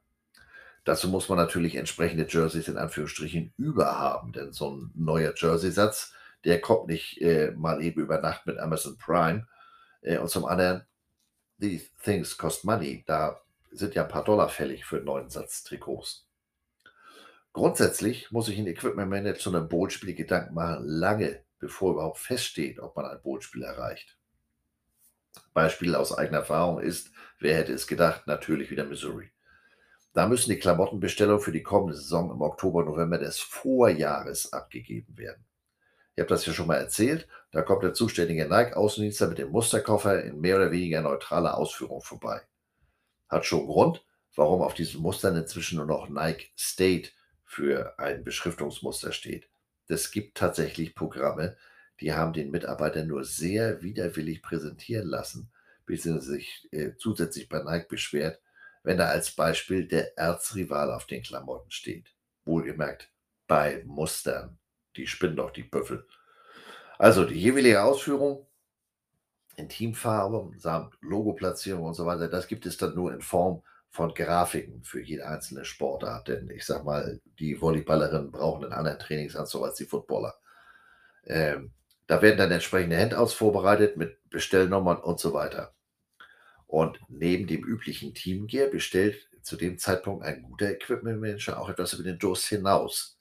Dazu muss man natürlich entsprechende Jerseys in Anführungsstrichen überhaben, denn so ein neuer Jersey-Satz, der kommt nicht äh, mal eben über Nacht mit Amazon Prime. Äh, und zum anderen, these things cost money. Da sind ja ein paar Dollar fällig für einen neuen Satz Trikots. Grundsätzlich muss sich ein Equipment Manager zu einem Bootspiel Gedanken machen, lange bevor überhaupt feststeht, ob man ein Bootspiel erreicht. Beispiel aus eigener Erfahrung ist, wer hätte es gedacht, natürlich wieder Missouri. Da müssen die Klamottenbestellungen für die kommende Saison im Oktober, November des Vorjahres abgegeben werden. Ich habe das ja schon mal erzählt. Da kommt der zuständige Nike-Außendienstler mit dem Musterkoffer in mehr oder weniger neutraler Ausführung vorbei. Hat schon Grund, warum auf diesen Mustern inzwischen nur noch Nike State für ein Beschriftungsmuster steht. Es gibt tatsächlich Programme, die haben den Mitarbeiter nur sehr widerwillig präsentieren lassen, bis er sich äh, zusätzlich bei Nike beschwert, wenn da als Beispiel der Erzrival auf den Klamotten steht. Wohlgemerkt, bei Mustern. Die spinnen doch die Büffel. Also die jeweilige Ausführung in Teamfarbe samt Logoplatzierung und so weiter, das gibt es dann nur in Form von Grafiken für jede einzelne Sportart. Denn ich sag mal, die Volleyballerinnen brauchen einen anderen Trainingsanzug als die Footballer. Ähm, da werden dann entsprechende Handouts vorbereitet mit Bestellnummern und so weiter. Und neben dem üblichen Teamgear bestellt zu dem Zeitpunkt ein guter Equipment Manager auch etwas über den Durst hinaus.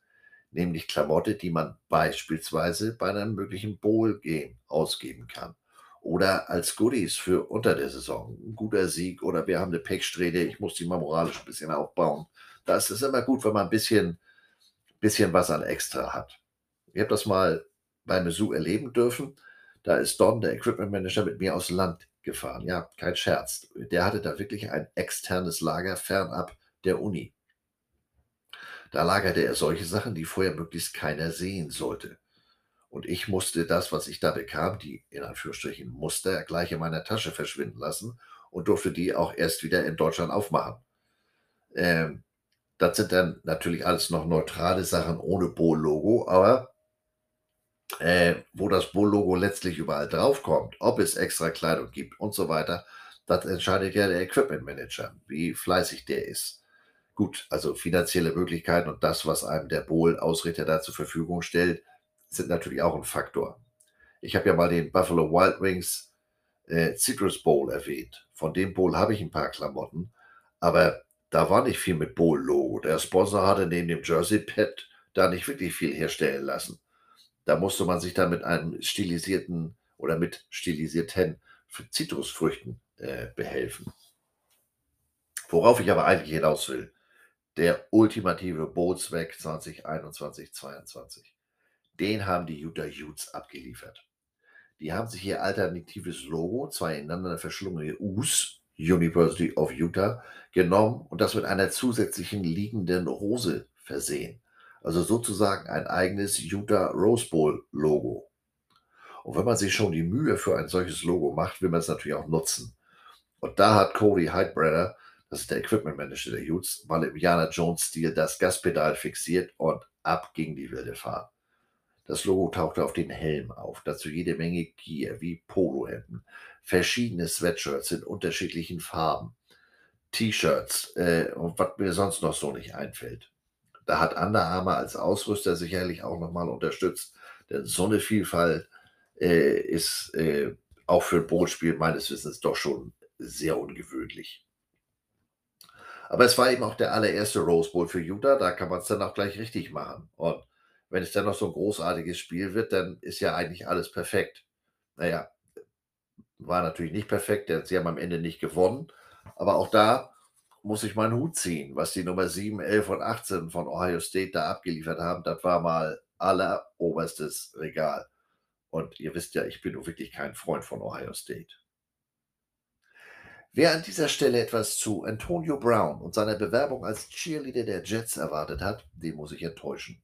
Nämlich Klamotte, die man beispielsweise bei einem möglichen Bowl-Game ausgeben kann oder als Goodies für unter der Saison. Ein guter Sieg oder wir haben eine Pechsträhne, ich muss die mal moralisch ein bisschen aufbauen. Da ist es immer gut, wenn man ein bisschen, bisschen was an extra hat. Ich habe das mal bei Mizzou erleben dürfen. Da ist Don, der Equipment Manager, mit mir aus Land gefahren. Ja, kein Scherz. Der hatte da wirklich ein externes Lager fernab der Uni. Da lagerte er solche Sachen, die vorher möglichst keiner sehen sollte. Und ich musste das, was ich da bekam, die in Anführungsstrichen Muster, gleich in meiner Tasche verschwinden lassen und durfte die auch erst wieder in Deutschland aufmachen. Ähm, das sind dann natürlich alles noch neutrale Sachen ohne Bohl-Logo, aber äh, wo das Bohl-Logo letztlich überall draufkommt, ob es extra Kleidung gibt und so weiter, das entscheidet ja der Equipment Manager, wie fleißig der ist. Gut, also finanzielle Möglichkeiten und das, was einem der Bohl-Ausrichter da zur Verfügung stellt, sind natürlich auch ein Faktor. Ich habe ja mal den Buffalo Wild Wings äh, Citrus Bowl erwähnt. Von dem Bowl habe ich ein paar Klamotten, aber da war nicht viel mit Bowl-Logo. Der Sponsor hatte neben dem Jersey-Pad da nicht wirklich viel herstellen lassen. Da musste man sich dann mit einem stilisierten oder mit stilisierten Zitrusfrüchten äh, behelfen. Worauf ich aber eigentlich hinaus will, der ultimative Bootsweg 2021-22 den haben die Utah Utes abgeliefert. Die haben sich ihr alternatives Logo, zwei ineinander verschlungene U's, University of Utah, genommen und das mit einer zusätzlichen liegenden Rose versehen. Also sozusagen ein eigenes Utah Rose Bowl Logo. Und wenn man sich schon die Mühe für ein solches Logo macht, will man es natürlich auch nutzen. Und da hat Cody Heidbreder, das ist der Equipment Manager der Utes, mal im Jana Jones-Stil das Gaspedal fixiert und ab ging die wilde Fahrt. Das Logo tauchte auf den Helm auf, dazu jede Menge Gear wie Polohemden, verschiedene Sweatshirts in unterschiedlichen Farben, T-Shirts äh, und was mir sonst noch so nicht einfällt. Da hat Under Armour als Ausrüster sicherlich auch nochmal unterstützt, denn so eine Vielfalt äh, ist äh, auch für ein Bootspiel meines Wissens doch schon sehr ungewöhnlich. Aber es war eben auch der allererste Rose Bowl für Utah, da kann man es dann auch gleich richtig machen. Und wenn es dann noch so ein großartiges Spiel wird, dann ist ja eigentlich alles perfekt. Naja, war natürlich nicht perfekt, denn sie haben am Ende nicht gewonnen. Aber auch da muss ich meinen Hut ziehen, was die Nummer 7, 11 und 18 von Ohio State da abgeliefert haben. Das war mal alleroberstes Regal. Und ihr wisst ja, ich bin wirklich kein Freund von Ohio State. Wer an dieser Stelle etwas zu Antonio Brown und seiner Bewerbung als Cheerleader der Jets erwartet hat, den muss ich enttäuschen.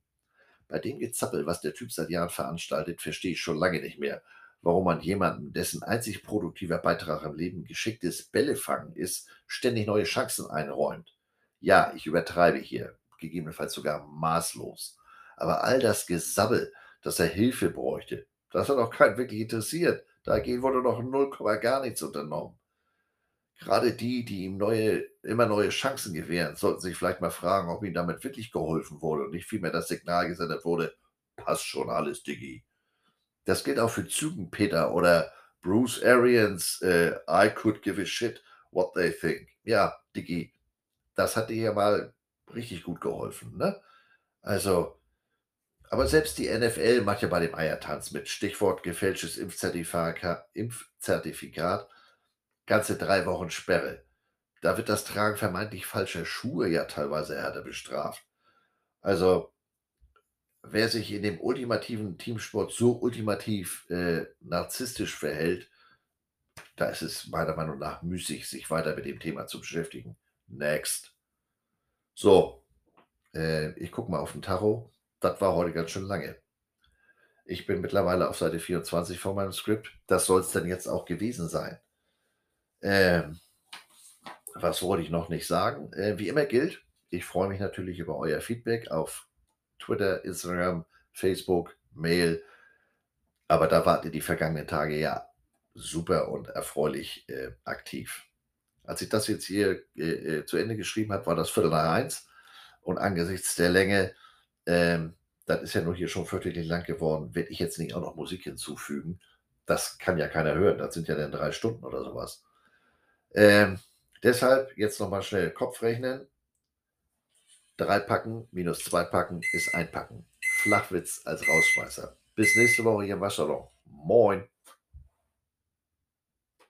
Bei dem Gezappel, was der Typ seit Jahren veranstaltet, verstehe ich schon lange nicht mehr, warum man jemanden, dessen einzig produktiver Beitrag im Leben geschicktes Bällefangen ist, ständig neue Chancen einräumt. Ja, ich übertreibe hier, gegebenenfalls sogar maßlos. Aber all das Gesabbel, dass er Hilfe bräuchte, das hat auch keinen wirklich interessiert. Dagegen wurde noch 0, gar nichts unternommen. Gerade die, die ihm neue, immer neue Chancen gewähren, sollten sich vielleicht mal fragen, ob ihm damit wirklich geholfen wurde und nicht vielmehr das Signal gesendet wurde, passt schon alles, Diggi. Das gilt auch für Zügenpeter oder Bruce Arians, äh, I could give a shit what they think. Ja, Diggi, das hat dir ja mal richtig gut geholfen, ne? Also, aber selbst die NFL macht ja bei dem Eiertanz mit. Stichwort gefälschtes Impfzertifikat, Impfzertifikat ganze drei Wochen Sperre. Da wird das Tragen vermeintlich falscher Schuhe ja teilweise härter bestraft. Also, wer sich in dem ultimativen Teamsport so ultimativ äh, narzisstisch verhält, da ist es meiner Meinung nach müßig, sich weiter mit dem Thema zu beschäftigen. Next. So, äh, ich gucke mal auf den Tacho. Das war heute ganz schön lange. Ich bin mittlerweile auf Seite 24 von meinem Skript. Das soll es dann jetzt auch gewesen sein. Ähm, was wollte ich noch nicht sagen? Äh, wie immer gilt, ich freue mich natürlich über euer Feedback auf Twitter, Instagram, Facebook, Mail. Aber da wart ihr die vergangenen Tage ja super und erfreulich äh, aktiv. Als ich das jetzt hier äh, äh zu Ende geschrieben habe, war das Viertel nach eins. Und angesichts der Länge, ähm, das ist ja nur hier schon viertel lang geworden, werde ich jetzt nicht auch noch Musik hinzufügen. Das kann ja keiner hören. Das sind ja dann drei Stunden oder sowas. Ähm, deshalb jetzt nochmal schnell Kopf rechnen. Drei Packen minus zwei Packen ist ein Packen. Flachwitz als Rausschmeißer. Bis nächste Woche hier im Waschsalon. Moin.